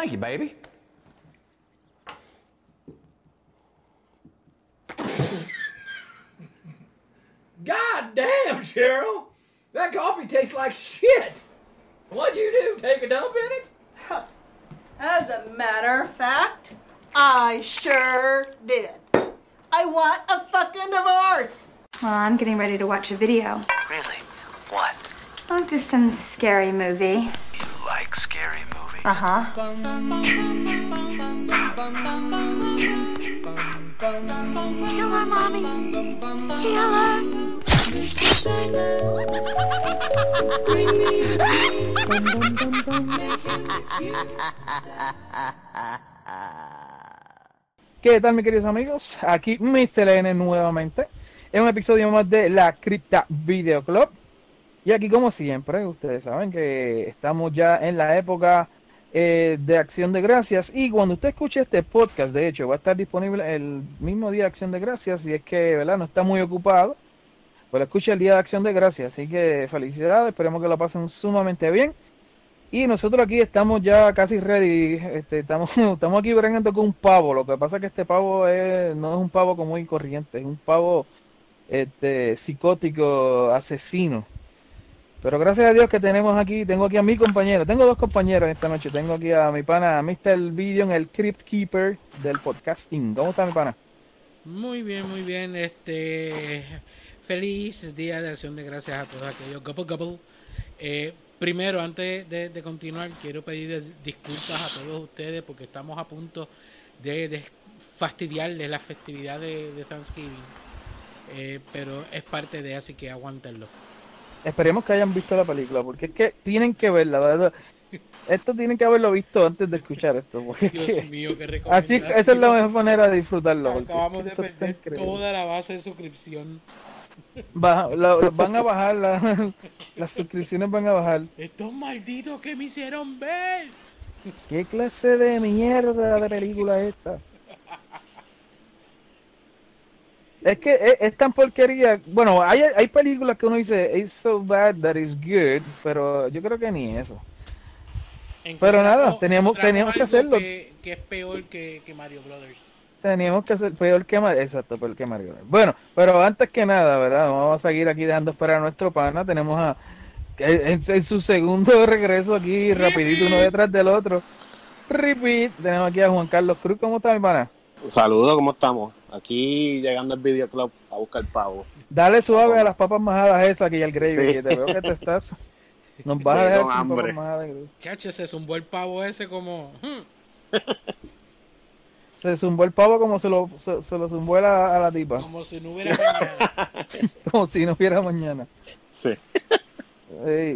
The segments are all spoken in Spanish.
Thank you, baby. God damn, Cheryl! That coffee tastes like shit! What'd you do? Take a dump in it? As a matter of fact, I sure did. I want a fucking divorce. Well, I'm getting ready to watch a video. Really? What? Oh, just some scary movie. You like scary movies? Killer. ¿Qué tal, mis queridos amigos? Aquí Mr. N nuevamente en un episodio más de la Cripta Video Club. Y aquí, como siempre, ustedes saben que estamos ya en la época eh, de Acción de Gracias. Y cuando usted escuche este podcast, de hecho, va a estar disponible el mismo día de Acción de Gracias. Si es que, ¿verdad? No está muy ocupado, pues lo escucha el día de Acción de Gracias. Así que felicidades, esperemos que lo pasen sumamente bien. Y nosotros aquí estamos ya casi ready. Este, estamos, estamos aquí bregando con un pavo. Lo que pasa es que este pavo es, no es un pavo como muy corriente, es un pavo este, psicótico, asesino. Pero gracias a Dios que tenemos aquí, tengo aquí a mi compañero, tengo dos compañeros esta noche, tengo aquí a mi pana Mr. Video, el Crypt Keeper del podcasting. ¿Cómo está mi pana? Muy bien, muy bien. Este feliz día de acción de gracias a todos aquellos couple couple. Eh, primero, antes de, continuar, quiero pedir disculpas a todos ustedes porque estamos a punto de, fastidiarles la festividad de, Thanksgiving. Eh, pero es parte de así que aguántenlo. Esperemos que hayan visto la película, porque es que tienen que verla, ¿verdad? Esto tienen que haberlo visto antes de escuchar esto. Porque Dios mío, qué así, esa es la mejor manera de disfrutarlo. Acabamos de perder toda la base de suscripción. La- van a bajar, la- las suscripciones van a bajar. Estos malditos que me hicieron ver. ¿Qué clase de mierda de película es esta? Es que es, es tan porquería. Bueno, hay, hay películas que uno dice, it's so bad that it's good, pero yo creo que ni eso. Pero nada, teníamos- teníamos que hacerlo. Que, que es peor que, que Mario Brothers. Teníamos que hacer peor que Mario. Exacto, peor que Mario. Bueno, pero antes que nada, ¿verdad? Vamos a seguir aquí dejando esperar a nuestro pana. Tenemos a. En, en su segundo regreso aquí, rapidito, uno detrás del otro. Repeat. Tenemos aquí a Juan Carlos Cruz. ¿Cómo está, mi pana? Saludos, ¿cómo estamos? Aquí llegando al videoclub a buscar pavo. Dale suave a las papas majadas esas que ya el gravy, Sí. que te veo que te estás. Nos vas a dejar sin hambre. papas majadas. Chacho, se zumbó el pavo ese como... hmm, Se zumbó el pavo como se lo, se, se lo zumbó a la, a la tipa. como si no hubiera mañana. Como si no hubiera mañana. Sí.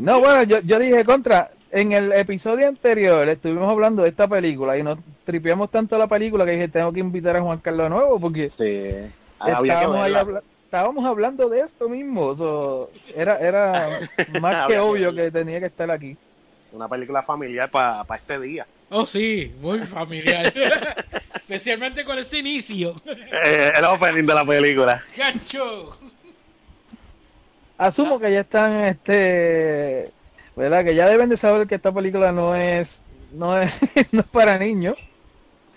No, bueno, yo, yo dije contra. En el episodio anterior estuvimos hablando de esta película y nos tripeamos tanto la película que dije tengo que invitar a Juan Carlos de nuevo porque Sí. Que estábamos, ahí verla. habla- estábamos hablando de esto mismo. so, era era más que obvio que tenía que estar aquí. Una película familiar para este día. Oh, sí, muy familiar. Especialmente con ese inicio. Eh, el opening de la película. Chacho. Asumo que ya están, este, ¿verdad? Que ya deben de saber que esta película no es, no es, no es para niños,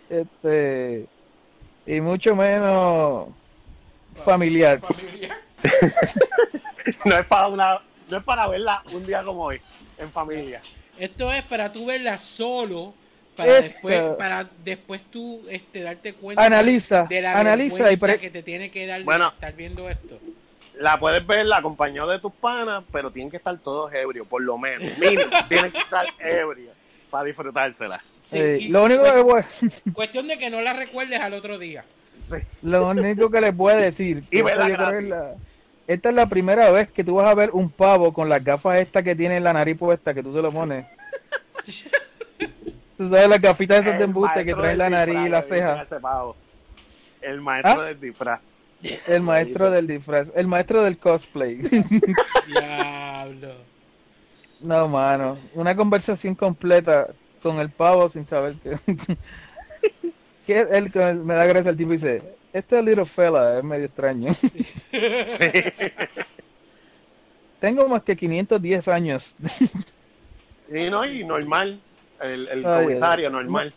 este, y mucho menos familiar. Familiar. No es para una, no es para verla un día como hoy, en familia. Esto es para tú verla solo. Para Esto- después, para después tú este, darte cuenta Analiza, de la analiza y pre- que te tiene que dar de Bueno. estar viendo esto. La puedes ver acompañado de tus panas, pero tienen que estar todos ebrios, por lo menos. Mínimo, tienen que estar ebrios para disfrutársela. Sí, Eh, lo único que voy- Cuestión de que no la recuerdes al otro día. Sí. lo único que les puedo decir, Y esta, yo creo gratis. que es la- esta es la primera vez que tú vas a ver un pavo con las gafas estas que tiene en la nariz puesta, que tú se lo pones. Tú sabes las gafitas esas de embuste que traen la nariz y la a ceja. ese pavo. El maestro ¿Ah? del disfraz. El maestro del disfraz, el maestro del cosplay. Diablo. No, mano. Una conversación completa con el pavo sin saber que. que él, me da gracia el tipo y dice: Este little fella es medio extraño. Tengo más que 510 años. Y no, y normal. el, el Ay, comisario normal.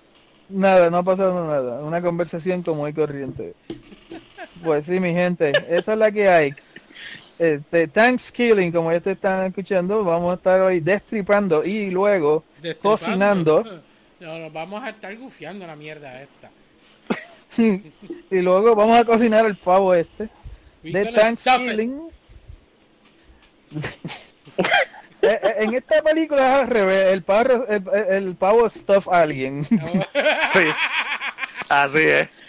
Nada, no ha pasado nada. Una conversación como y corriente. Pues sí, mi gente, esa es la que hay. Este, Thanksgiving, como ya te están escuchando, vamos a estar hoy destripando y luego Destripando. cocinando. No, nos vamos a estar gufiando la mierda esta. y luego vamos a cocinar el pavo este We de. Thanksgiving. Eh, eh, en esta película es al revés, el pavo, el, el pavo stuff a alguien. Sí. Así es.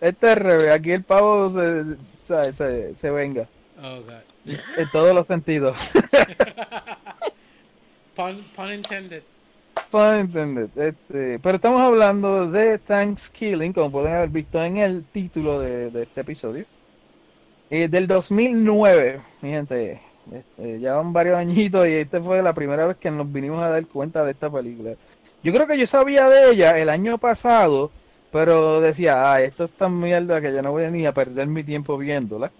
Este es al revés, aquí el pavo se, ¿sabes? se, se venga Oh, God. en todos los sentidos. Pun, pun intended. Pun intended. Este, pero estamos hablando de Thanksgiving, como pueden haber visto en el título de, de este episodio. Eh, del 2009, mi gente. Este, ya van varios añitos y esta fue la primera vez que nos vinimos a dar cuenta de esta película. Yo creo que yo sabía de ella el año pasado, pero decía, ah, esto es tan mierda que ya no voy ni a perder mi tiempo viéndola.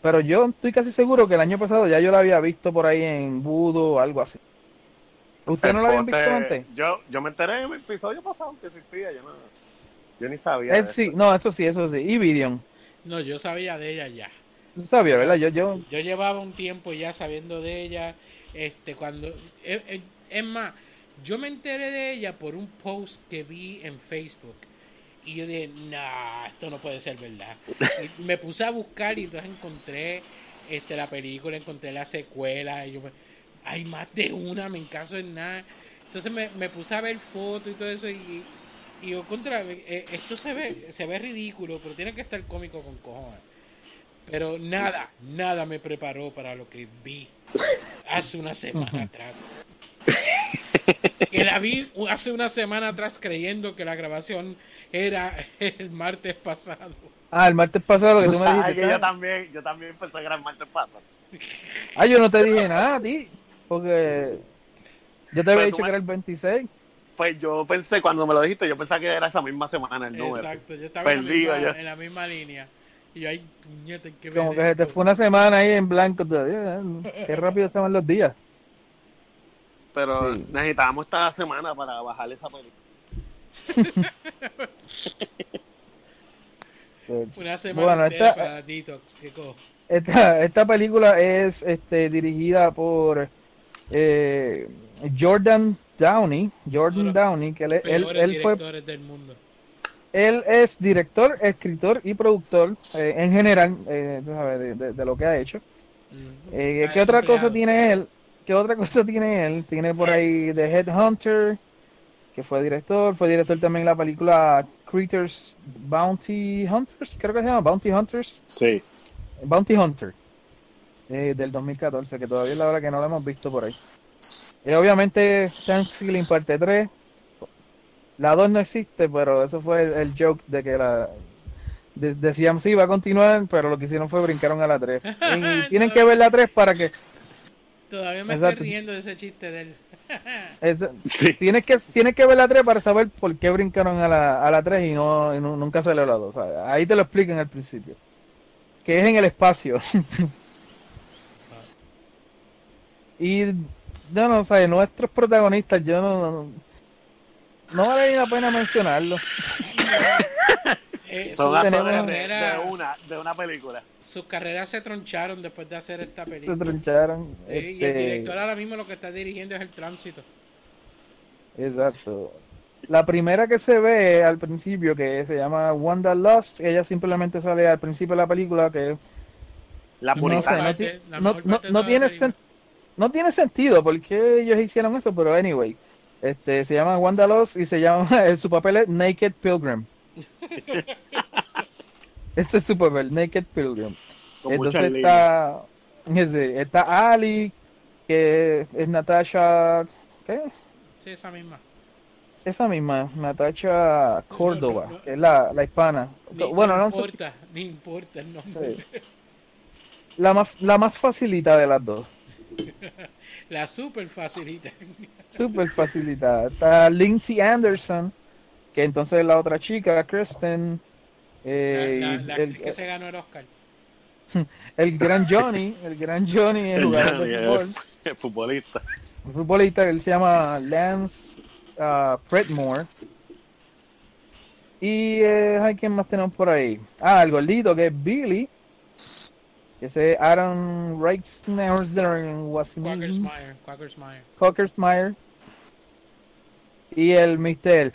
Pero yo estoy casi seguro que el año pasado ya yo la había visto por ahí en Budo o algo así. ¿Usted no la habían visto antes? Yo, yo me enteré en el episodio pasado que existía. Yo, no, yo ni sabía. Eh, de sí, no, eso sí, eso sí. Y Vidion. No, yo sabía de ella ya. Sabía, ¿verdad? Yo, yo, Yo llevaba un tiempo ya sabiendo de ella. Este, cuando. Es, es- es más, yo me enteré de ella por un post que vi en Facebook. Y yo dije, nah, esto no puede ser verdad. Me puse a buscar y entonces encontré este, la película, encontré la secuela. Y yo me, hay más de una, me encaso en nada. Entonces me, me puse a ver fotos y todo eso. Y, y yo, contra, eh, esto se ve, se ve ridículo, pero tiene que estar cómico con cojones. Pero nada, nada me preparó para lo que vi hace una semana atrás. Que la vi hace una semana atrás creyendo que la grabación era el martes pasado. Ah, el martes pasado lo que tú me Ay, dijiste. que yo también, yo también pensé que era el martes pasado. Ah, yo no te dije nada a ti, porque yo te había Pero dicho que era el 26. Pues yo pensé, cuando me lo dijiste, yo pensaba que era esa misma semana el número. Exacto, yo estaba en la, Perdido misma, ya. en la misma línea. Y hay que ver Como que se te fue una semana ahí en blanco todavía. Qué rápido se van los días. Pero Sí. necesitábamos esta semana para bajar esa película. Una semana Bueno, esta- para Detox. ¿Qué cojo? Esta, esta película es este, dirigida por eh, Jordan Downey. Jordan Downey, que él, él, él fue del mundo. Él es director, escritor y productor eh, en general eh, sabes, de, de- de lo que ha hecho. Mm. Eh, ¿Qué otra empleado. cosa tiene él? ¿Qué otra cosa tiene él? Tiene por ahí The Headhunter, que fue director. Fue director también de la película Critters Bounty Hunters, creo que se llama Bounty Hunters. Sí. Bounty Hunter, eh, del 2014, que todavía es la hora que no la hemos visto por ahí. Y obviamente Thanksgiving parte 3. La 2 no existe, pero eso fue el, el joke de que la... de- decían sí, va a continuar, pero lo que hicieron fue brincaron a la 3. Y tienen que ver la 3 para que... Todavía me Exacto. estoy riendo de ese chiste de él. es- Sí. tienes, que tienes que ver la 3 para saber por qué brincaron a la, a la 3 y, no, y no- nunca salió la 2. ¿sabes? Ahí te lo explican al principio. Que es en el espacio. y yo no sé, nuestros protagonistas, yo no, no, no vale ni la pena mencionarlo. Eh, Son actores tenemos- de, una, de una película. sus carreras se troncharon después de hacer esta Se película. troncharon. Eh, Y el este, director ahora mismo lo que está dirigiendo es el tránsito. Exacto. La primera que se ve al principio, que se llama Wanda Lost, ella simplemente sale al principio de la película, que La no sé, puritana. no, la no- tiene sen- no tiene sentido porque ellos hicieron eso, pero anyway, este se llama Wanda Lost y se llama su papel es Naked Pilgrim. este es su papel, Naked Pilgrim. Con Entonces está, está Ali, que es Natasha, ¿qué? Sí, esa misma. Esa misma, Natasha Córdoba, No, no, no. que es la, la hispana. Ni, bueno, no no sé si- importa, ni importa el nombre. sí. La más, la más facilita de las dos. La super facilita. Súper facilitada. Está Lindsay Anderson, que entonces es la otra chica, Kristen. eh, la, y la el, actriz que se ganó el Oscar. el gran Johnny, el gran Johnny, el jugador de fútbol. El futbolista. Un futbolista que él se llama Lance ah, Predmore. Y eh, hay quién más tenemos por ahí. Ah, el gordito que es Billy. Que ese Aaron Reichsner Quackersmeyer, Quackersmeyer. Cockersmeyer. Y el Mister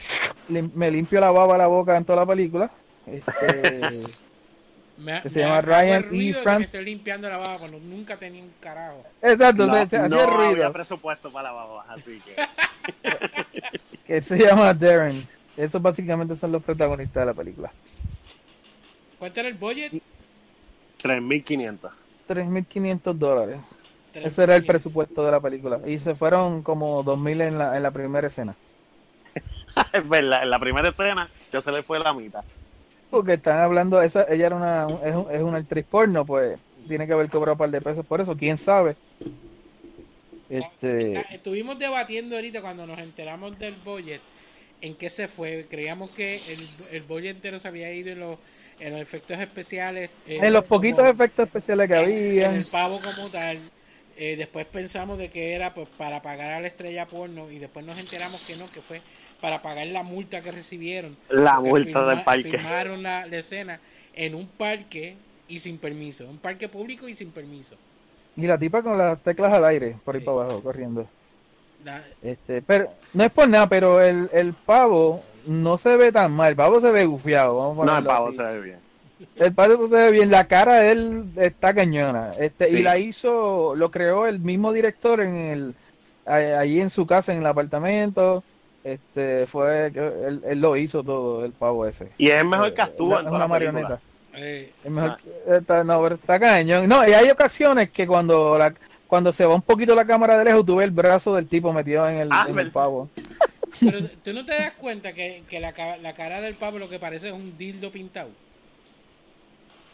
lim- me limpio la baba la boca en toda la película. Este, Me, Que se me llama Ryan ruido E. Francis. estoy limpiando la baba cuando nunca tenía un carajo. exacto, No, se, se no hacía había ruido. presupuesto para la baba, así que. Que se llama Darren. Esos básicamente son los protagonistas de la película. ¿Cuánto era el budget? 3.500. 3.500 dólares. Tres Ese era el presupuesto de la película. Y se fueron como 2.000 en la, en la primera escena. es verdad, en la primera escena ya se le fue la mitad. Porque están hablando, esa, ella era una, es, un- es una actriz porno, pues tiene que haber cobrado un par de pesos por eso, quién sabe. Este, Estuvimos debatiendo ahorita cuando nos enteramos del budget en qué se fue. Creíamos que el, el budget entero se había ido en los, en los efectos especiales. en los poquitos como- efectos especiales que en- había, En el pavo como tal. Eh, después pensamos de que era pues para pagar a la estrella porno y después nos enteramos que no, que fue para pagar la multa que recibieron. La multa del parque. Filmaron la, la escena en un parque y sin permiso. Un parque público y sin permiso. y la tipa con las teclas al aire, por ahí Sí. para abajo, corriendo. Este, pero no es por nada, pero el, el pavo no se ve tan mal, el pavo se ve gufiado, vamos a No, el pavo así. se ve bien. El pavo se ve bien, la cara de él está cañona. Este, Sí. Y la hizo, lo creó el mismo director en el, allí en su casa, en el apartamento. Este, fue, que él, él lo hizo todo, el pavo ese. Y es mejor que Eh, actúa es en toda una la marioneta. eh, Es mejor que- está- no, pero está cañón. No, y hay ocasiones que cuando la, cuando se va un poquito la cámara de lejos, tú ves el brazo del tipo metido en el, en el verdad. pavo. pero tú no te das cuenta que, que la, la cara del pavo lo que parece es un dildo pintado.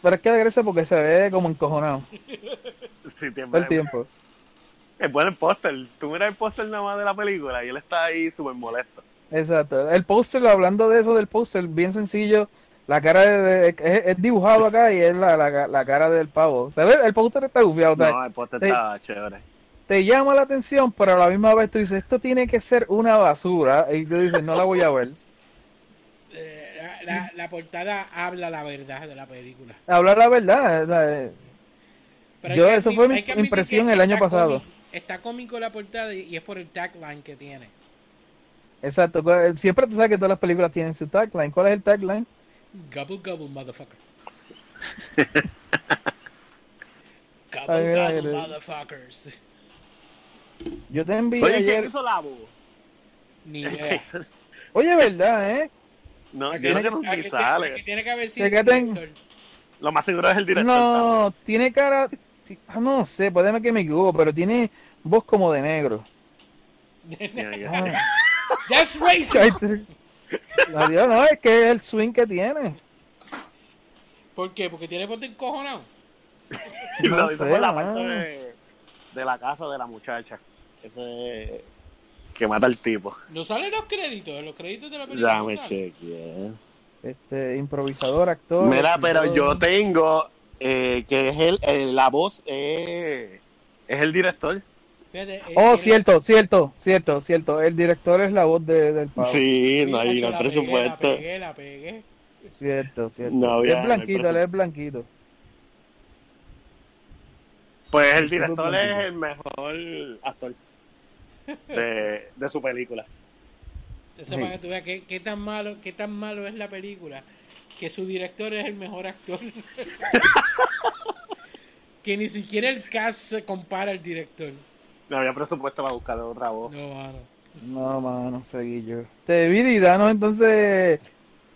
Pero es que gracia porque se ve como encojonado Sí, todo el tiempo. Es bueno el póster. Tú miras el póster nada más de la película y él está ahí súper molesto. Exacto. El póster, hablando de eso del póster, bien sencillo. La cara de, de- es, es dibujado acá y es la, la, la cara del pavo. Se ve, el póster está gufiado. No, el póster está chévere. Te llama la atención, pero a la misma vez tú dices, esto tiene que ser una basura. Y tú dices, no la voy a ver. Eh, la, la- la portada habla la verdad de la película. Hablar la verdad. o sea, eh, Pero Yo- eso fue mi impresión el año pasado. cómico- está cómico la portada y y es por el tagline que tiene. exacto. Siempre tú sabes que todas las películas tienen su tagline. ¿Cuál es el tagline? Gobble gobble, motherfucker. Ay, gobble mira, gobble, mira. motherfuckers. Yo te envié Oye, ¿quién ayer. hizo la voz? Ni idea. Oye, verdad, ¿eh? no, yo creo tiene- que no aquí ni tiene- sale. aquí tiene que haber sido el Fíjate en- director. Lo más seguro es el director. No, tiene cara. ah, No sé, puede que me equivoco, pero tiene voz como de negro. también. Ah. That's Ay, racist. te- Adiós, no, es que es el swing que tiene. ¿Por qué? Porque tiene ponte encojonado. No lo hizo sé, por la mano. parte de, de la casa de la muchacha. Ese que mata al tipo. No salen los créditos, los créditos de la película. Ya no me salen. chequeé. Este, improvisador, actor. Mira, pero yo tengo eh, que es el, el- la voz eh, es el director. Fíjate, Oh, cierto, cierto, cierto, cierto. El director es la voz de, del pavo. Sí, no hay no presupuesto. Pegué, la pegué, la pegué. Cierto, cierto. No es blanquito, él es blanquito. Pues el director es el mejor actor de, de su película. Eso Sí. para que tú veas qué, qué tan malo, qué tan malo es la película, que su director es el mejor actor. que ni siquiera el cast se compara al director. No había presupuesto para buscar otra voz. No, mano. No, mano, seguí yo. Te vi, danos entonces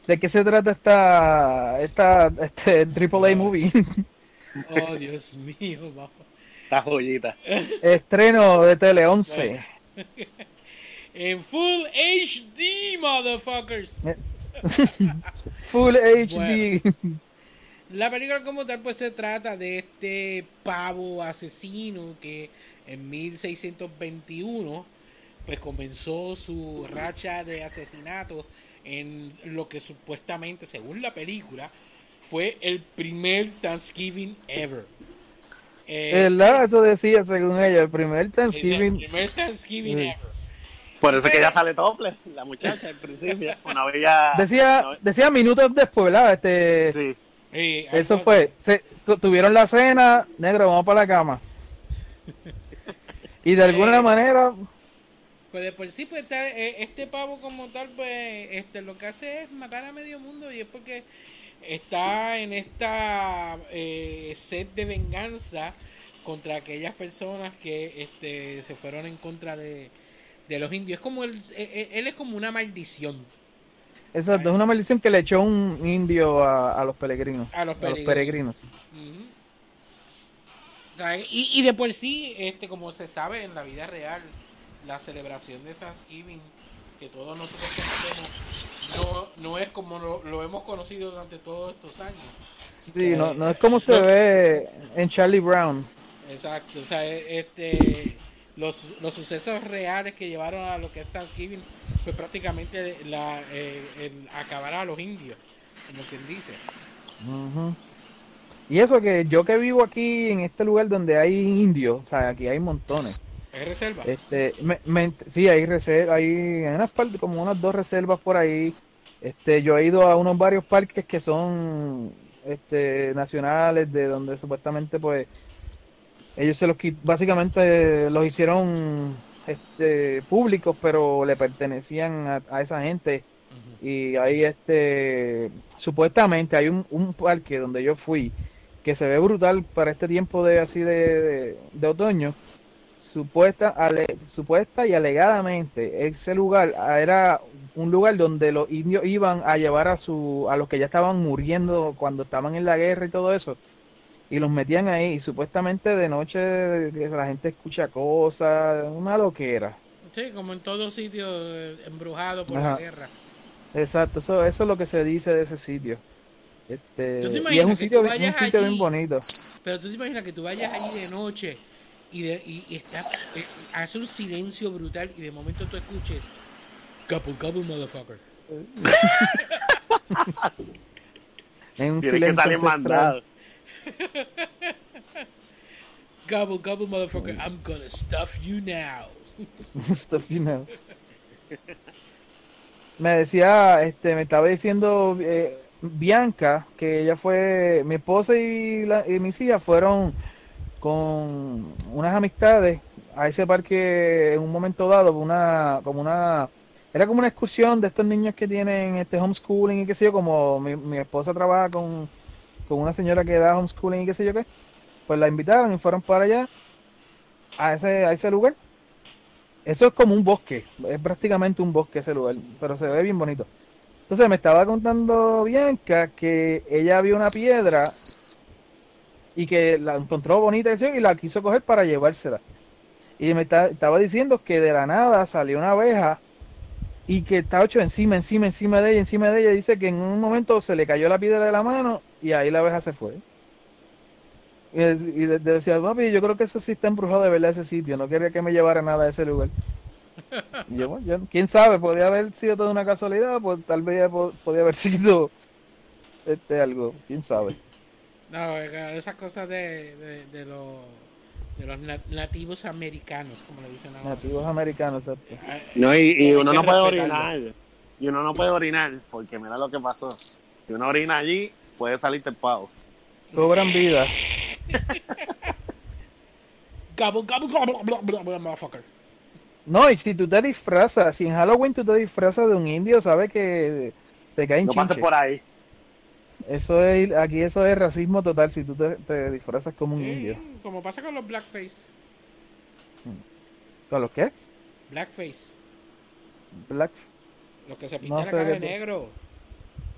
de qué se trata esta, esta, este AAA movie. Oh, Dios mío, vamos. Esta joyita. Estreno de Tele 11. En full HD, motherfuckers. Full HD. La película como tal pues se trata de este pavo asesino que en 1621 pues comenzó su racha de asesinatos en lo que supuestamente según la película fue el primer Thanksgiving ever. Eh, ¿Verdad? Eso decía según ella, el primer el Thanksgiving. primer Thanksgiving ever. Por eso es que ella sale tople, la muchacha al principio. Una vez ya. Decía, una vez- decía minutos después, ¿verdad? Este, Sí. Sí, algo Eso fue. Se, tu- tuvieron la cena, negro, vamos para la cama. Y de alguna Eh, manera, Pues de por sí, pues está, eh, este pavo como tal, pues este lo que hace es matar a medio mundo y es porque está en esta eh, sed de venganza contra aquellas personas que este se fueron en contra de, de los indios. Es como él, él, él es como una maldición exacto, es una maldición que le echó un indio a, a los peregrinos. a los A los peregrinos. peregrinos. Y, y de por sí, este, como se sabe en la vida real, la celebración de Thanksgiving, que todos nosotros conocemos, no, no es como lo, lo hemos conocido durante todos estos años. Sí, no, no es como se ve en Charlie Brown. Exacto, o sea, e- este, los, los sucesos reales que llevaron a lo que es Thanksgiving, pues prácticamente la, eh, el acabar a los indios, como quien dice. Ujú. Y eso que yo que vivo aquí en este lugar donde hay indios, o sea, aquí hay montones. Es reserva. Este, me, me- sí, hay reservas, hay unas partes, como unas dos reservas por ahí. Este, yo he ido a unos varios parques que son este, nacionales, de donde supuestamente pues ellos se los básicamente los hicieron este, públicos, pero le pertenecían a, a esa gente. Y ahí este, supuestamente hay un, un parque donde yo fui que se ve brutal para este tiempo de así de, de- de otoño supuesta, ale- supuesta y alegadamente ese lugar ah, era un lugar donde los indios iban a llevar a su a los que ya estaban muriendo cuando estaban en la guerra y todo eso y los metían ahí y supuestamente de noche la gente escucha cosas una loquera Sí, como en todo sitio eh, embrujado por Ajá. la guerra. exacto eso eso es lo que se dice de ese sitio este ¿Tú te y es un que sitio tú bien- un vayas sitio bien allí? bonito Pero tú te imaginas que tú vayas allí de noche y, de, y, y está, eh, hace un silencio brutal y de momento tú escuches Couple, couple, motherfucker. en un Tienes que silencio salir mandado. Couple, couple, motherfucker. I'm gonna stuff you now. Stuff you know. Me decía, este, me estaba diciendo eh, Bianca que ella fue, mi esposa y, la- y mis hijas fueron con unas amistades a ese parque en un momento dado, una, como una, era como una excursión de estos niños que tienen este homeschooling y qué sé yo, como mi, mi esposa trabaja con, con una señora que da homeschooling y qué sé yo qué, pues la invitaron y fueron para allá a ese, a ese lugar. Eso es como un bosque, es prácticamente un bosque ese lugar, pero se ve bien bonito. Entonces me estaba contando Bianca que ella vio una piedra y que la encontró bonita y la quiso coger para llevársela. Y me estaba diciendo que de la nada salió una abeja y que estaba hecho encima, encima, encima de ella, encima de ella. Dice que en un momento se le cayó la piedra de la mano y ahí la abeja se fue. Y, decía, papi, yo creo que eso sí está embrujado de verdad ese sitio. No quería que me llevara nada a ese lugar. Yo, yo- quién sabe, podría haber sido toda una casualidad, pues tal vez po- podía haber sido este algo, quién sabe. No, esas cosas de, de, de los, de los na- nativos americanos, como le dicen ahora. Nativos americanos, exacto. No, y, y uno no puede orinar. Y uno no puede orinar, porque mira lo que pasó. Si uno orina allí, puede salirte el pavo. Cobran vida. Gobble, gobble, gobble, gobble, motherfucker. No, y si tú te disfrazas, si en Halloween tú te disfrazas de un indio, sabes que te caen No pases chinches. por ahí. Eso es, aquí eso es racismo total si tú te, te disfrazas como un Sí, indio. Como pasa con los blackface. ¿Con los qué? Blackface. Black. Los que se pintan No la sé cara de negro.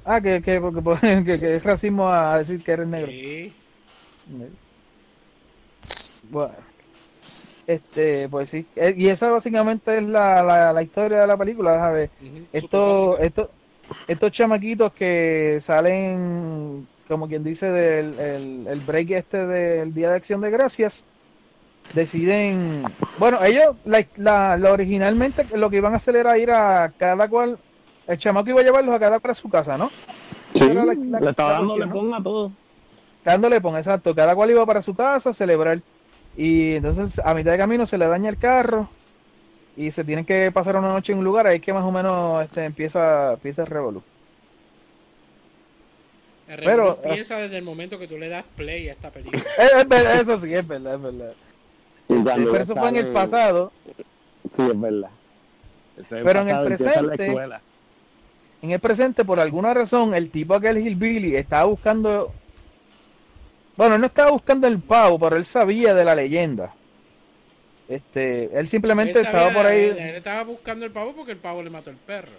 Ah, que, que, porque, porque- que, que es racismo a decir que eres negro. Sí. Bueno, este, pues sí. Eh, Y esa básicamente es la, la, la historia de la película, ¿sabes? Ujú, Estos, estos, estos chamaquitos que salen, como quien dice, del el, el break este del Día de Acción de Gracias, deciden, bueno, ellos, la, la, la originalmente lo que iban a hacer era ir a cada cual, el chamaco iba a llevarlos a cada cual a su casa, ¿no? Sí, le estaba cuestión, ¿no? lepón a todo. dándole pon, exacto, cada cual iba para su casa a celebrar. Y entonces a mitad de camino se le daña el carro y se tienen que pasar una noche en un lugar, ahí es que más o menos este, empieza, empieza el revolú. El Pero, empieza desde el momento que tú le das play a esta película. Es, es verdad, eso sí, es verdad, es verdad. Pero eso fue en el pasado. Sí, es verdad. Es Pero en el presente-. En el presente, por alguna razón, el tipo aquel Hillbilly estaba buscando. Bueno, él no estaba buscando el pavo, pero él sabía de la leyenda. Este, él simplemente Él estaba por ahí. Él, él estaba buscando el pavo porque el pavo le mató el perro.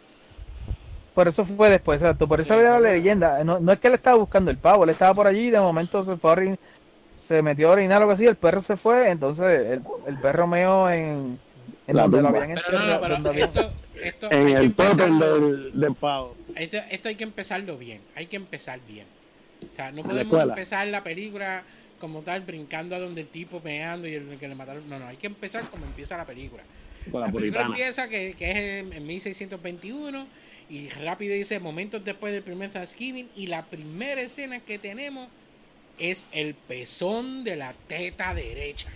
Por eso fue después, exacto. Por eso Sí, había la leyenda. No, no es que él estaba buscando el pavo, él estaba por allí y de momento se fue a orin- se metió a orinar o algo así, el perro se fue, entonces el, el perro meó en, en La donde lo habían Pero no, no, enterrado, esto, esto En el totem del, del pavo. Esto, esto hay que empezarlo bien, hay que empezar bien. O sea, no podemos empezar la película como tal, brincando a donde el tipo meando y el que le mataron. No, no, hay que empezar como empieza la película. Con la La película empieza que, que es en, en 1621 y rápido dice momentos después del primer Thanksgiving y la primera escena que tenemos es el pezón de la teta derecha.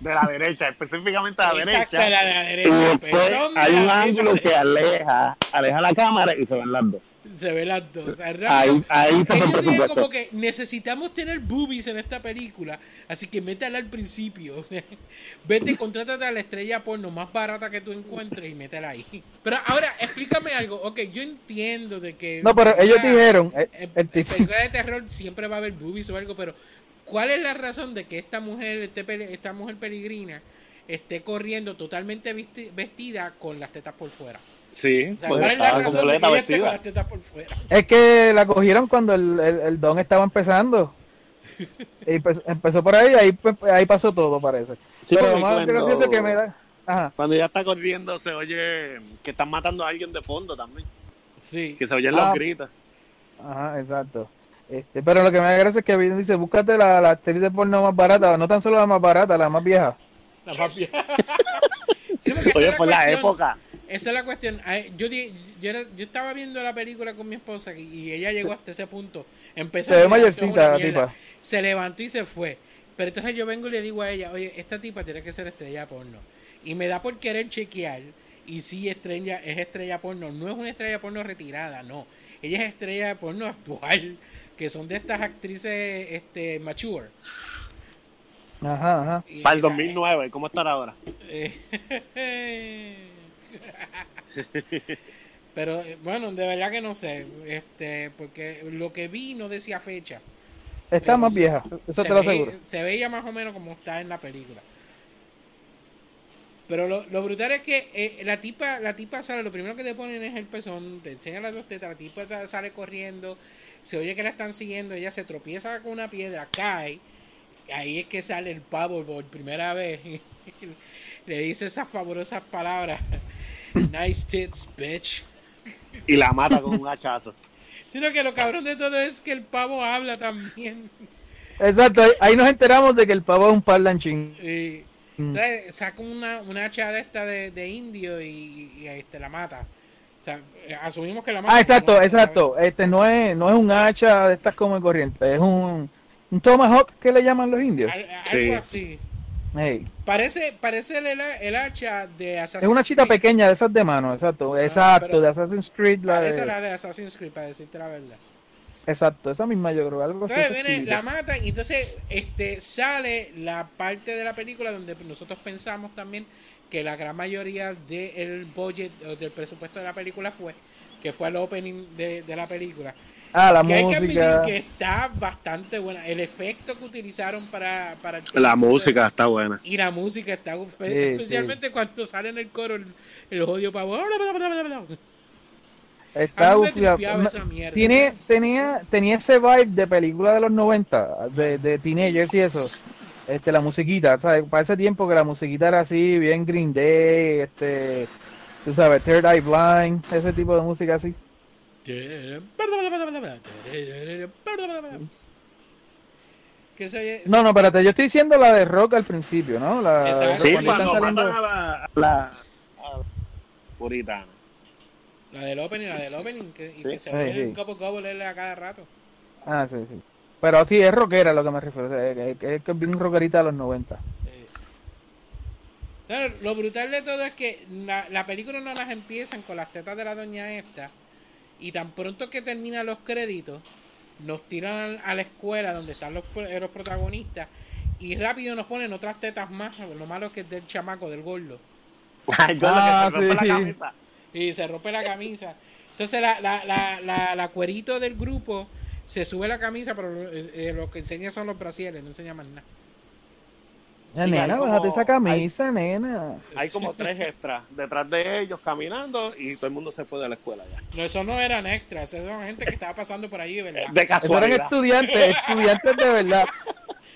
De la derecha, específicamente a la Exacto, derecha. de la, de derecha. después de hay un ángulo que aleja, aleja la cámara y se ven las dos. Se ve las dos. O sea, rápido. Ahí, ahí se el Ellos dijeron presupuesto. como que necesitamos tener boobies en esta película, así que métela al principio. Vete, contrátate a la estrella porno más barata que tú encuentres y métela ahí. Pero ahora, explícame algo. Ok, yo entiendo de que... No, pero ellos dijeron, el, en, el en tipo- películas de terror siempre va a haber boobies o algo, pero ¿cuál es la razón de que esta mujer, este pele- esta mujer peregrina, esté corriendo totalmente vesti- vestida con las tetas por fuera? Sí, O sea, pues ¿cuál es la estaba razón de que vestida. por fuera? es que la cogieron cuando el, el, el don estaba empezando. Y empe- empezó por ahí, ahí, ahí pasó todo, parece. Sí, Pero lo más cuando- gracioso que me da... Ajá. Cuando ella está corriendo se oye que están matando a alguien de fondo también. Sí. Que se oyen Ah. los gritos. Ajá, exacto. Este, pero lo que me da gracia es que Biden dice, búscate la, la actriz de porno más barata, no tan solo la más barata, la más vieja. La más vieja. Sí, Oye, es por la época. Esa es la cuestión. Yo, yo, era- yo estaba viendo la película con mi esposa y, ella llegó hasta ese punto. Empezó Se ve mayorcita la tipa. Se levantó y se fue. Pero entonces yo vengo y le digo a ella, oye, esta tipa tiene que ser estrella porno. Y me da por querer chequear. Y sí, estrella, es estrella porno. No es una estrella porno retirada, no. Ella es estrella porno actual. Que son de estas actrices este, mature. Ajá, ajá. Y Para el esa- 2009, ¿cómo estará ahora? Pero eh, bueno, de verdad que no sé, este, porque lo que vi no decía fecha. Está Pero más se- vieja, eso te lo aseguro. Se veía más o menos como está en la película. Pero lo, lo brutal es que eh, la tipa, la tipa sale, lo primero que te ponen es el pezón, te enseñan las dos tetas, la tipa sale corriendo, se oye que la están siguiendo, ella se tropieza con una piedra, cae, ahí es que sale el pavo por primera vez. Le dice esas fabulosas palabras. Nice tits, bitch. Y la mata con un hachazo. Sino que lo cabrón de todo es que el pavo habla también. Exacto, ahí, ahí nos enteramos de que el pavo es un parlanchín. Y, entonces saca una, una hacha de esta de, de indio y, y, este, la mata. O sea, eh, asumimos que la mata. Ah, exacto, no- exacto. Este no es, no es un hacha de estas como de corriente, es un, un tomahawk que le llaman los indios. Al- algo Sí. así. Hey, Parece, parece el, el hacha de Assassin's Es una chita Creed. pequeña de esas de mano, exacto, exacto, Ah, pero- de Assassin's Creed, la Parece de- la de Assassin's Creed, para decirte la verdad. exacto, esa misma yo creo, algo así. Entonces viene, la mata y entonces este sale la parte de la película donde nosotros pensamos también que la gran mayoría del budget o del presupuesto de la película fue que fue el opening de, de la película Ah, la que hay que admitir música. que está bastante buena el efecto que utilizaron para, para el La música está buena. y la música está Sí, especialmente cuando sale en el coro el, el odio pavo Está no, mierda. Tiene, tenía, tenía ese vibe de película de los 90, de, de teenagers y eso. Este, la musiquita, ¿sabes? Para ese tiempo que la musiquita era así, bien Green Day, este, tú sabes, Third Eye Blind, ese tipo de música así. Que se oye No, no, espérate, yo estoy diciendo la de rock al principio, ¿no? La. Sí, cuando saliendo- a la, a la- a puritana. La del opening, la del opening, que, y Sí. que se Sí, oye sí. el couple couple a cada rato. Ah, sí, sí. Pero sí, es rockera a lo que me refiero, o sea, es, es- es bien rockerita de los 90. Eh, Claro, lo brutal de todo es que la, la película no las empiezan con las tetas de la doña esta y tan pronto que terminan los créditos nos tiran a la escuela donde están los, los protagonistas y rápido nos ponen otras tetas más, lo malo es que es del chamaco, del gordo. Ah, que se rompe sí. la camisa. y se rompe la camisa. Entonces la, la, la, la, la cuerito del grupo se sube la camisa, pero eh, eh, lo que enseña son los brasieres, no enseña más nada. Ya, Sí, nena, bájate esa camisa, nena. Hay como tres extras detrás de ellos caminando y todo el mundo se fue de la escuela ya. No, eso no eran extras, eso eran gente que estaba pasando por ahí, de ¿verdad? De Esos eran casualidad. estudiantes, estudiantes de verdad.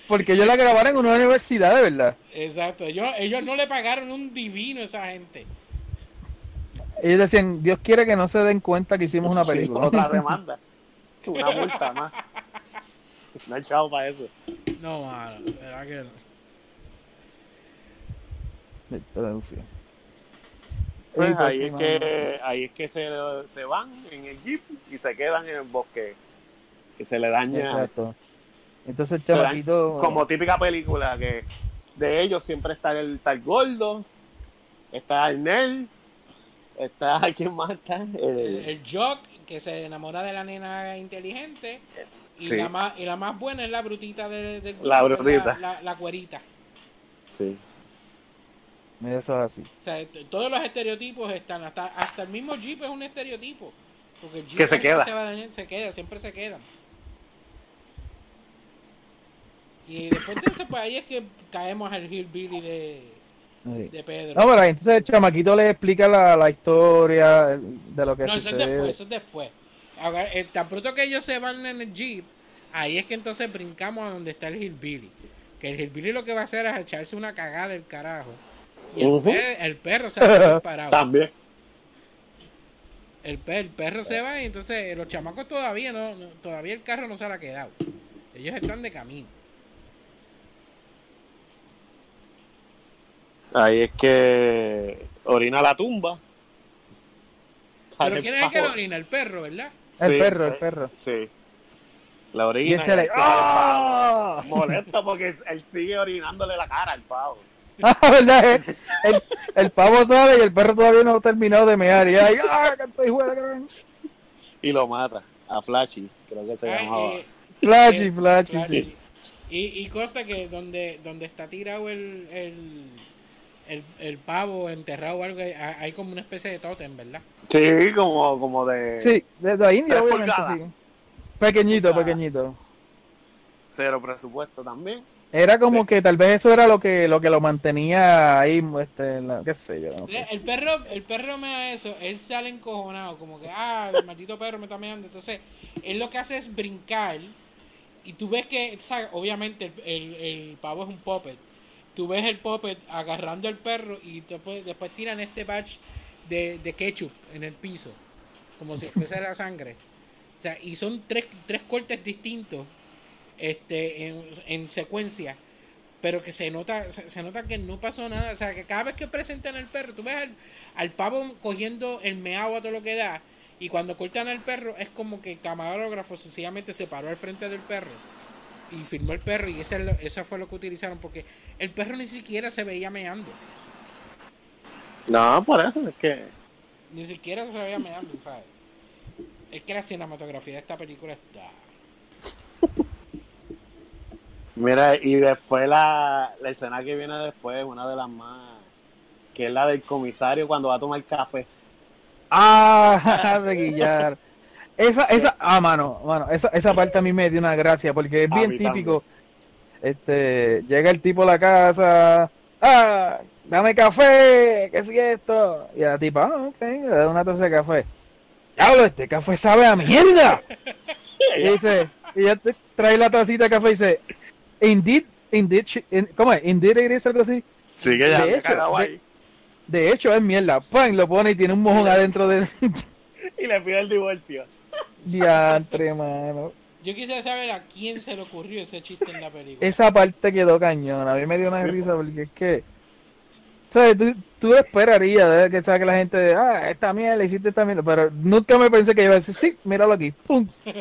Porque ellos la grabaron en una universidad de verdad. Exacto, ellos, ellos no le pagaron un divino a esa gente. Ellos decían, Dios quiere que no se den cuenta que hicimos una Sí, película. otra demanda. Una multa más. No hay chavo para eso. No, mano, verdad que no. Filadelfia. Pues ahí, es que, ahí es que se, se van en el jeep y se quedan en el bosque. Que se le daña. Exacto. Entonces el chamaquito. Como típica película que de ellos siempre está el, el gordo, está el nerd, está ¿quién más está? El, El- Jock que se enamora de la nena inteligente y, Sí. la, más, y la más buena es la brutita de- del grupo, La brutita. La, la- la cuerita. sí. Eso es así. O sea, todos los estereotipos están, hasta, hasta el mismo Jeep es un estereotipo. Porque el Jeep Que se queda. Se, va a dañar, se queda, siempre se quedan. Y después de eso, pues ahí es que caemos al Hillbilly de, Sí. de Pedro. No, pero ahí entonces el chamaquito le explica la, la historia de lo que No, eso es sucede. después, eso es después. Ahora, eh, tan pronto que ellos se van en el Jeep, ahí es que entonces brincamos a donde está el Hillbilly. Que el Hillbilly lo que va a hacer es echarse una cagada del carajo. Y el, Ujú. pe- el perro se va parado. También. El, pe- el perro se va y entonces los chamacos todavía no, no- todavía el carro no se ha quedado. Ellos están de camino. Ahí es que orina la tumba. Pero ¿quién es el que lo orina? El perro, ¿verdad? El Sí, perro, el eh, perro. Sí. La orina. Y le-. ¡Ah! Molesta porque él sigue orinándole la cara al pavo. Ah, ¿verdad? El, el- el pavo sale y el perro todavía no ha terminado de mear. Y ahí, ¡ah! la gran! Y lo mata. A Flashy, creo que se Ay, llamaba. eh, Flashy, eh, flashy. Flashy. Y, y consta que donde, donde está tirado el, el, el, el pavo enterrado o algo, hay, hay como una especie de tótem, ¿verdad? Sí, como, como de Sí, de la India, obviamente, sí. Pequeñito, pequeñito. cero presupuesto también. Era como que tal vez eso era lo que lo que lo mantenía ahí, este, la- qué sé yo, no sé. El perro, el perro me da eso, él sale encojonado, como que, ah, el maldito perro me está meando. Entonces, él lo que hace es brincar. Y tú ves que, ¿sabes? obviamente, el, el, el pavo es un puppet. Tú ves el puppet agarrando al perro y después, después tiran este batch de, de ketchup en el piso, como si fuese la sangre. O sea, y son tres, tres cortes distintos este, en, en secuencia pero que se nota se, se nota que no pasó nada o sea que cada vez que presentan al perro tú ves al, al pavo cogiendo el meao a todo lo que da y cuando cortan al perro es como que el camarógrafo sencillamente se paró al frente del perro y filmó el perro y ese es lo- eso fue lo que utilizaron porque el perro ni siquiera se veía meando No, por eso es que. ni siquiera se veía meando ¿sabes? es que la cinematografía de esta película está Mira, y después la, la escena que viene después, una de las más. que es la del comisario cuando va a tomar café. Ah, de guillar. Esa, esa, ah, mano, mano, esa, esa parte a mí me dio una gracia porque es A bien típico. Este, llega el tipo a la casa, ah, dame café, ¿qué es esto? Y la tipa, ah, ok, le da una taza de café. Diablo, este café sabe a mierda. y dice, y ella te trae la tacita de café y dice, indeed, indeed, she- in- ¿cómo es? Indeed it is algo así. Sí, que ya De me hecho, de-. De hecho, es mierda. ¡Pam! Lo pone y tiene un mojón adentro del Y le pide el divorcio. diantre, mano. yo quisiera saber a quién se le ocurrió ese chiste en la película Esa parte quedó cañón. A mí me dio una risa porque es que. ¿Sabes? Tú, tú esperarías ¿verdad? que, ¿sabes? que la gente. Ah, esta mierda, hiciste esta mierda. Pero nunca me pensé que iba a decir, sí, míralo aquí. ¡Pum!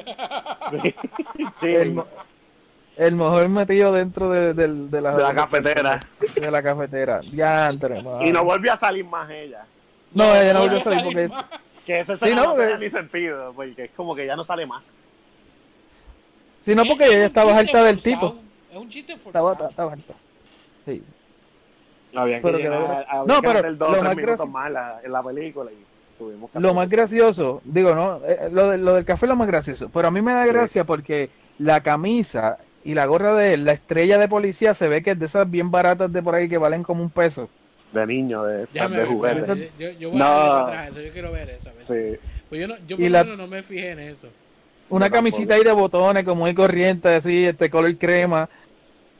Sí. sí. El El mejor metido dentro de, del- de la, De la cafetera. De la cafetera. Diantre, mano. Y no volvió a salir más ella. No, ella no no volvió a salir porque es, Que ese Sí, no, no, tiene ni sentido, porque es como que ya no sale más. sino porque Es ella estaba harta del tipo. Es un chiste forzado. estaba harta. Sí. Pero que de había No, que pero dos lo más minutos más en la, en la película y tuvimos que Lo más eso. gracioso, digo, no, Eh, lo, de- lo del café es lo más gracioso, pero a mí me da Sí. gracia porque la camisa y la gorra de él, la estrella de policía, se ve que es de esas bien baratas de por ahí que valen como un peso. De niño, de, Déjame de ver, juguete. yo, yo voy No. a ver eso, yo quiero ver eso. Sí. Pues yo no, yo por la- lo menos no me fijé en eso. Una Yo camisita tampoco. ahí de botones, como muy corriente, así, este color crema,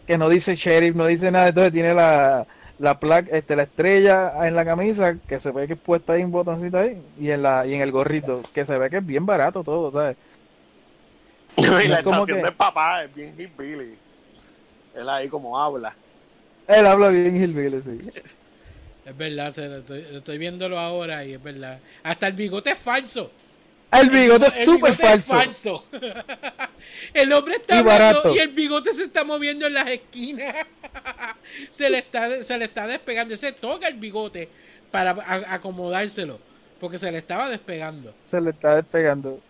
que no dice sheriff, no dice nada, entonces tiene la, la placa, este, la estrella en la camisa, que se ve que es puesta ahí un botoncito ahí, y en la, y en el gorrito, que se ve que es bien barato todo, ¿sabes? y No la como estación que- del papá es bien hillbilly. Él ahí como habla. Él habla bien hillbilly, sí. Es verdad, se lo estoy, lo estoy viéndolo ahora y es verdad. Hasta el bigote es falso. El bigote es El súper es falso. falso. el hombre está Y hablando y el bigote se está moviendo en las esquinas. se, le está, se le está despegando. Se toca el bigote para a- acomodárselo. Porque se le estaba despegando. Se le está despegando.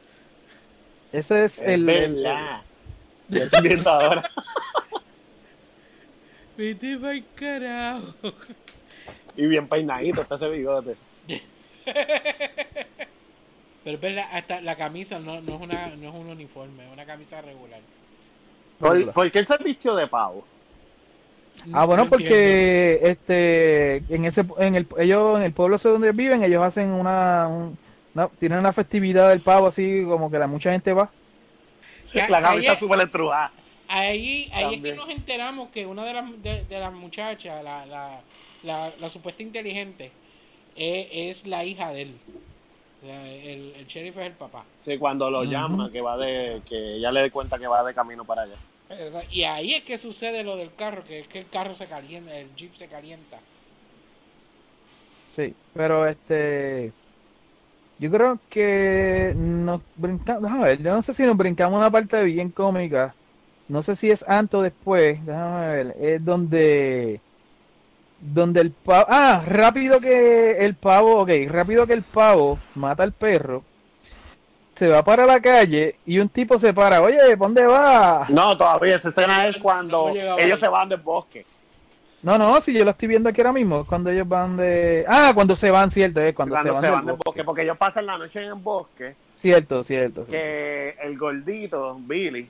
Ese es Es el, el-. Yo estoy viendo ahora. Vete pa'l carajo. Y bien peinadito está ese bigote. Pero es verdad, hasta la camisa no, no, es una, no es un uniforme, es una camisa regular. ¿Por, por qué él se vistió de pavo? Ah, bueno, No porque este en ese en el ellos en el pueblo donde viven, ellos hacen una, un- una- tienen una festividad del pavo así como que la mucha gente va. La Ahí camisa es- súper estrujada. Ahí, ahí es que nos enteramos que una de las, de, de las muchachas, la, la, la, la supuesta inteligente, es, es la hija de él. O sea, el, el sheriff es el papá. Sí, cuando lo llama, que va de, que ella le dé cuenta que va de camino para allá. Y ahí es que sucede lo del carro, que es que el carro se calienta, el jeep se calienta. Sí, pero este yo creo que nos brincamos, déjame ver, yo no sé si nos brincamos una parte bien cómica. No sé si es antes o después, déjame ver, es donde donde el pavo, ah, rápido que el pavo, ok, rápido que el pavo mata al perro, se va para la calle y un tipo se para, oye, ¿pa' ¿dónde va? No, todavía esa escena es cuando ellos se van del bosque. No, no, si yo lo estoy viendo aquí ahora mismo, cuando ellos van de, ah, cuando se van, cierto, es cuando, Cuando, se van, del del bosque. bosque. Porque ellos pasan la noche en el bosque. Cierto, cierto. cierto. Que el gordito, Billy,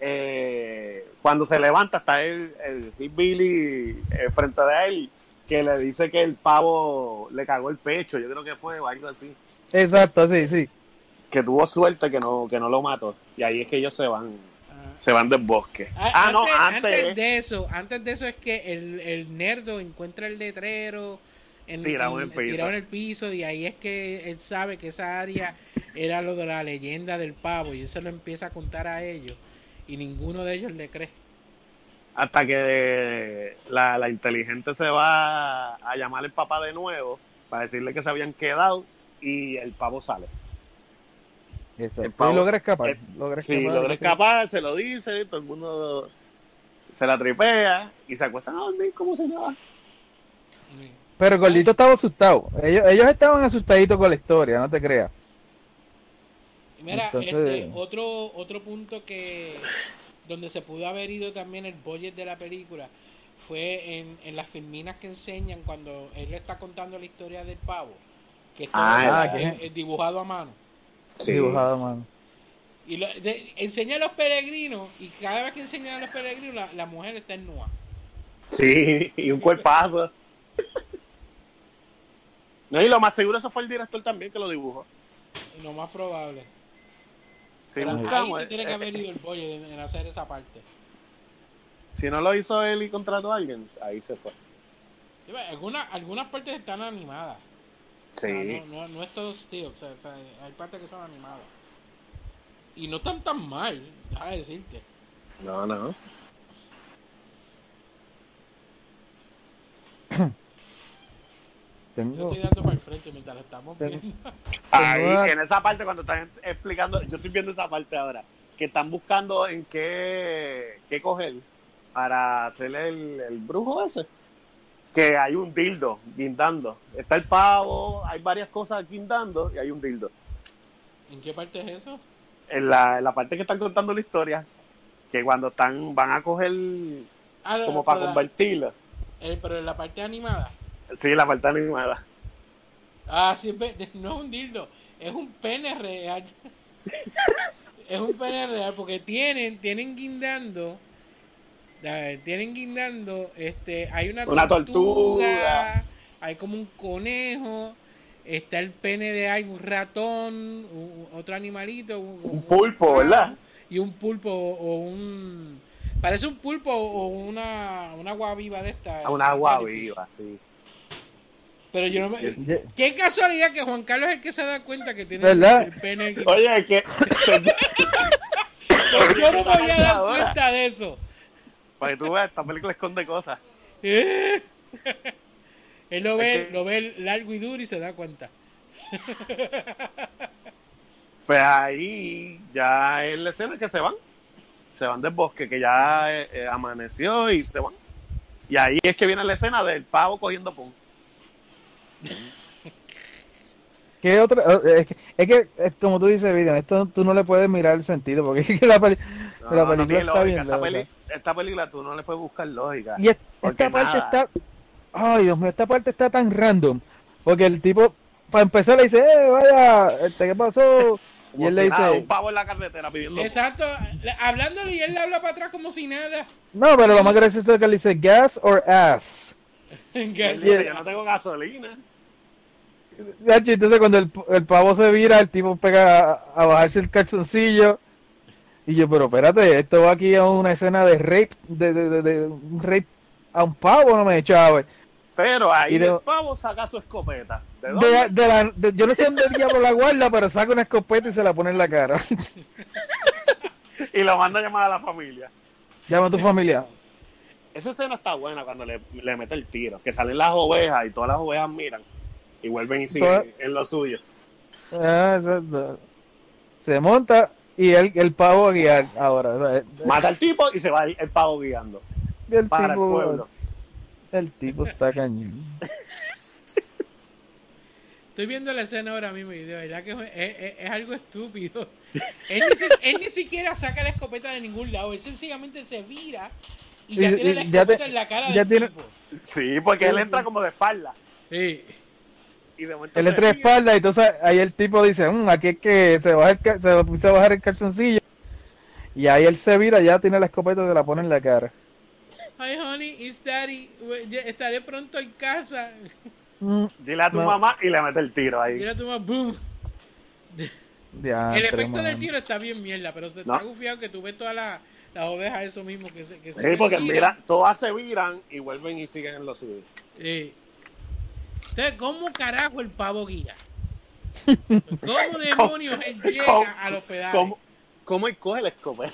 eh, cuando se levanta, está el, el Billy eh, frente de él, que le dice que el pavo le cagó el pecho. Yo creo que fue o algo así. Exacto, sí, sí. Que tuvo suerte que no, que no lo mató. Y ahí es que ellos se van. Se van del bosque. Ah, Ah, no, antes, antes. antes de eso, antes de eso es que el, el nerdo encuentra el letrero en, Tirado en el piso. tirado en el piso y ahí es que él sabe que esa área era lo de la leyenda del pavo y él se lo empieza a contar a ellos y ninguno de ellos le cree. hasta que la, la inteligente se va a llamar al papá de nuevo para decirle que se habían quedado y el pavo sale. Exacto. El pavo- y logra escapar. Eh, logra Sí, escapar. logra escapar, se lo dice, todo el mundo se la tripea y se acuestan a dormir como si nada. Pero el gordito estaba asustado. Ellos, ellos estaban asustaditos con la historia, no te creas. Mira, Entonces- este, otro, otro punto que donde se pudo haber ido también el budget de la película fue en, en las filminas que enseñan cuando él le está contando la historia del pavo, que está Ah, ah, dibujado a mano. Sí. Dibujado, mano. Y lo, de- enseña a los peregrinos y cada vez que enseñan a los peregrinos la, la mujer está en nua. Sí, y un cuerpazo. No, y lo más seguro eso fue el director también que lo dibujó. Y lo más probable. Si, Pero ahí buscamos, sí tiene que eh, haber ido el budget en, en hacer esa parte. si no lo hizo él y contrató a alguien, ahí se fue. Algunas, algunas partes están animadas. O Sí. sea, no, no, no es todo still, o sea, o sea, hay partes que son animadas. Y no están tan mal, déjame decirte. No, no. Yo estoy dando para el frente mientras lo estamos viendo. Ahí, en esa parte cuando están explicando, yo estoy viendo esa parte ahora, que están buscando en qué, qué coger para hacer el, el brujo ese. Que hay un dildo guindando. Está el pavo, hay varias cosas guindando y hay un dildo. ¿En qué parte es eso? En la, en la parte que están contando la historia, que cuando están van a coger Ah, no, como para la- convertirlo. eh, pero en la parte animada. Sí, la parte animada. Ah, sí, no es un dildo, es un pene real. es un pene real porque tienen, tienen guindando, tienen guindando, este, hay una, Una tortuga. hay como un conejo, está el pene de algún ratón, u- otro animalito, un, Un pulpo, ¿verdad? Y un pulpo o un parece un pulpo o una una agua viva de esta. Una agua viva, sí. Pero yo no me, Qué casualidad que Juan Carlos es el que se da cuenta que tiene ¿Verdad? el pene aquí. Oye, es que Yo no me había dado cuenta de eso. Para que tú veas, esta película esconde cosas. Eh. Él lo ve, Es que- lo ve largo y duro y se da cuenta. Pues ahí ya es la escena que se van. Se van del bosque, que ya eh, eh, amaneció y se van. Y ahí es que viene la escena del pavo cogiendo pum. ¿Qué otra? eh, Es que, es que, es como tú dices, Vivian, esto tú no le puedes mirar el sentido, porque es que la, peli- No, la no película tiene está lógica. bien esta, peli- esta película tú no le puedes buscar lógica. Y es- esta parte nada. está. Ay, Dios mío, esta parte está tan random. Porque el tipo, para empezar, le dice, eh, vaya, este, ¿qué pasó? Y Como él le si nada, dice, un pavo en la carretera pidiendo Exacto, le- hablándole y él le habla para atrás como si nada. no, pero lo más gracioso es que le dice, gas or ass. Él Gas- dice, yo no tengo gasolina. Entonces, cuando el, el pavo se vira, el tipo pega a, a bajarse el calzoncillo. Y yo, pero espérate, esto va aquí a una escena de rape, de, de, de, de un rape a un pavo, no me chave. Pero ahí de- el pavo saca su escopeta. ¿De dónde? De, de la- yo no sé dónde el diablo la guarda, pero saca una escopeta y se la pone en la cara. Y lo manda a llamar a la familia. Llama a tu familia. Esa escena está buena cuando le, le mete el tiro. Que salen las ovejas y todas las ovejas miran. Y vuelven y siguen en lo suyo. Ah, exacto. Se monta y el, el pavo a guiar ahora. o sea, Mata al tipo y se va el, el pavo guiando. el, Para el pueblo. el tipo está cañón. Estoy viendo la escena ahora mismo y de verdad que es, es- es algo estúpido. Él ni, si- él ni siquiera saca la escopeta de ningún lado, él sencillamente se vira y ya Y- tiene y la te- escopeta en la cara del tiene- tipo. Sí, porque él entra como de espalda. Sí. Y de momento Él se entra de gira. espalda y entonces ahí el tipo dice, "Mm, aquí es que se baja el, se puse a bajar el calzoncillo. Y ahí él se vira, ya tiene la escopeta y se la pone en la cara. Hi honey, it's daddy. Estaré pronto en casa. Mm, Dile a tu No. mamá y le mete el tiro ahí. Mira tu mamá, boom. El efecto del tiro está bien mierda, pero se No. está gufiado que tú ves todas las las ovejas, eso mismo que se que se Sí, porque giran. mira, todas se viran y vuelven y siguen en lo suyo. Sí. Entonces, ¿cómo carajo el pavo guía? ¿Cómo demonios él llega ¿Cómo- a los pedales? ¿Cómo, cómo él coge la escopeta?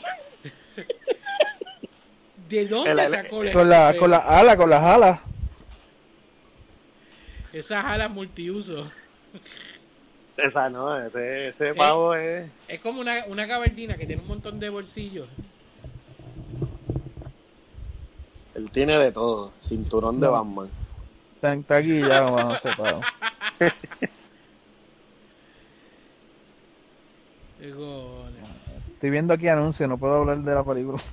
¿De dónde sacó la Con la, escopeta? con la ala, con las alas. Esas alas multiuso. Esa no, ese, ese pavo es. Es como una, una gabardina que tiene un montón de bolsillos. Él tiene de todo. Cinturón de Batman. Está, está aquí ya, mano, cojones. Estoy viendo aquí anuncios, no puedo hablar de la película.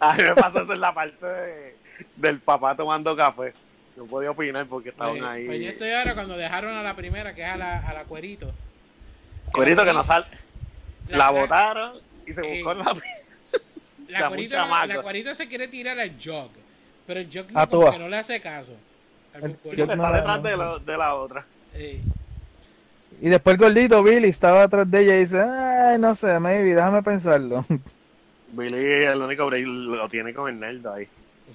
A mí me pasó eso en la parte de- del papá tomando café. No podía opinar porque estaban Pues, ahí. pues yo estoy ahora cuando dejaron a la primera, que es a la, a la cuerito. Cuerito que no sale. La- La la- botaron y se Eh, buscó la. La Ya, cuerita, un no- la cuerita se quiere tirar al jog, pero el jog A no, como toa. que no le hace caso. Al El Está no, detrás no. de, la otra. Y después el gordito Billy estaba atrás de ella y dice, ay, no sé, maybe, déjame pensarlo. Billy, el único break lo tiene con el nerd ahí.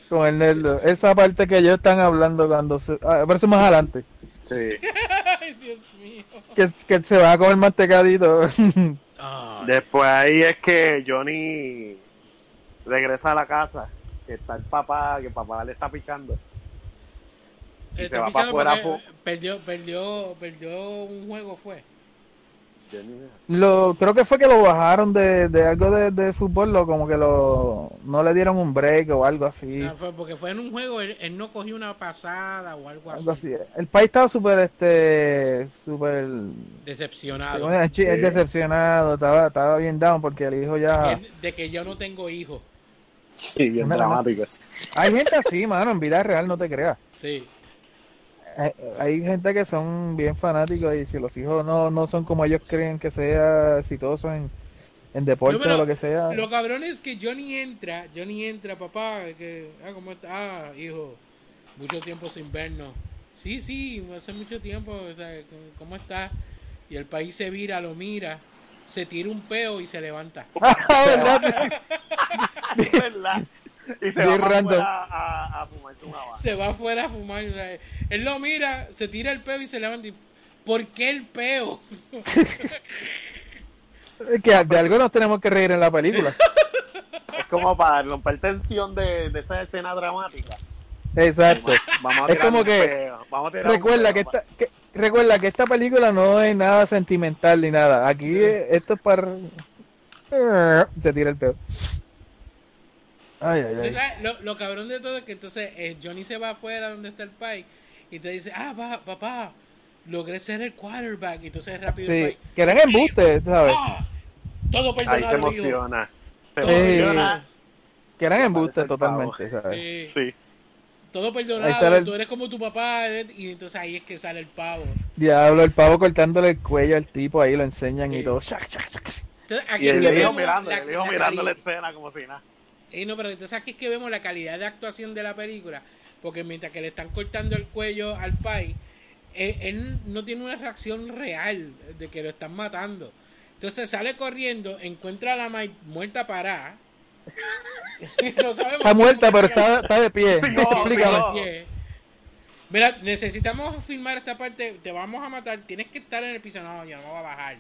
Con el nerdo. Esa parte que ellos están hablando cuando se... Ah, pero eso más adelante. Sí. Ay, Dios mío. Que, que se va a comer mantecadito. Ah, Después ahí es que Johnny regresa a la casa. Que está el papá, que el papá le está pichando. y está se va pichando para afuera porque Perdió, perdió, perdió un juego, fue. Yo ni idea. Lo, creo que fue que lo bajaron de, de algo de, de fútbol, lo, como que lo no le dieron un break o algo así. No, fue porque fue en un juego, él, él no cogió una pasada o algo así. Algo así. El país estaba súper, este, súper, Decepcionado. Sí. decepcionado, estaba, estaba bien down porque el hijo ya... Que- de que yo no tengo hijos. Sí, bien Una- dramático. Hay gente así, mano, en vida real, no te creas. Sí. Hay, hay gente que son bien fanáticos y si los hijos no, no son como ellos creen que sea exitosos en, en deporte No, pero o lo que sea. Lo cabrón es que Johnny entra, Johnny entra, papá, que, ah, ¿cómo está? Ah, hijo, mucho tiempo sin vernos. Sí, sí, hace mucho tiempo, o sea, ¿cómo está? Y el país se vira, lo mira, se tira un peo y se levanta. ¿Verdad? ¿Verdad? Y se Bien va random. afuera a, a fumarse una baja. Se va afuera a fumar. o sea, él lo mira, se tira el peo y se levanta. Y, ¿Por qué el peo? Es que de algo nos tenemos que reír en la película. Es como para romper tensión de, de esa escena dramática. Exacto. Vamos a Es tirar como un que- peo, vamos a tirar un Recuerda peo que pa- esta, que- recuerda que esta película no es nada sentimental ni nada. Aquí eh, esto es para... Se tira el peo. Ay, ay, ay. ¿Sabes? Lo, lo cabrón de todo es que entonces eh, Johnny se va afuera donde está el país y te dice, ah, pa- papá, logré ser el quarterback. Y entonces rápido Sí, que eran embustes, ¿sabes? "Ah, todo Ahí se perdonado, hijo". emociona. Se Eh, emociona. Que eran el totalmente, ¿sabes? Eh, Sí. Todo perdonado, el- tú eres como tu papá. Y entonces ahí es que sale el pavo. Diablo, el pavo cortándole el cuello al tipo, ahí lo enseñan y todo. Entonces, aquí Y el hijo vemos mirando, la- el mirando la escena como si nada. Eh, no, pero entonces aquí es que vemos la calidad de actuación de la película. Porque mientras que le están cortando el cuello al pai, él no tiene una reacción real de que lo están matando. Entonces sale corriendo, encuentra a la Mai muerta parada. no sabemos Está muerta, pero está, está de pie. Sí, no, Explícame. no. Mira, necesitamos filmar esta parte. Te vamos a matar. Tienes que estar en el piso. No, yo no voy a bajar.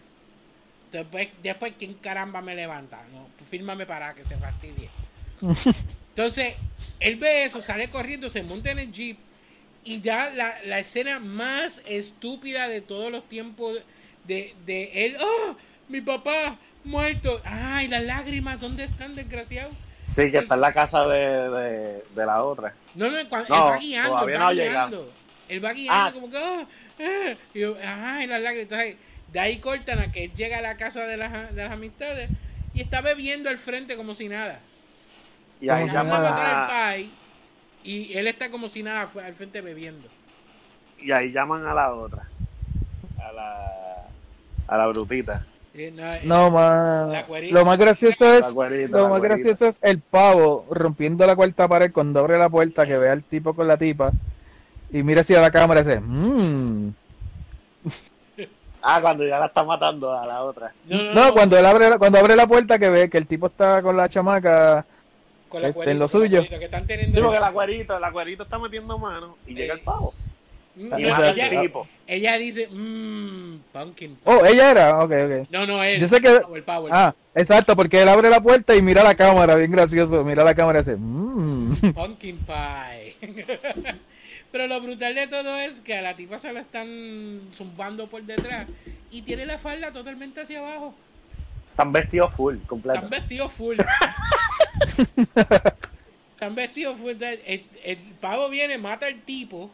Después, después ¿quién caramba me levanta? No, pues fírmame para que se fastidie. Entonces, él ve eso, sale corriendo, se monta en el jeep y da la, la escena más estúpida de todos los tiempos de, de él. ¡Oh! Mi papá muerto. ¡Ay, las lágrimas! ¿Dónde están, desgraciado? Sí, que está en la casa de, de, de la otra. No, no, cuando, No, él va guiando, él va no guiando. Él va guiando Ah, como que, ah, ah, y yo, ay, las lágrimas. Entonces, de ahí cortan a que él llega a la casa de las, de las amistades y está bebiendo al frente como si nada. Y ahí Llama a pai y él está como si nada fue al frente bebiendo. y ahí llaman a la otra. A la, a la brutita. Eh, no, eh, No, man. Lo más gracioso es, lo más gracioso es el pavo rompiendo la cuarta pared cuando abre la puerta que ve al tipo con la tipa y mira hacia la cámara y dice, mmm. Ah, cuando ya la está matando a la otra. no, no, No, no, cuando él abre, la- cuando abre la puerta que ve que el tipo está con la chamaca, con la este, cuerita, en lo la suyo. cuerita que están teniendo Sí, porque la cuerita, la cuerita está metiendo mano y Eh. llega el pavo. No, al ella, dice, mmm, pumpkin. oh, ella era, ok, ok. No, no, él. Yo sé que- el el pavo, el Ah, exacto, porque él abre la puerta y mira la cámara, bien gracioso, mira la cámara y dice, mmm. Pumpkin pie. Pero lo brutal de todo es que a la tipa se la están zumbando por detrás y tiene la falda totalmente hacia abajo. Están vestidos full, completo. Están vestidos full. Están vestidos full. Entonces, El, el pavo viene, mata al tipo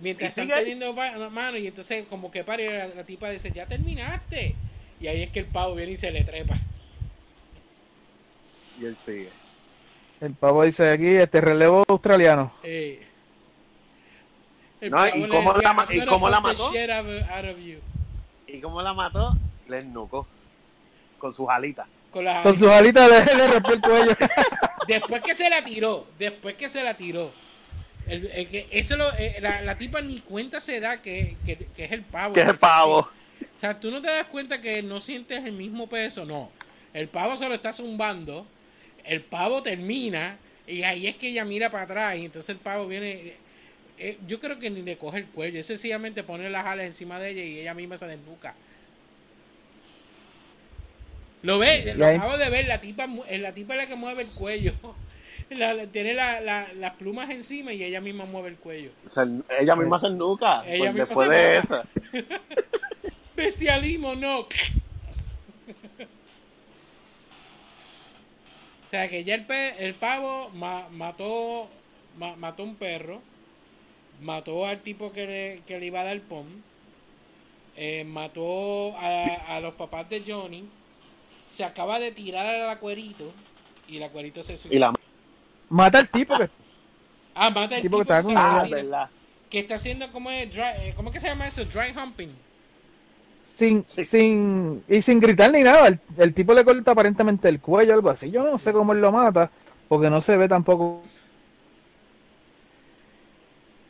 mientras Y están teniendo mano y entonces como que para y la, la tipa dice, ya terminaste. Y ahí es que el pavo viene y se le trepa. Y él sigue. El pavo dice aquí, este relevo australiano. Eh, el No, pavo ¿y cómo decía, la ma- "I'm y gonna cómo la fuck the mató? shit out of- out of you". ¿Y cómo la mató? Le nucó. Con sus alitas. Con las Con sus alitas le, le rompió el cuello. Después que se la tiró, después que se la tiró. El, el que eso lo, eh, la, la tipa ni cuenta se da que, que, que es el pavo. Que es el pavo. O sea, tú no te das cuenta que no sientes el mismo peso, no. El pavo se lo está zumbando, el pavo termina y ahí es que ella mira para atrás y entonces el pavo viene... eh, yo creo que ni le coge el cuello, es sencillamente pone las alas encima de ella y ella misma se desnuca. Lo ve, lo acabo de ver, la tipa, eh, la tipa es la que mueve el cuello. La- la- tiene la- la- las plumas encima y ella misma mueve el cuello. Se- ella misma se nuca. Ella pues, después de eso. Bestialismo, no. o sea que ya el, pe- el pavo ma- mató ma- mató un perro, mató al tipo que le, que le iba a dar pom, eh, mató a, a los papás de Johnny, se acaba de tirar al acuerito y el acuerito se Y suicidó. la Mata al tipo que Ah, mata al tipo tipo, que que, con ella. Ah, verdad. que está haciendo como es dry, eh, ¿cómo que se llama eso? Dry humping. sin, Sí. sin, y sin gritar ni nada, el, el tipo le corta aparentemente el cuello o algo así. Yo no sé cómo él lo mata, porque no se ve tampoco.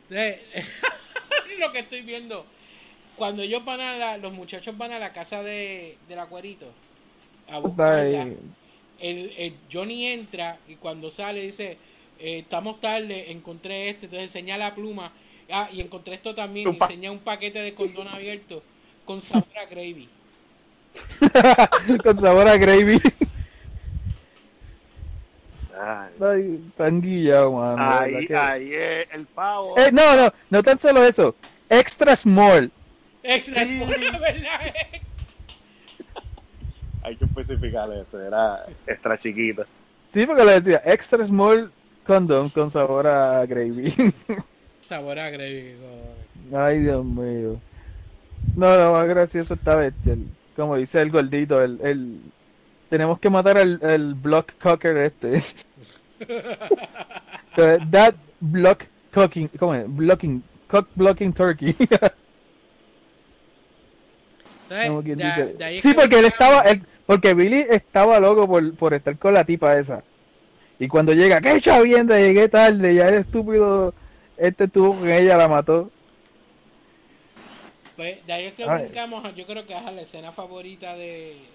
Eh, lo que estoy viendo. Cuando ellos van a la, los muchachos van a la casa de, del acuerito a buscarla, el, el Johnny entra y cuando sale dice, eh, estamos tarde, encontré esto, entonces enseña la pluma. Ah, y encontré esto también, pa- enseña un paquete de condón abierto con sabor a gravy. con sabor a gravy. Ay. Tan guillado, mano. Ahí, ahí es el pavo. Eh, no, no, no tan solo eso. Extra small. Extra Sí. small, ¿verdad? Hay que especificar eso, era extra chiquito. Sí, porque le decía extra small condom con sabor a gravy. sabor a gravy. Ay, Dios mío. No, lo más gracioso esta vez, el- como dice el gordito, el, el tenemos que matar al el block cocker este. That block cooking, ¿cómo es? Blocking, cock blocking turkey. Entonces, de- de Sí, que porque él estaba, él- porque Billy estaba loco por, por estar con la tipa esa. Y cuando llega, qué chavienda, llegué tarde, ya el estúpido este estuvo con ella, la mató. Pues de ahí es que brincamos, yo creo que es a la escena favorita de,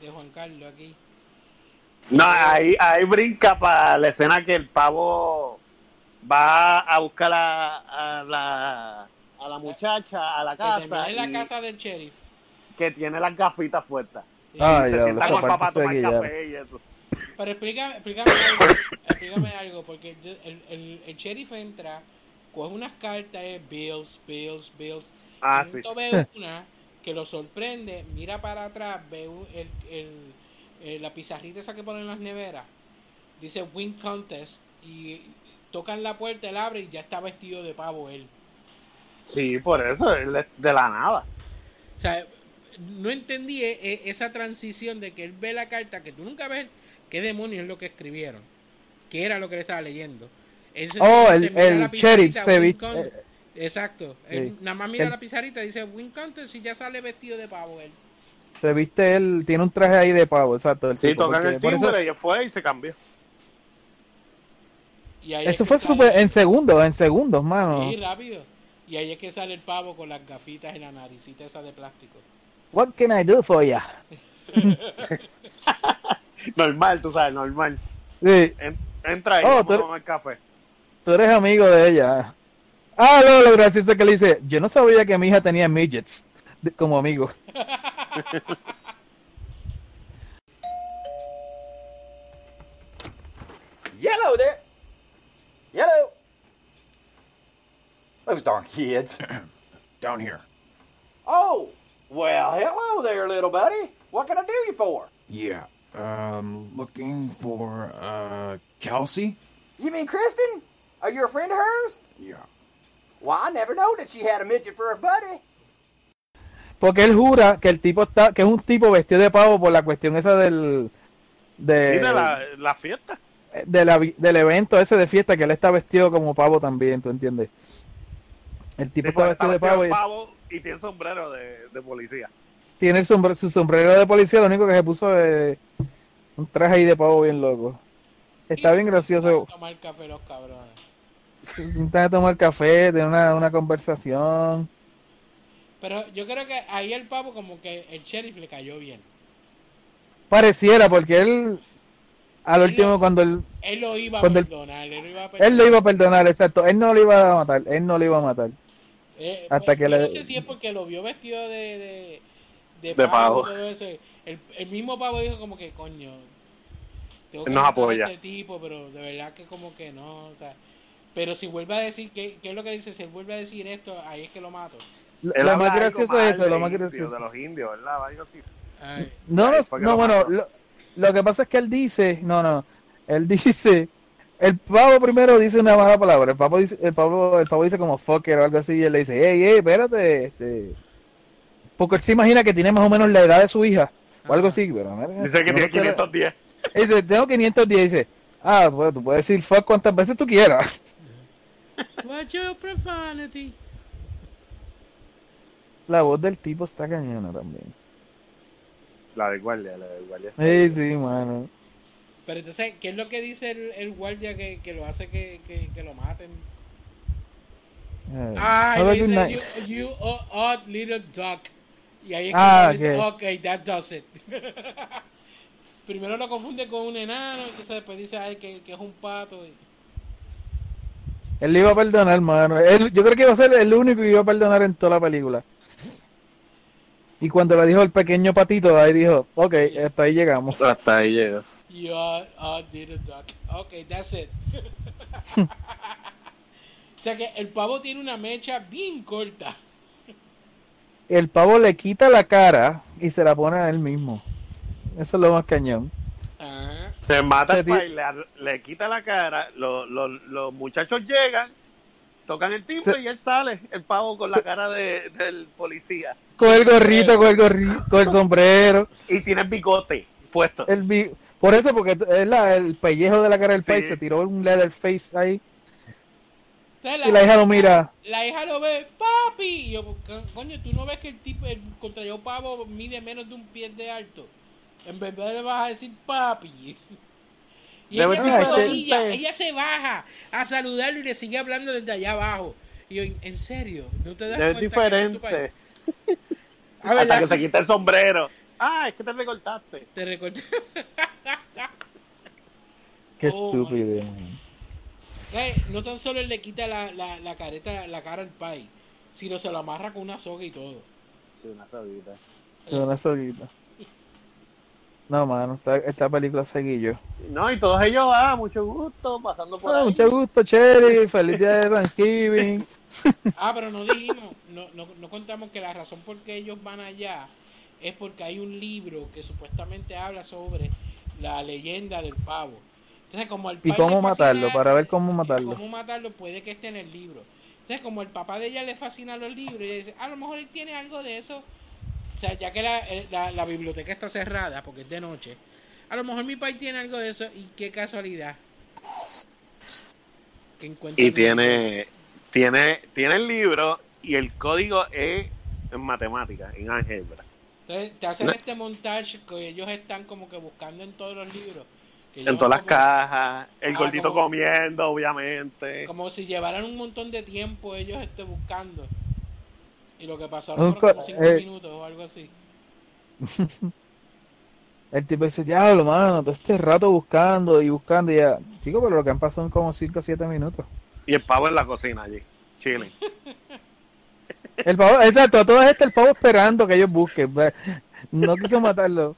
de Juan Carlos aquí. No, ahí, ahí brinca para la escena que el pavo va a buscar a, a la, a la muchacha a la Que casa, en la y casa del sheriff. que tiene las gafitas puestas. Y- Ay, y se sienta con el papá a parte tomar se guilla. café y eso. Pero explícame, explícame algo, explícame algo, porque el, el, el sheriff entra, coge unas cartas, eh, bills, bills, bills. Ah, y sí. ve una que lo sorprende, mira para atrás, ve el, eh, la pizarrita esa que ponen en las neveras, dice Win Contest, y tocan la puerta, él abre y ya está vestido de pavo él. Sí, por eso, él es de la nada. O sea, no entendí e- e- esa transición de que él ve la carta, que tú nunca ves qué demonios es lo que escribieron, qué era lo que le estaba leyendo. Él Oh, el- el sheriff se Win vi- Con- eh, Exacto. sí. Él nada más mira El- la pizarrita y dice Win Contest y ya sale vestido de pavo él. Se viste él, tiene un traje ahí de pavo, exacto. el Sí, tipo, tocan el por eso- timbre y él fue y se cambió. Y ahí es Eso que fue sale- súper en segundos, en segundos, mano. Sí, rápido. Y ahí es que sale el pavo con las gafitas en la naricita esa de plástico. What can I do for ya? Normal, tú sabes, normal. Sí, En- entra ahí, Oh, vamos tú a eres- tomar café. tú eres amigo de ella. Ah, no, lo gracioso que le dice, yo no sabía que mi hija tenía midgets de- como amigo. Yellow there. Yellow. Those darn kids. Down here. Oh, well, hello there, little buddy. What can I do you for? Yeah. Um, looking for, uh, Kelsey? You mean Kristen? Are you a friend of hers? Yeah. Well, I never know that she had a midget for a buddy. Porque él jura que el tipo está, que es un tipo vestido de pavo por la cuestión esa del, de, Sí, de la, la fiesta. de la del evento ese de fiesta que él está vestido como pavo también, ¿tú entiendes? El tipo Sí, está vestido de pavo y de pavo y tiene sombrero de, de policía. tiene el sombre- su sombrero de policía, lo único que se puso es un traje ahí de pavo bien loco. Está bien gracioso. Tomar café los cabrones. Se sientan a tomar café, tener una, una conversación. Pero yo creo que ahí el pavo como que el sheriff le cayó bien. Pareciera, porque él, al Él último, lo- cuando él, Él lo iba a perdonar, él lo iba a él perdonar. lo iba a perdonar, exacto. Él no lo iba a matar, él no lo iba a matar. Eh, hasta pues, que yo le- no sé si es porque lo vio vestido de, de, de, De pavo, todo eso. El, el mismo pavo dijo como que, coño, tengo que Nos apoya. este tipo, pero de verdad que como que no, o sea, pero si vuelve a decir, ¿qué, qué es lo que dice? Si él vuelve a decir esto, ahí es que lo mato. Lo, más gracioso es eso, de lo más gracioso. De los indios, ¿verdad? Ay, No, no, no, lo bueno, lo, lo que pasa es que él dice, no, no, él dice, el pavo primero dice una mala palabra, el pavo dice, el pavo, el pavo dice como fucker o algo así, y él le dice, hey, hey, espérate, este, porque él se imagina que tiene más o menos la edad de su hija, o algo así, pero mira, Dice que no tiene sé la- 510. él dice, tengo 510, dice, ah, pues tú puedes decir fuck cuantas veces tú quieras. Watch your profanity. La voz del tipo está cañona también. La del guardia, la del guardia. Sí, sí, mano. Pero entonces, ¿qué es lo que dice el, el guardia que, que lo hace que, que, que lo maten? Eh, Ah, y dice, you, you odd, odd little duck. Y ahí es que Ah, dice, ok. ok, that does it. Primero lo confunde con un enano, entonces después dice, ay, que, que es un pato. y- Él le iba a perdonar, mano. Él, yo creo que iba a ser el único que iba a perdonar en toda la película. Y cuando le dijo el pequeño patito, ahí dijo, ok, hasta ahí llegamos. Hasta ahí llega. You odd, odd little duck. Ok, that's it. o sea que el pavo tiene una mecha bien corta. El pavo le quita la cara y se la pone a él mismo. Eso es lo más cañón. Ah, Se mata Se el le, le quita la cara, lo- lo- los muchachos llegan, tocan el timbre Se- y él sale, el pavo con la cara de, del policía. Con el gorrito, con el gorrito, con el sombrero. Y tiene el bigote puesto. El Por eso, porque es la- el pellejo de la cara del Sí. país, se tiró un leather face ahí. Entonces Y la hija lo mira. La hija lo ve, papi. Y yo, co- coño, tú no ves que el tipo, el contrayo pavo mide menos de un pie de alto. En vez de le vas a decir papi. Y Debe ella ser se diferente. arrodilla, ella se baja a saludarlo y le sigue hablando desde allá abajo. Y yo, ¿en serio? ¿No te das Es cuenta que no es tu diferente. país? A ver, Hasta la- que se quita el sombrero. Ah, es que te recortaste. Te recuerdo. Qué Oh, estúpido. No tan solo él le quita la, la, la careta, la cara al país, sino se lo amarra con una soga y todo. Sí, una sabita. Con una soguita. No, mano, esta, esta película seguí yo. No, y todos ellos, ah, mucho gusto, pasando por Ah, ahí. mucho gusto, Cherry. Feliz día de Thanksgiving. Ah, pero no dijimos, no, no, no contamos que la razón por qué ellos van allá es porque hay un libro que supuestamente habla sobre la leyenda del pavo. Entonces, como el ¿Y cómo matarlo? fascina- Para ver cómo matarlo. Cómo matarlo puede que esté en el libro. Entonces, como el papá de ella le fascina los libros, y ella dice, a lo mejor él tiene algo de eso. O sea, ya que la, eh, la, la biblioteca está cerrada porque es de noche, a lo mejor mi país tiene algo de eso y qué casualidad. Que encuentra Y tiene, tiene, tiene el libro y el código es en matemáticas, en álgebra. Entonces te hacen No. este montaje que ellos están como que buscando en todos los libros. En todas las como- cajas, el Ah, gordito como- comiendo, obviamente. Como si llevaran un montón de tiempo ellos este buscando. Y lo que pasaron fueron como 5 eh. minutos o algo así. El tipo dice, diablo, mano, todo este rato buscando y buscando y ya. Chico, pero lo que han pasado son como 5 o 7 minutos. Y el pavo en la cocina allí, chile. El pavo, exacto, a todas estas el pavo esperando que ellos busquen. ve. No quiso matarlo.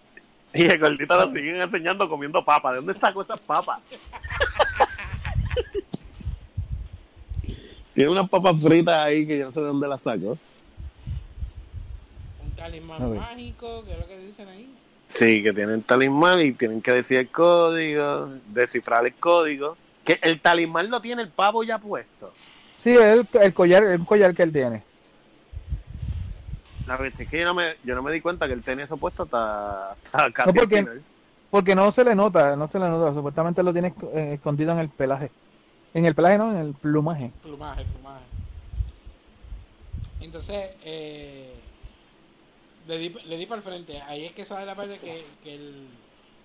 Y el gordito lo siguen enseñando comiendo papas. ¿De dónde sacó esas papas? Tiene unas papas fritas ahí que yo no sé de dónde las sacó. Un talismán mágico, que es lo que dicen ahí. Sí, que tienen talismán y tienen que decir el código, descifrar el código. Que el talismán lo tiene el pavo ya puesto. Sí, el, el collar, el collar que él tiene. La verdad es que yo no me, yo no me di cuenta que él tenía eso puesto hasta, hasta casi No, porque- final. Porque no se le nota, no se le nota. Supuestamente lo tiene eh, escondido en el pelaje. En el pelaje, no, en el plumaje. Plumaje, plumaje. Entonces, eh, le di, le di para el frente. Ahí es que sale la parte que, que el,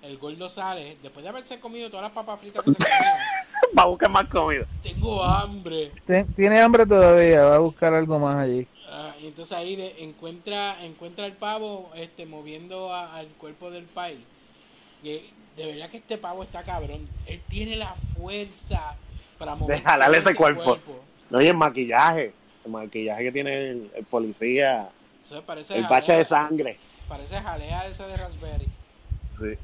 el gordo sale. Después de haberse comido todas las papas fritas que se. Va a buscar más comida. Tengo hambre. Tien- Tiene hambre todavía, va a buscar algo más allí. Ah, y entonces ahí le- encuentra encuentra el pavo este moviendo a- al cuerpo del país. Y de verdad que este pavo está cabrón. Él tiene la fuerza para mover De jalarle ese cuerpo. No, y el maquillaje. El maquillaje que tiene el, el policía. Eso parece El bache de sangre. parece jalea ese de Raspberry. Sí.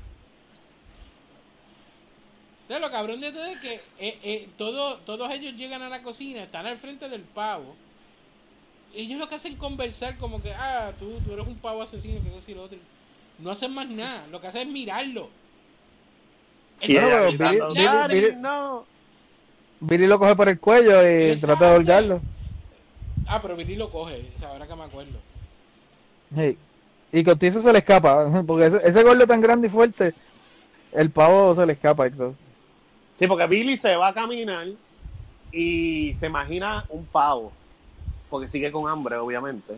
Entonces, lo cabrón de todo es que eh, eh, todo, todos ellos llegan a la cocina, están al frente del pavo. Ellos lo que hacen es conversar como que, ah, tú, tú eres un pavo asesino, que lo otro. No hacen más nada, lo que hacen es mirarlo. Billy- "Daddy, Billy- no". Billy lo coge por el cuello y Exacto. trata de holgarlo. Ah, pero Billy lo coge, o sea, ahora que me acuerdo. Sí. Y Cotizo se le escapa, porque ese, ese gordo tan grande y fuerte, el pavo se le escapa. y todo. Sí, porque Billy se va a caminar y se imagina un pavo, porque sigue con hambre, obviamente,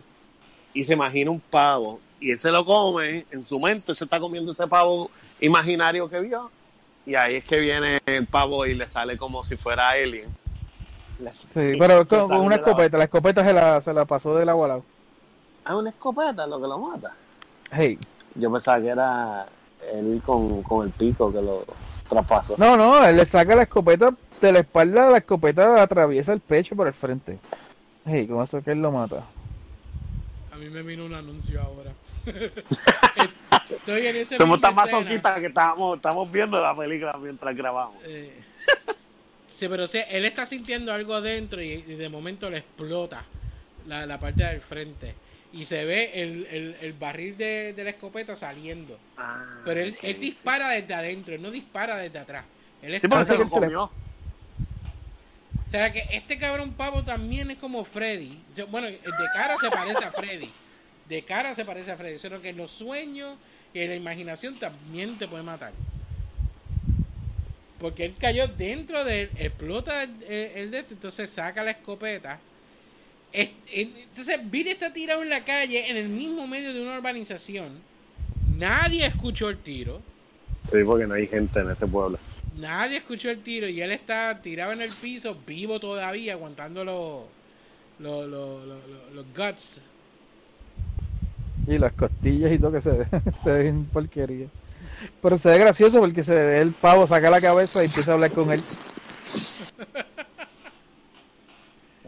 y se imagina un pavo, y él se lo come, en su mente se está comiendo ese pavo imaginario que vio, y ahí es que viene el pavo y le sale como si fuera alien. Le- Sí, pero con, una de la- escopeta, la escopeta se la, se la pasó del agua al lado. Ah, una escopeta lo que lo mata. Hey. Yo pensaba que era él con, con el pico que lo traspasó. No, no, él le saca la escopeta de la espalda, la escopeta atraviesa el pecho por el frente. Hey, con eso que él lo mata. A mí me vino un anuncio ahora. Estoy en ese Somos tan masoquistas que estamos, estamos viendo la película mientras grabamos. Eh, sí, pero sí, él está sintiendo algo adentro y, y de momento le explota la, la parte del frente. Y se ve el, el, el barril de, de la escopeta saliendo. Ah, Pero él, él dispara desde adentro, él no dispara desde atrás. Él Sí, está se lo le- comió. O sea que este cabrón pavo también es como Freddy. Bueno, de cara se parece a Freddy. De cara se parece a Freddy. Solo que los sueños y la imaginación también te puede matar. Porque él cayó dentro de él, explota el, de este, entonces saca la escopeta. Es- Entonces Billy está tirado en la calle, en el mismo medio de una urbanización. Nadie escuchó el tiro. Sí, porque no hay gente en ese pueblo. Nadie escuchó el tiro y él está tirado en el piso, vivo todavía, aguantando los, los, los, los, los- los guts. Y las costillas y todo que se ve, se ve en porquería. Pero se ve gracioso porque se ve el pavo, saca la cabeza y empieza a hablar con él.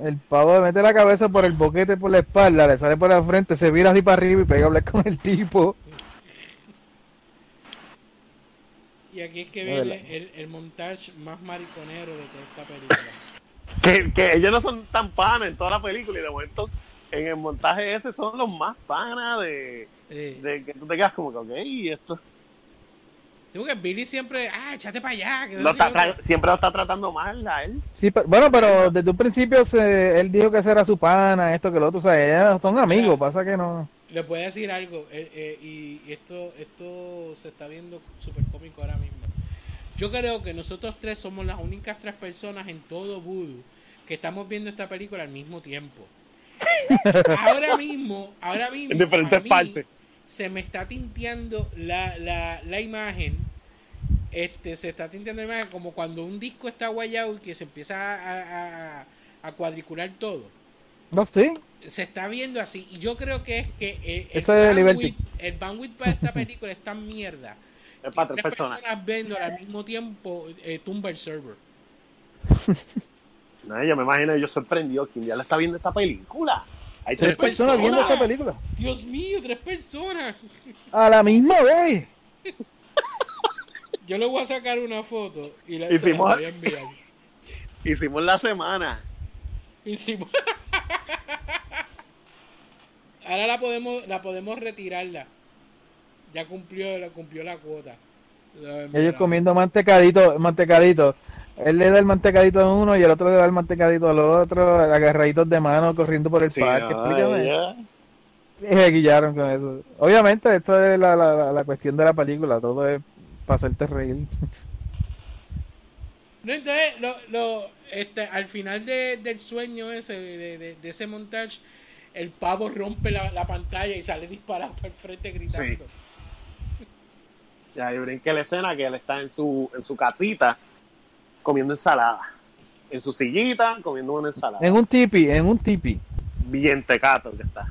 El pavo le mete la cabeza por el boquete por la espalda, le sale por la frente, se vira así para arriba y pega a hablar con el tipo. Y aquí es que viene el, el montaje más mariconero de toda esta película. Que, que ellos no son tan panas en toda la película y de momento en el montaje ese son los más panas de, de que tú te quedas como que, ok, y esto sí, porque Billy siempre, ah, échate para allá. Que no lo está yo tra- qué". siempre lo está tratando mal a él. Sí, pero- bueno, pero desde un principio se, él dijo que ese era su pana, esto que lo otro, o sea, ellos son amigos, Mira. pasa que no. Voy a decir algo, eh, eh, y esto, esto se está viendo súper cómico ahora mismo. Yo creo que nosotros tres somos las únicas tres personas en todo Voodoo que estamos viendo esta película al mismo tiempo. ahora mismo, ahora mismo, En diferentes mí partes. se me está tinteando la, la, la imagen. Este, se está tinteando la imagen como cuando un disco está guayado y que se empieza a, a, a cuadricular todo No, sí. Se está viendo así y yo creo que es que eh, el, Eso es bandwidth, el bandwidth para esta película es tan mierda Es para tres personas. viendo al mismo tiempo eh, tumba el server No, yo me imagino, yo sorprendido quien ya la está viendo esta película. Hay Tres tres personas viendo personas. esta película. Dios mío tres personas A la misma vez. yo le voy a sacar una foto y la, Hicimos- la voy a enviar Hicimos la semana. Hicimos- ahora la podemos la podemos retirarla ya cumplió la cumplió la cuota Ellos comiendo mantecadito, mantecadito. Él le da el mantecadito a uno y el otro le da el mantecadito al otro, agarraditos de mano, corriendo por el Sí, parque. no, Explícame. Sí, se guillaron con eso. Obviamente, esto es la, la, la- la cuestión de la película, todo es para hacerte reír. No, entonces, lo, lo, este, al final de- del sueño ese, de, de- de ese montaje, el pavo rompe la, la pantalla y sale disparado para el frente gritando. Ya, y brinqué la escena que él está en su, en su casita comiendo ensalada. En su sillita comiendo una ensalada. En un tipi, en un tipi. Bien tecato que está.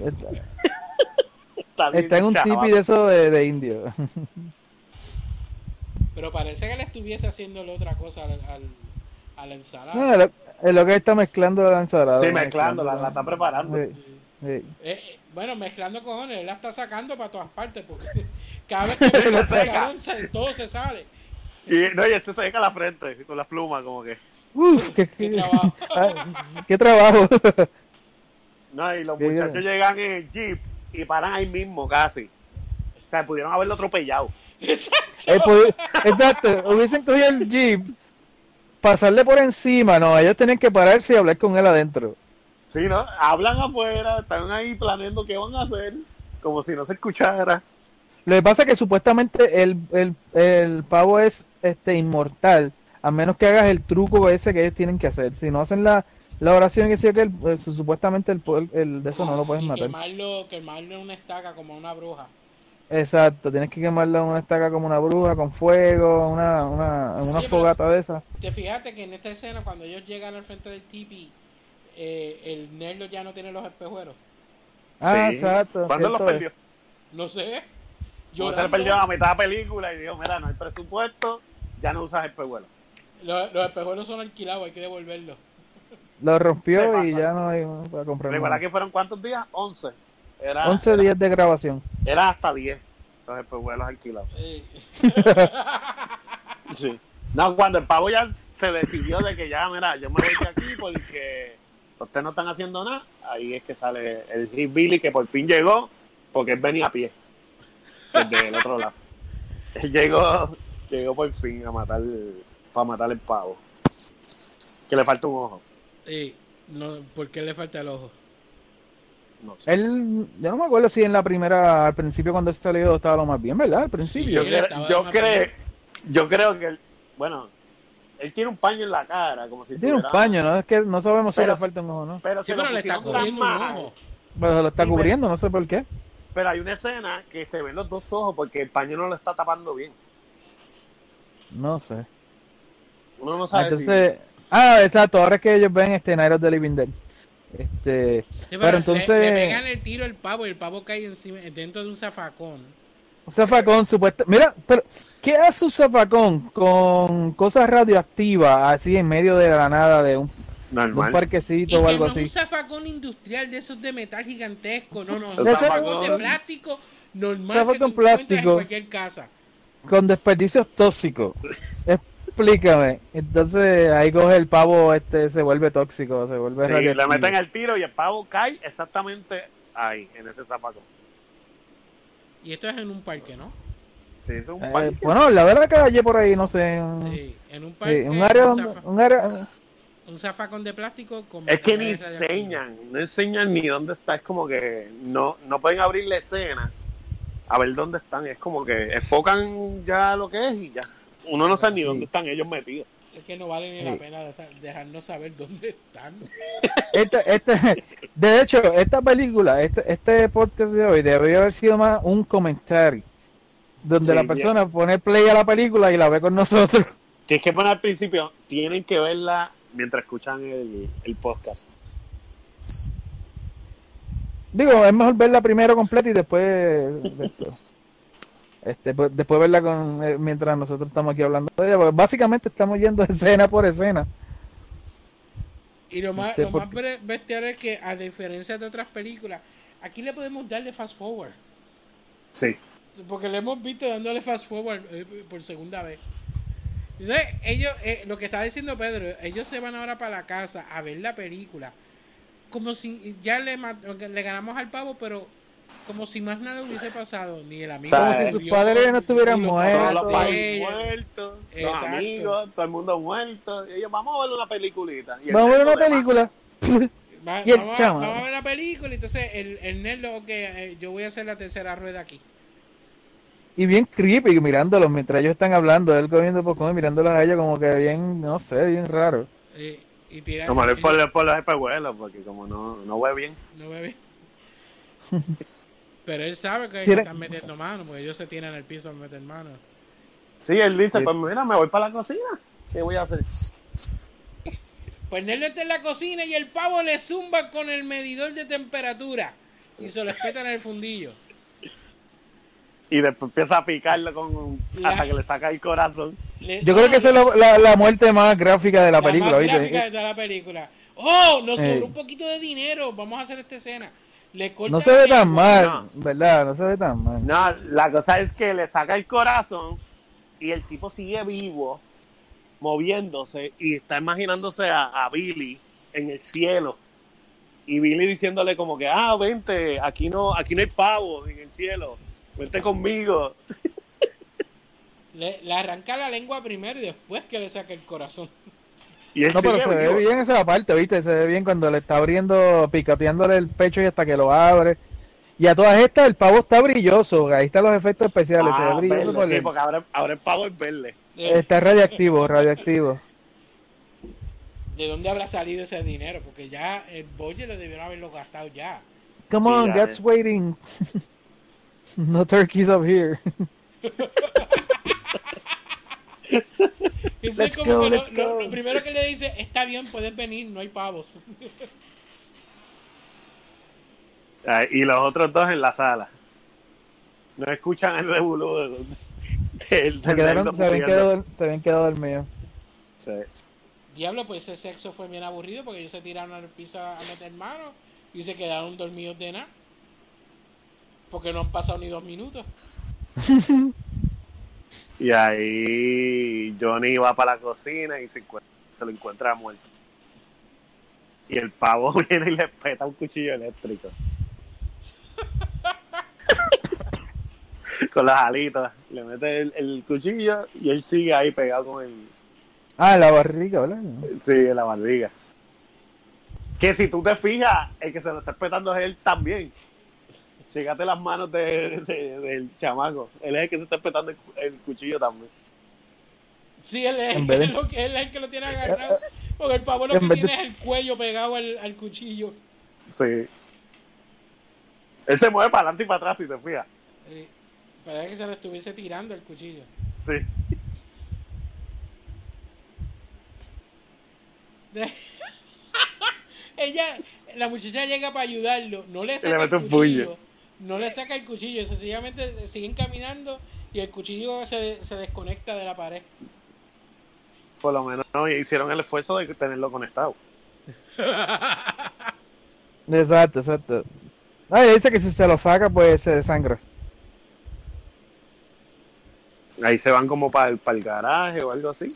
Está, Está, está en un tipi de eso de, de indio. Pero parece que le estuviese haciéndole otra cosa al, al- a la ensalada. No, es lo, lo que está mezclando la ensalada. Sí, mezclando, la, la está preparando. Sí, sí. Eh, eh, bueno, mezclando cojones, él la está sacando para todas partes porque cada vez que Se seca. se- todo se sale. Y no, y él se seca la frente con las plumas, como que. Uf, qué, Qué trabajo. Ah, qué trabajo. No, y los muchachos llegan en el jeep y paran ahí mismo casi. O sea, pudieron haberlo atropellado. Pudi- exacto, hubiesen cogido el jeep, pasarle por encima, no, ellos tenían que pararse y hablar con él adentro. Sí, ¿no? Hablan afuera, están ahí planeando qué van a hacer, como si no se escuchara. Lo que pasa es que supuestamente el, el, el pavo es este inmortal, a menos que hagas el truco ese que ellos tienen que hacer. Si no hacen la, la oración y que que el, el- supuestamente el, poder- el de eso no lo puedes y matar. quemarlo, quemarlo en una estaca como una bruja. Exacto, tienes que quemarlo en una estaca como una bruja, con fuego, una, una, en una Sí, fogata de esa. Te fijaste que en esta escena, cuando ellos llegan al frente del tipi, eh, el Nerlo ya no tiene los espejuelos. Ah, Sí. exacto. ¿Cuándo los perdió? No sé. Yo se le perdió a mitad de la película y dijo, mira, no hay presupuesto, ya no usas el pehuelo. Los, los espejuelos son alquilados, hay que devolverlos. Lo rompió y ya no hay para comprar. ¿Recuerda que fueron cuántos días? 11. Era, 11 días de grabación. era hasta 10 los espejuelos alquilados. Eh, Sí. No, cuando el pavo ya se decidió de que ya, mira, yo me voy de aquí porque ustedes no están haciendo nada, ahí es que sale el Hit Billy que por fin llegó, porque él venía a pie desde el otro lado. Él llegó, llegó por fin a matar, para matar el pavo. Que le falta un ojo. eh, no, ¿Por qué le falta el ojo? No sé. Él, yo no me acuerdo si en la primera, al principio cuando salió estaba lo más bien, ¿verdad? Al principio. Yo, él cre- estaba yo, creo, yo creo que, él- bueno, él tiene un paño en la cara, como si Tiene un paño, ¿no? Es que no sabemos si le falta un ojo, ¿no? Pero, Sí, se lo pero le está cubriendo un ojo. Pero se lo está Sí, pero- cubriendo, no sé por qué. Pero hay una escena que se ven los dos ojos porque el paño no lo está tapando bien. No sé. Uno no sabe entonces, ah, exacto, ahora es que ellos ven este Night of the Living Dead. Este, Sí, pero le- entonces, Le, pegan el tiro al pavo y el pavo cae encima, dentro de un zafacón. un zafacón supuesto. Mira, pero ¿qué hace un zafacón con cosas radioactivas así en medio de la nada de un, de un. Y parquecito o algo no así? un zafacón industrial de esos de metal gigantesco, no, no, es Un zafacón. de plástico normal Zafacón que tú encuentras en plástico. cualquier casa. Con desperdicios tóxicos. Explícame. Entonces ahí coge el pavo, este, se vuelve tóxico, se vuelve Sí, le meten el tiro y el pavo cae exactamente ahí, en ese zapacón. Y esto es en un parque, ¿no? Sí, es un Eh, parque. bueno, al lado de la calle por ahí, no sé. un- Sí, en un sí, parque. un área un, donde, zafa- un área, un zafacón de plástico con Es que ni enseñan, no enseñan ni dónde está. Es como que no, no pueden abrir la escena a ver dónde están. Es como que enfocan ya lo que es y ya. Uno no sabe ni dónde están ellos metidos. Es que no vale ni la pena deja- dejarnos saber dónde están. Este, este, de hecho, esta película, este, este podcast de hoy debería haber sido más un comentario. Donde Sí, la bien. persona pone play a la película y la ve con nosotros. Que es que poner al principio, tienen que verla mientras escuchan el, el podcast. Digo, es mejor verla primero completa y después de esto. Este, pues, después verla con eh, mientras nosotros estamos aquí hablando de ella, porque básicamente estamos yendo escena por escena. Y lo más, Este, lo más porque- bestial es que, a diferencia de otras películas, aquí le podemos darle fast forward. Sí. Porque le hemos visto dándole fast forward eh, por segunda vez. Entonces, ellos, eh, lo que está diciendo Pedro, ellos se van ahora para la casa a ver la película. Como si ya le ganamos al pavo, pero como si más nada hubiese pasado. Ni el amigo. Como si sus padres no estuvieran muertos. Los ella. muertos, los amigos, todo el mundo muerto. Y ellos, vamos a ver una peliculita. Y el Vamos a ver una película. Va- Y el vamos, vamos a ver la película. Entonces, el, el Nerdo, ok, eh, yo voy a hacer la tercera rueda aquí. Y bien creepy mirándolos mientras ellos están hablando, él comiendo y mirándolos a ellos como que bien, no sé, bien raro. Eh, y tira, Como le y- por, por los espejuelos, porque como no, no ve bien. No bebe. Pero él sabe que Si era- están metiendo mano, porque ellos se tiran al piso a meter mano. Sí, él dice, Sí. pues mira, me voy para la cocina. ¿Qué voy a hacer? Pues Nerdo está en la cocina y el pavo le zumba con el medidor de temperatura. Y se lo espetan en el fundillo. Y después empieza a picarlo con La- hasta que le saca el corazón. Le- Yo creo que esa es la, la- la muerte más gráfica de la, la película, más ¿viste? gráfica de toda la película. ¡Oh! Nos Eh. sobró un poquito de dinero. Vamos a hacer esta escena. Le No se ve tan mal, No. ¿verdad? No se ve tan mal. No, la cosa es que le saca el corazón y el tipo sigue vivo, moviéndose y está imaginándose a, a Billy en el cielo. y Billy diciéndole como que, ah, vente, aquí no, aquí no hay pavo en el cielo, vente conmigo. Le, le arranca la lengua primero y después que le saca el corazón. Y él No, pero se ve bien esa parte, ¿viste? Se ve bien cuando le está abriendo, picoteándole el pecho y hasta que lo abre. Y a todas estas el pavo está brilloso, ahí están los efectos especiales, se ve Ah, brilloso verde, por sí, porque ahora, ahora el pavo es verde. Está radiactivo, radiactivo. ¿De dónde habrá salido ese dinero? Porque ya el bolle lo debieron haberlo gastado ya. Come Sí, on, God's eh. waiting. no turkeys up here. Eso es Let's como go, que lo, primero que le dice, está bien, puedes venir, no hay pavos. Ah, Y los otros dos en la sala. No escuchan el revolú Se, habían quedado, se habían quedado dormidos. Sí. Diablo, pues ese sexo fue bien aburrido porque ellos se tiraron al piso a meter mano y se quedaron dormidos de nada. Porque no han pasado ni dos minutos. Y ahí Johnny va para la cocina y se, lo encuentra muerto. Y el pavo viene y le peta un cuchillo eléctrico. con las alitas. Le mete el, el cuchillo y él sigue ahí pegado con el... Ah, la barriga, ¿verdad? Sí, en la barriga. Que si tú te fijas, el que se lo está espetando es él también. Chégate las manos de- de- del chamaco. Él es el que se está espetando el, cu- el cuchillo también. Sí, él es, él lo que- él es el que lo tiene agarrado. Porque el pavo lo que tiene es el cuello pegado al, al cuchillo. Sí. Él se mueve para adelante y para atrás, si te fijas. Eh, parece que se lo estuviese tirando el cuchillo. Sí. De- Ella, la muchacha llega para ayudarlo, no le saca le el mete un cuchillo, puño. No le saca el cuchillo, sencillamente siguen caminando y el cuchillo se, se desconecta de la pared. Por lo menos no, hicieron el esfuerzo de tenerlo conectado. Exacto, exacto. Ah, y dice que si se lo saca, pues se desangra. Ahí se van como para el, para el garaje o algo así.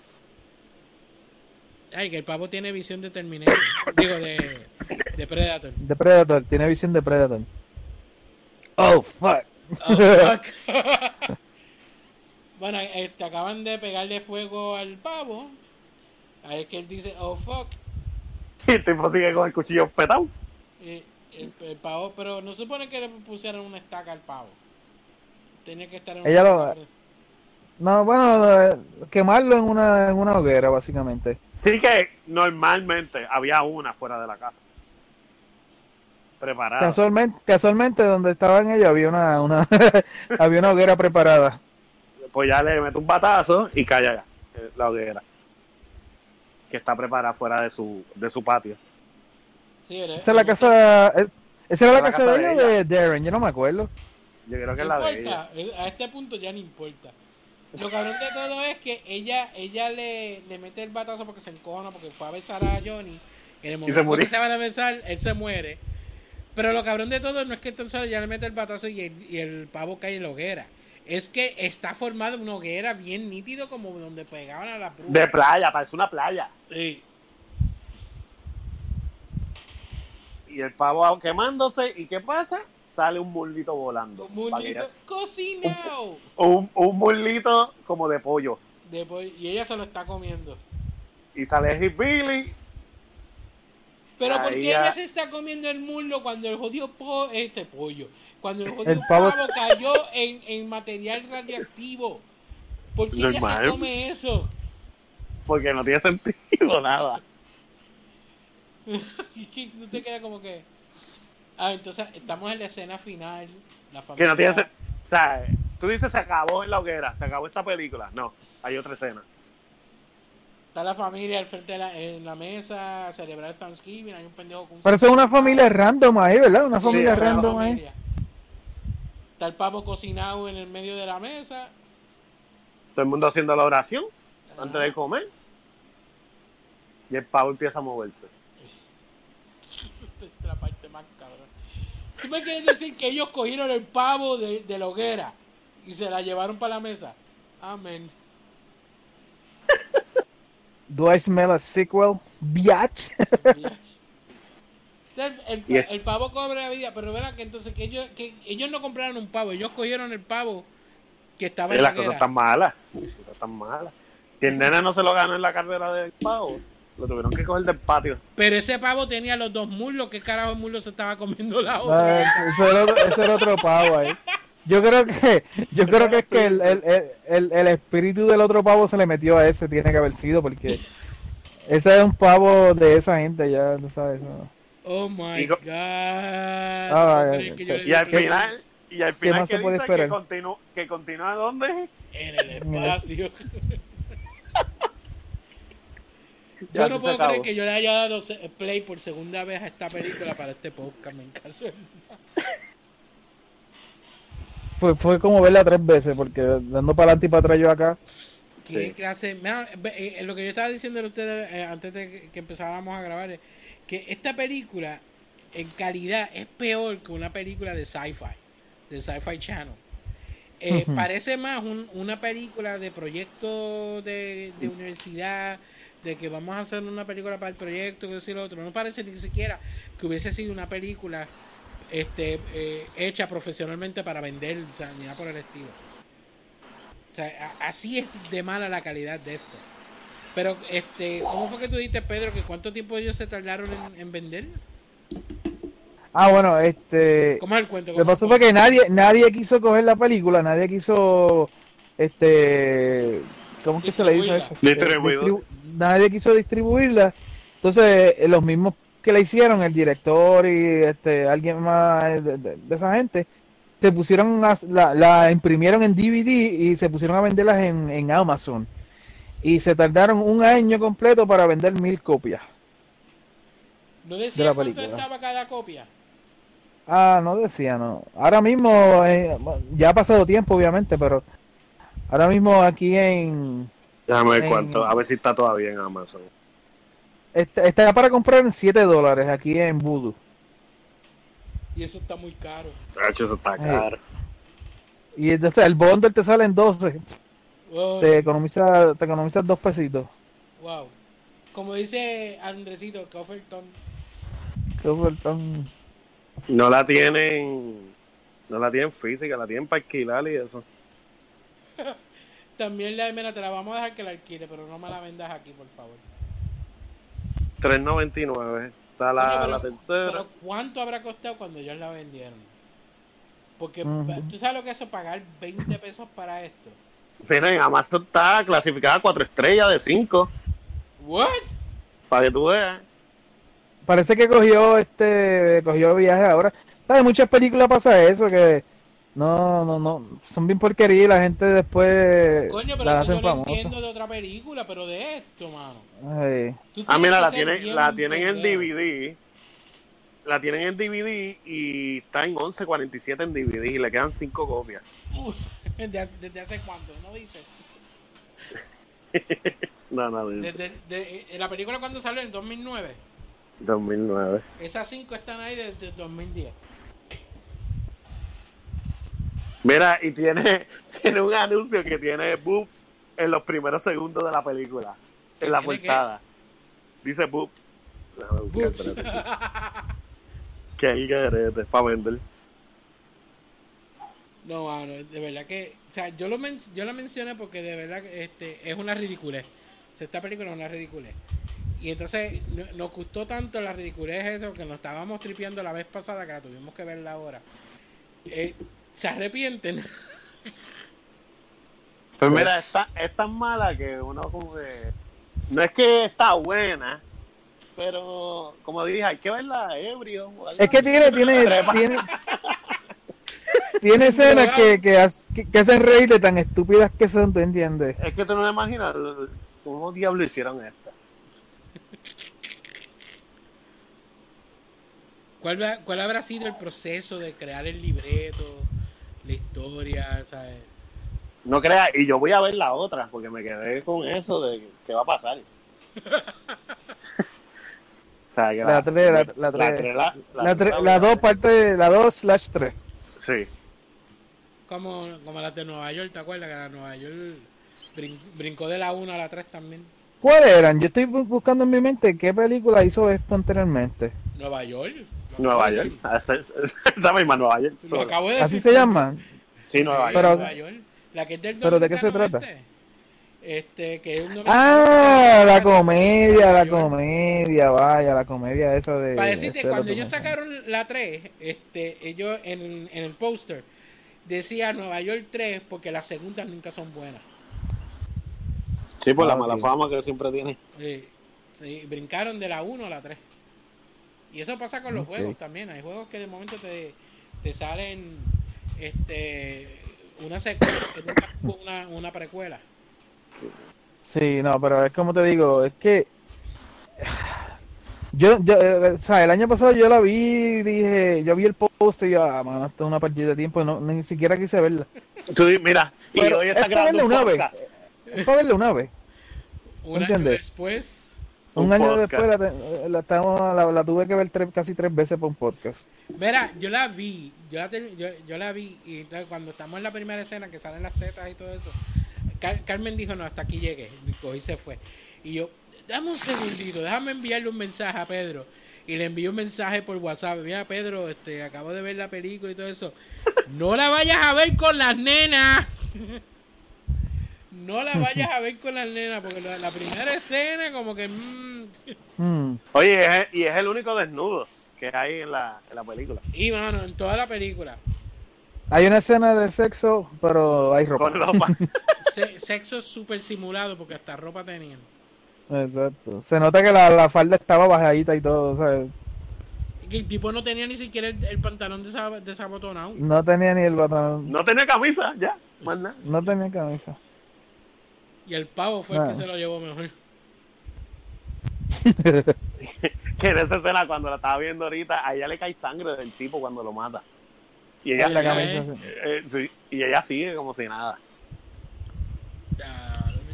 Ay, que el pavo tiene visión de Terminator, digo, de, de Predator. De Predator, tiene visión de Predator. Oh, fuck. Oh, fuck. bueno, este, acaban de pegarle fuego al pavo. Ahí es que él dice, oh fuck. Y el tipo sigue con el cuchillo petado. El, el pavo, pero no supone que le pusieron una estaca al pavo. Tenía que estar en Ella una lo-. No, bueno, quemarlo en una, en una hoguera, básicamente. Sí que normalmente había una fuera de la casa. Preparada. Casualmente, casualmente donde estaban ellos había una, una había una hoguera preparada. Pues ya le mete un batazo y calla ya eh, la hoguera. Que está preparada fuera de su, de su patio. Sí, Esa es la casa, es- esa era la, la casa, casa de de ella o de Darren, yo no me acuerdo. Yo creo que No es la de ella. a este punto ya no importa. Lo cabrón de todo es que ella ella le, le mete el batazo porque se encojona, porque fue a besar a Johnny. En el momento se murió. que se van a besar, él se muere. Pero lo cabrón de todo no es que entonces ella le mete el batazo y el, y el pavo cae en la hoguera. Es que está formada una hoguera bien nítido como donde pegaban a la brujas. De playa, parece una playa. Sí. Y el pavo quemándose. ¿Y qué pasa? Sale un mullito volando. Un ella- cocinado. Un, un mullito como de pollo. Después- y ella se lo está comiendo. Y sale Billy. Pero ¿por qué ella se está comiendo el muslo cuando el jodido po este pollo? Cuando el jodido El pavo- pavo cayó en, en material radioactivo. ¿Por qué ella se come eso? Porque no tiene sentido nada. Y que no te queda como que. Ah, entonces estamos en la escena final. La Que familia. no tiene sen- O sea, tú dices se acabó en la hoguera. Se acabó esta película. No, hay otra escena. Está la familia al frente de la, en la mesa a celebrar el Thanksgiving. Hay un pendejo con un Parece una familia random ahí, ¿verdad? Una Sí, familia es random ahí. Está el pavo cocinado en el medio de la mesa. Todo el mundo haciendo la oración antes de comer. Y el pavo empieza a moverse. Esta es la parte más cabrón. ¿Tú me quieres decir que ellos cogieron el pavo de, de la hoguera y se la llevaron para la mesa? Amén. Do I smell a sequel? Biatch. El, el- el pavo cobra vida, pero verá que entonces que ellos, que ellos no compraron un pavo, ellos cogieron el pavo que estaba Sí, en la las cosas están malas. Están malas. Si el nene no se lo ganó en la carrera del pavo, lo tuvieron que coger del patio. Pero ese pavo tenía los dos muslos, ¿qué carajo el muslo se estaba comiendo la otra? Ah, ese, era ese era otro pavo ahí. Yo creo que, yo creo que es que el, el, el, el- espíritu del otro pavo se le metió a ese, tiene que haber sido, porque ese es un pavo de esa gente, ya tú sabes. ¿no? Oh my Y god. Ah, ¿Tú eh, crees que yo le Y al final, y al ¿Qué final más que se puede dice esperar? que continúa, que continúa dónde? En el espacio. Yo no puedo creer que yo le haya dado play por segunda vez a esta película para este podcast, me caso. Fue, fue como verla tres veces, porque dando para adelante y para atrás yo acá. ¿Qué Sí. clase? Mira, ve- eh, lo que yo estaba diciendo a ustedes eh, antes de que- empezáramos a grabar es que esta película en calidad es peor que una película de sci-fi, de Sci-Fi Channel. Eh. Parece más un- una película de proyecto de, de universidad, de que vamos a hacer una película para el proyecto, que decir lo otro. No parece ni siquiera que hubiese sido una película este, eh, hecha profesionalmente para vender, o sea, ni nada por el estilo. O sea, a- así es de mala la calidad de esto. Pero, este, ¿cómo fue que tú dijiste, Pedro, que cuánto tiempo ellos se tardaron en, en vender? Ah, bueno, este. ¿Cómo es el cuento? Lo ¿Cómo que es pasó fue que nadie, nadie quiso coger la película, nadie quiso, este, ¿cómo es que se le dice eso? Distribu- nadie quiso distribuirla. Entonces, eh, los mismos que la hicieron, el director y este, alguien más de, de- de esa gente, se pusieron, a- la, la imprimieron en DVD y se pusieron a venderlas en, en Amazon. Y se tardaron un año completo para vender mil copias. ¿No de decía la cuánto película. estaba cada copia? Ah, no decía, no. Ahora mismo, eh, ya ha pasado tiempo, obviamente, pero ahora mismo aquí en... Déjame ver En- cuánto, a ver si está todavía en Amazon. Está, está para comprar en 7 dólares aquí en Voodoo. Y eso está muy caro. Hacho, eso está caro. Y entonces el bundle te sale en 12. Wow. Te economiza, te economizas dos pesitos. wow. Como dice Andresito, que Offerton, Qué ofertón. No la tienen, no la tienen física, la tienen para alquilar y eso. también la mira, te la vamos a dejar que la alquile, pero no me la vendas aquí, por favor. 3.99. Está la, pero, la tercera. pero ¿cuánto habrá costado cuando ellos la vendieron? Porque Ujú. tú sabes lo que es eso, pagar 20 pesos para esto. Mira, en Amazon está clasificada 4 estrellas de 5. ¿What? Para que tú veas. Parece que cogió este cogió viaje ahora. ¿Sabes? Muchas películas pasa eso que no, no, no, son bien porquería y la gente después Coño, pero las eso yo hacen lo famosas. entiendo de otra película, pero de esto, mano. Ay. Tú Ah, mira, la tienen, la tienen en. DVD. La tienen en DVD y está en 11.47 en DVD y le quedan 5 copias. Uf, ¿Desde, desde hace cuánto? ¿No dice? No, no, dice. Desde, de- eh, la película cuando salió en 2009. 2009. Esas cinco están ahí desde el 2010. Mira, y tiene, tiene un anuncio que tiene boobs en los primeros segundos de la película. En la portada. Dice buscar, Boobs. Que el garete, para vender. No, mano, de verdad que, o sea, yo lo men- yo la mencioné porque de verdad este es una ridiculez. O sea, esta película es una ridiculez. Y entonces no- nos gustó tanto la ridiculez eso que nos estábamos tripeando la vez pasada que la tuvimos que verla ahora. Eh, se arrepienten. Pues mira, esta, es tan mala que uno como que... No es que está buena, pero como dije, hay que verla ebrio. o algo Es que tiene, tiene, tiene, tiene escenas que, que, que- hacen reír de tan estúpidas que son, ¿tú entiendes? Es que tú no te imaginas cómo diablos hicieron esta. ¿Cuál, ¿Cuál habrá sido el proceso de crear el libreto, la historia, ¿sabes? No creas, y yo voy a ver la otra, porque me quedé con eso de qué va a pasar. o sea, que La tres, la- la la tres. tres, la- la La, tres tre- voy la a 2 ver. parte, la 2 slash 3. Sí. Como, como las de Nueva York, ¿te acuerdas? Que la de Nueva York brin- brincó de la 1 a la 3 también. ¿Cuáles eran? Yo estoy bu- buscando en mi mente qué película hizo esto anteriormente. Nueva York. Nueva York. decir. Esa, misma Nueva York. Lo acabo de Así decir. se llama. Sí, Nueva York. Pero- Nueva York. La que es del ¿Pero de qué se trata? Este, este que es un Ah, la comedia, la comedia, vaya, la comedia esa de... Para decirte, este, cuando lo ellos sacaron la 3, este, ellos en, en el póster decía Nueva York 3 porque las segundas nunca son buenas. Sí, por la Ah, mala fama que siempre tiene. Sí, sí, brincaron de la 1 a la 3. Y eso pasa con los juegos también. Hay juegos que de momento te, te salen este una secuela, una, una precuela. Sí, no, pero es como te digo, es que... Yo, yo, eh, o sea, el año pasado yo la vi, dije, yo vi el post y yo, ah, mano, esto es una partida de tiempo, no, ni siquiera quise verla. Tú di- mira, y Pero hoy es está para grabando verla un una vez, podcast. es para verla una vez. Un año ¿Entiendes? después, Un, Un año podcast. después la, la, estamos- la, la tuve que ver tres, casi tres veces por un podcast. Verá, yo la vi, yo la, yo, yo la vi y entonces cuando estamos en la primera escena que salen las tetas y todo eso, Car- Carmen dijo, no, hasta aquí llegué, y se fue. Y yo, dame un segundito, déjame enviarle un mensaje a Pedro. Y le envié un mensaje por WhatsApp, mira Pedro, este, acabo de ver la película y todo eso. No la vayas a ver con las nenas. No la vayas a ver con las nenas, porque la, la primera escena como que... mm, Hmm. Oye, es- y es el único desnudo que hay en la, en la película. y mano, en toda la película. Hay una escena de sexo, pero hay ropa. Con ropa. Se- sexo súper simulado porque hasta ropa tenían. Exacto. Se nota que la, la falda estaba bajadita y todo, ¿sabes? Que el tipo no tenía ni siquiera el, el pantalón desa- desabotonado. No tenía ni el botón, No tenía camisa, ya, más nada. no tenía camisa. Y el pavo fue el que Ah. se lo llevó mejor. Que en esa escena, cuando la estaba viendo ahorita, a ella le cae sangre del tipo cuando lo mata. Y ella, la Ya, camisa, eh. sí. eh, sí, y ella sigue como si nada. Ah,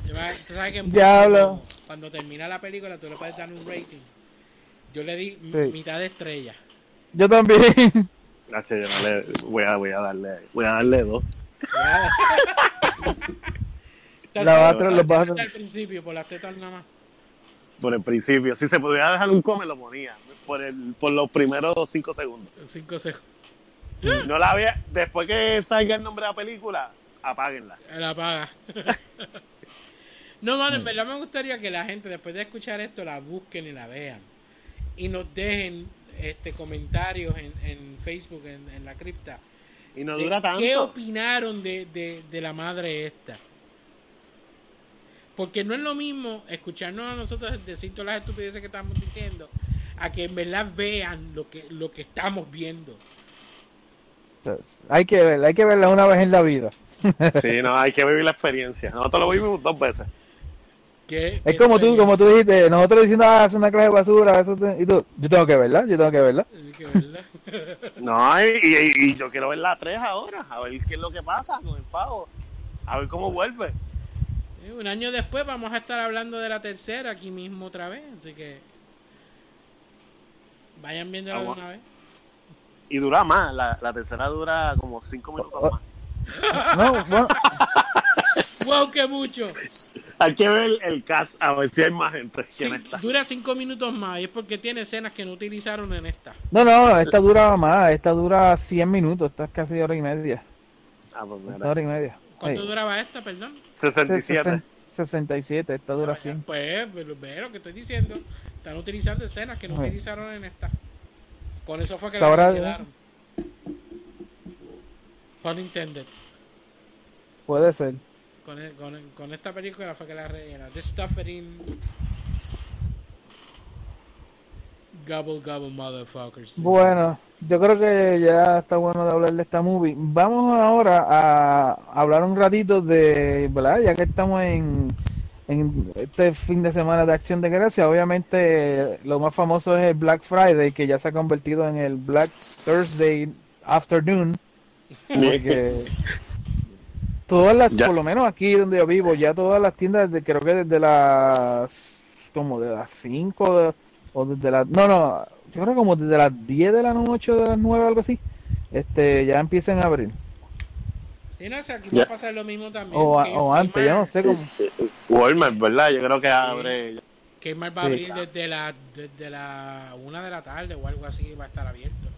Tú sabes que cuando, cuando termina la película tú le puedes dar un rating. Yo le di Sí. mitad de estrella. Yo también. Gracias, yo no le, voy, a, voy a darle voy a darle dos. La los vas a- al principio por las tetas nada más. Por el principio. Si se pudiera dejar un come, lo ponía. Por, el, por los primeros cinco segundos. Cinco segundos. No la había. Después que salga el nombre de la película, apáguenla. La paga. no, mano, en verdad me gustaría que la gente después de escuchar esto la busquen y la vean. Y nos dejen este comentarios en, en Facebook, en, en la cripta. Y no dura tanto. ¿Qué opinaron de, de, de la madre esta? Porque no es lo mismo escucharnos a nosotros decir todas las estupideces que estamos diciendo a que en verdad vean lo que, lo que estamos viendo. hay que verla, hay que verla una vez en la vida. Sí, no, hay que vivir la experiencia. Nosotros lo vivimos dos veces. ¿Qué- Es qué como tú, como tú dijiste, nosotros diciendo, ah, es una clase de basura, eso te- y tú, yo tengo que verla, yo tengo que verla. Hay que verla. No, y, y- y yo quiero ver la 3 ahora, a ver qué es lo que pasa con el pavo, a ver cómo vuelve. Un año después vamos a estar hablando de la tercera aquí mismo otra vez, así que vayan viéndola de una vez. Y dura más, la, la tercera dura como 5 minutos más. No, bueno, ¡Wow, qué mucho! Hay que ver el cast, a ver si hay más gente que Sí, en esta. dura cinco minutos más y es porque tiene escenas que no utilizaron en esta. no, no, esta dura más, esta dura 100 minutos, esta es casi hora y media. Ah, pues Esta mira, hora y media. ¿Cuánto Sí. duraba esta, perdón? 67. Sesen- 67, esta dura 100. Pues, ve ve lo que estoy diciendo. Están utilizando escenas que no utilizaron en esta. Con eso fue que Sabrá- la quedaron. Pun intended. Puede ser. Con, e- con, con esta película fue que la rellena. This stuff in. Gobble, gobble, motherfuckers. Bueno, yo creo que ya está bueno de hablar de esta movie. Vamos ahora a hablar un ratito de, ¿verdad? Ya que estamos en, en este fin de semana de Acción de Gracia, obviamente lo más famoso es el Black Friday, que ya se ha convertido en el Black Thursday Afternoon. Porque todas las, Ya. por lo menos aquí donde yo vivo, ya todas las tiendas, de, creo que desde las, como de las 5 o desde las, no, no, yo creo como desde las 10 de la noche o de las 9, algo así, este, ya empiezan a abrir. Sí, no sé, aquí Ya. va a pasar lo mismo también. O, a- o antes, yo no sé cómo. Walmart, ¿verdad? Yo creo que abre. Kmart va a Sí. abrir desde la, desde la una de la tarde o algo así, va a estar abierto.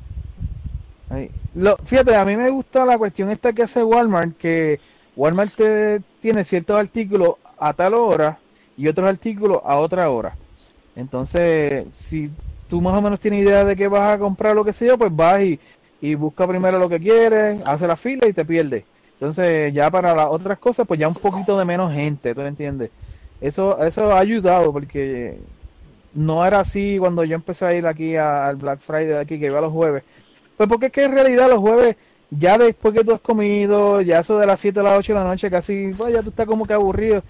Ahí. Lo, fíjate, a mí me gusta la cuestión esta que hace Walmart, que Walmart te, tiene ciertos artículos a tal hora y otros artículos a otra hora. Entonces, si tú más o menos tienes idea de que vas a comprar lo que sea, pues vas y, y busca primero lo que quieres, hace la fila y te pierdes. Entonces, ya para las otras cosas, pues ya un poquito de menos gente, ¿tú me entiendes? Eso, eso ha ayudado porque no era así cuando yo empecé a ir aquí al Black Friday de aquí, que iba los jueves. Pues porque es que en realidad los jueves, ya después que tú has comido, ya eso de las 7 a las 8 de la noche, casi, pues ya tú estás como que aburrido.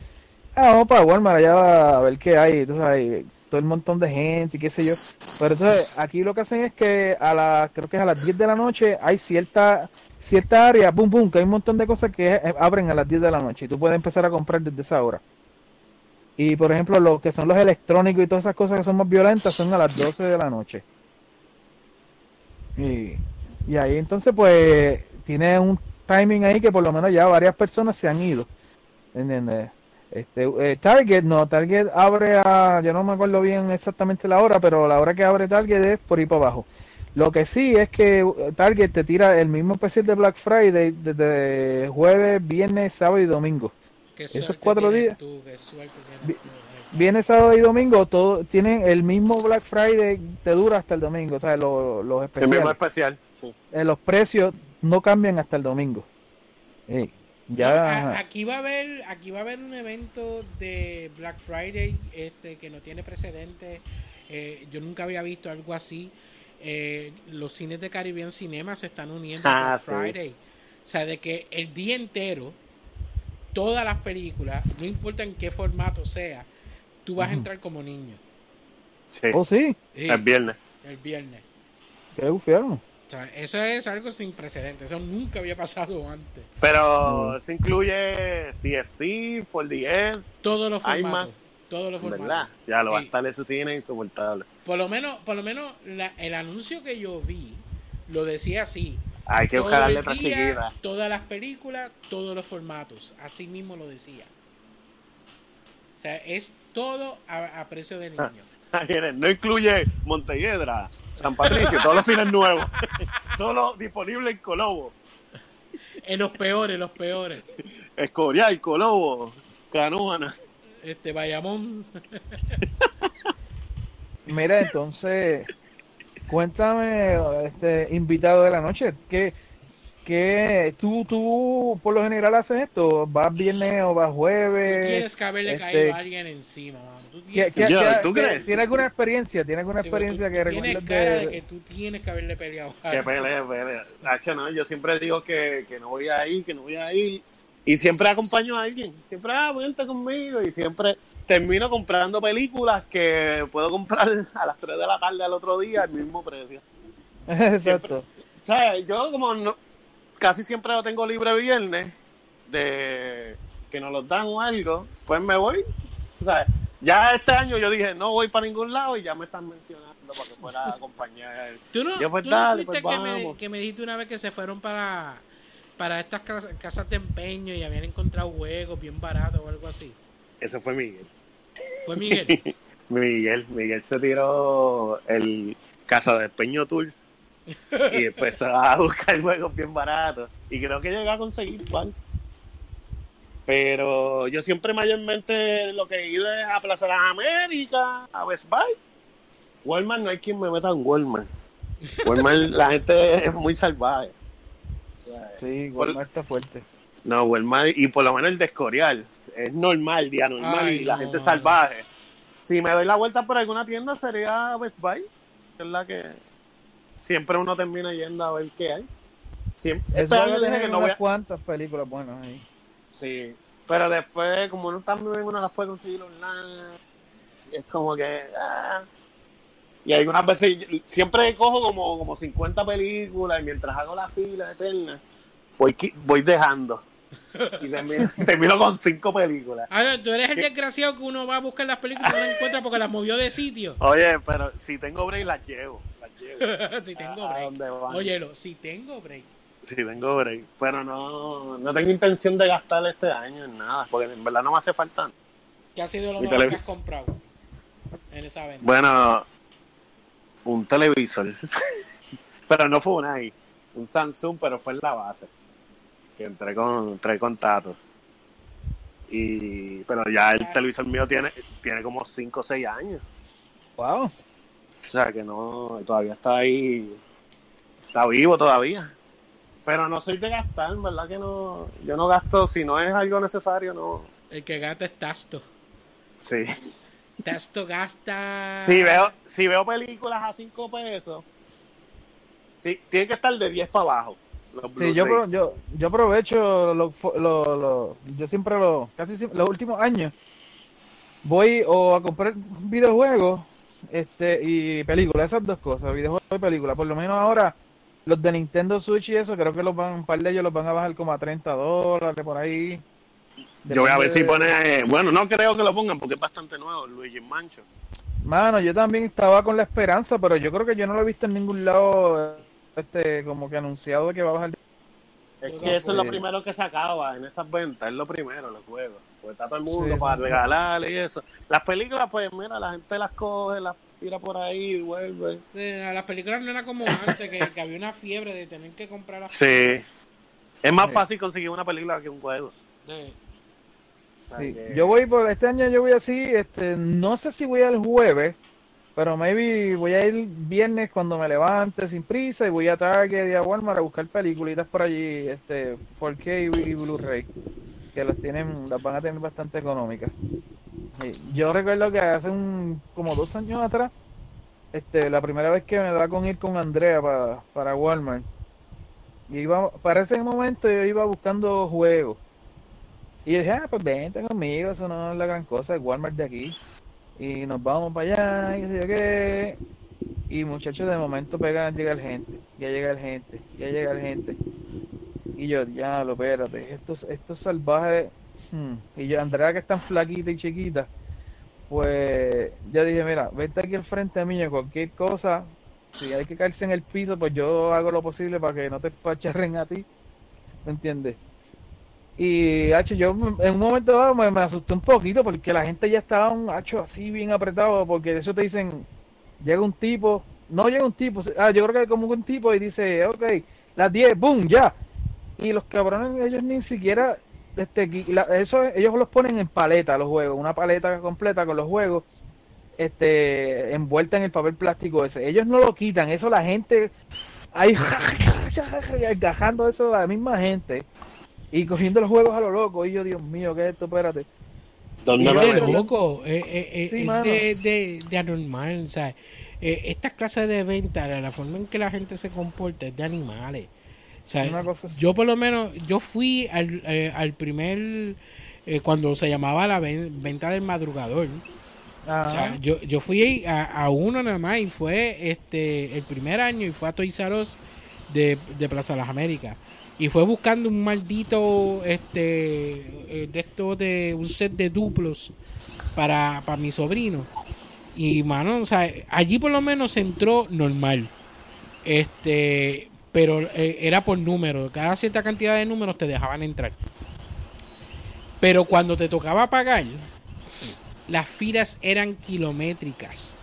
Ah, vamos para Walmart allá a ver qué hay, sabes, todo el montón de gente y qué sé yo. Pero entonces aquí lo que hacen es que a las, creo que es a las 10 de la noche hay cierta, cierta área, pum pum, que hay un montón de cosas que eh, abren a las 10 de la noche y tú puedes empezar a comprar desde esa hora. Y por ejemplo, lo que son los electrónicos y todas esas cosas que son más violentas son a las 12 de la noche. Y, y ahí entonces pues tiene un timing ahí que por lo menos ya varias personas se han ido. ¿Entiendes? Este, eh, Target, no, Target abre a, yo no me acuerdo bien exactamente la hora, pero la hora que abre Target es por ahí para abajo. Lo que sí es que eh, Target te tira el mismo especial de Black Friday desde jueves, viernes, sábado y domingo. Qué Esos cuatro días. tú, qué. Viernes, sábado y domingo, todo tienen el mismo Black Friday, te dura hasta el domingo, o sea, los, los El mismo especiales. especial. Sí. Eh, los precios no cambian hasta el domingo. No, a- aquí va a haber aquí va a haber un evento de Black Friday este que no tiene precedentes eh, yo nunca había visto algo así. Eh, los cines de Caribbean Cinema se están uniendo a Ah, Black sí. Friday. O sea de que el día entero todas las películas no importa en qué formato sea tú vas a entrar como niño. Sí. oh sí, Sí, El viernes. el viernes. Qué bufiado. O sea, eso es algo sin precedentes eso nunca había pasado antes Pero eso incluye CSC, 4DX, todos los Hay formatos más. todos los formatos ¿verdad? Ya lo va a estar ese cine insoportable. Por lo menos, por lo menos la- el anuncio que yo vi lo decía así. Hay que buscar las letras chiquitas. Todas las películas, todos los formatos. Así mismo lo decía. O sea, es todo a, a precio de niño. No incluye Montelledra, San Patricio, todos los cines nuevos. Solo disponible en Colobo. En los peores, los peores. Escorial, Colobo, Canóvana. Este Bayamón. Mira, entonces, cuéntame, este invitado de la noche, ¿qué, qué tú, tú por lo general haces esto? ¿Vas viernes o vas jueves? Tienes que haberle Este, caído a alguien encima, mano. Tú ¿Qué- tienes, qué- Yo, qué- ¿tú qué- crees? ¿Tiene alguna experiencia? ¿Tiene alguna sí, tú- experiencia que tú tienes recuerdes cara de- de que tú tienes que haberle peleado. a Que pelea, pelea. No, yo siempre digo que, que no voy a ir, que no voy a ir. Y siempre acompaño a alguien. Siempre, ah, vente conmigo. Y siempre termino comprando películas que puedo comprar a las 3 de la tarde al otro día al mismo precio. Exacto. O sea, yo como no, casi siempre lo tengo libre viernes, de que nos los dan o algo, pues me voy. O sea, ya este año yo dije, no voy para ningún lado y ya me están mencionando para que fuera a acompañar. ¿Tú no, Yo, pues, tú no dale, fuiste pues, que, me, vamos. que me dijiste una vez que se fueron para, para estas cas- casas de empeño y habían encontrado juegos bien baratos o algo así? Ese fue Miguel. ¿Fue Miguel? Miguel, Miguel se tiró el Casa de Peño Tour y empezó a buscar juegos bien baratos. Y creo que llegó a conseguir igual. Pero yo siempre mayormente lo que he ido es a Plaza de las Américas, a Best Buy. Walmart no hay quien me meta en Walmart. Walmart, la gente es muy salvaje. Sí, Walmart está fuerte. No, Walmart, y por lo menos el de Escorial, es normal, día normal, Ay, y la no. gente salvaje. Si me doy la vuelta por alguna tienda sería Best Buy, que es la que siempre uno termina yendo a ver qué hay. Siempre, este año dije que no voy a... cuantas películas buenas ahí. Sí, pero después, como uno también uno las puede conseguir online, y es como que... ah. Y algunas veces, siempre cojo como, como 50 películas y mientras hago la fila eterna, voy, voy dejando. Y termino, termino con cinco películas. Ah, tú eres el desgraciado que uno va a buscar las películas y no las encuentra porque las movió de sitio. Oye, pero si tengo break las llevo. Si tengo ¿A break. dónde van? Óyelo, si tengo break. Si tengo break. Pero no, no tengo intención de gastar este año en nada. Porque en verdad no me hace falta. ¿Qué ha sido lo Mi mejor que has comprado? en esa venta? Bueno, un televisor. pero no fue un ahí. Un Samsung, pero fue en la base. Que entré con, entré con Tato. Y, pero ya el televisor mío tiene, tiene como 5 o 6 años. Wow. O sea que no, todavía está ahí. Está vivo todavía. Pero no soy de gastar, ¿verdad? Que no. Yo no gasto, si no es algo necesario, no. El que gasta es Tasto. Sí. Tasto gasta. Si veo, si veo películas a 5 pesos, sí, tiene que estar de 10 para abajo. Sí, yo, pro- yo, yo aprovecho, lo, lo- lo- yo siempre lo, casi siempre, los últimos años, voy o a comprar videojuegos este y películas, esas dos cosas, videojuegos y películas. Por lo menos ahora, los de Nintendo Switch y eso, creo que los van, un par de ellos los van a bajar como a 30 dólares por ahí. Yo voy a ver si pone. eh, bueno, no creo que lo pongan porque es bastante nuevo, Luigi Mancho. Mano, yo también estaba con la esperanza, pero yo creo que yo no lo he visto en ningún lado, este, como que anunciado de que va a bajar. Es que eso es lo primero que se acaba en esas ventas, es lo primero, los juegos. Porque está todo el mundo Sí, para sí. regalarle y eso. Las películas, pues mira, la gente las coge, las tira por ahí y vuelve. Sí, a las películas no era como antes, que, que había una fiebre de tener que comprar las Sí. Es más Sí. fácil conseguir una película que un juego. Sí. Yo voy por este año, yo voy así, este, no sé si voy el jueves, pero maybe voy a ir viernes cuando me levante sin prisa y voy a Target y a Walmart a buscar peliculitas por allí, este, 4K y, y Blu-ray, las tienen, las van a tener bastante económicas. Yo recuerdo que hace un, como dos años atrás, este, la primera vez que me da con ir con Andrea pa- para Walmart, y iba, para ese momento yo iba buscando juegos. Y dije, ah, pues vente conmigo, eso no es la gran cosa, el Walmart de aquí. Y nos vamos para allá, y qué sé yo qué. Y muchachos, de momento pegan, llega el gente, ya llega el gente, ya llega el gente. Y yo, diablo, espérate, estos, estos salvajes. hmm". Y yo, Andrea, que es tan flaquita y chiquita, pues yo dije, mira, vete aquí al frente mío, cualquier cosa, si hay que caerse en el piso, pues yo hago lo posible para que no te pacharren a ti. ¿Me entiendes? Y, hacho, yo en un momento dado me, me asusté un poquito porque la gente ya estaba un hacho así bien apretado, porque de eso te dicen, llega un tipo, no llega un tipo, ah, yo creo que como un tipo y dice, ok, las 10, boom, ya. Y los cabrones, ellos ni siquiera, este, la- eso, ellos los ponen en paleta los juegos, una paleta completa con los juegos, este, envuelta en el papel plástico ese. Ellos no lo quitan, eso la gente, ahí, encajando eso la misma gente y cogiendo los juegos a lo loco. Y yo, Dios mío, ¿qué es esto? Espérate. ¿Dónde Es loco, eh, eh, eh, Sí, es mano. de, de, de anormal, o sea, eh, estas clases de venta, la, la forma en que la gente se comporta es de animales. Sea, yo por lo menos, yo fui al, eh, al primer, eh, cuando se llamaba la ven- venta del madrugador, Ajá. o sea, yo, yo fui a, a uno nada más y fue este el primer año y fue a Toys R Us de, de Plaza Las Américas. Y fue buscando un maldito este eh, de esto de un set de duplos para, para mi sobrino. Y mano, o sea, allí por lo menos entró normal. Este, pero eh, era por número, cada cierta cantidad de números te dejaban entrar. Pero cuando te tocaba pagar, las filas eran kilométricas.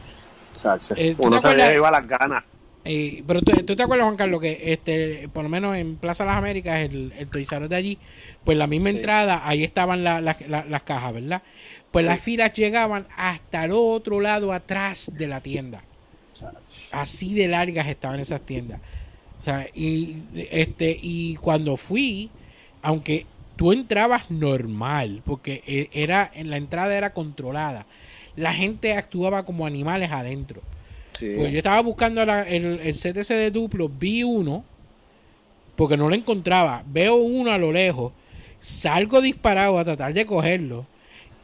Eh, ¿tú Uno se acuerdas? iba a las ganas. Eh, pero tú, tú te acuerdas, Juan Carlos, que este, por lo menos en Plaza Las Américas, el, el Us de allí, pues la misma Sí. entrada, ahí estaban la- la- la- las cajas, ¿verdad? Pues Sí. las filas llegaban hasta el otro lado atrás de la tienda. Así de largas estaban esas tiendas. O sea, y, este, y cuando fui, aunque tú entrabas normal, porque eh, era, en la entrada era controlada, la gente actuaba como animales adentro. Sí. Pues yo estaba buscando la- el, el ese de duplo, vi uno, porque no lo encontraba. Veo uno a lo lejos, salgo disparado a tratar de cogerlo,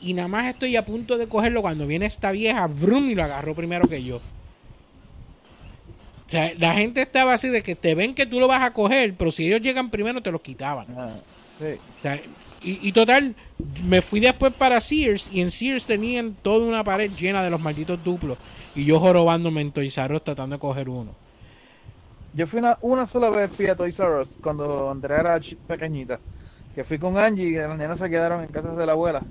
y nada más estoy a punto de cogerlo cuando viene esta vieja, brum, y lo agarró primero que yo. Sea, la gente estaba así de que te ven que tú lo vas a coger, pero si ellos llegan primero te lo quitaban. Ah, sí. O sea, y, y total, me fui después para Sears y en Sears tenían toda una pared llena de los malditos duplos. Y yo jorobándome en Toys R Us tratando de coger uno. Yo fui una, una sola vez fui a Toys R Us cuando Andrea era pequeñita. Que fui con Angie y las nenas se quedaron en casa de la abuela.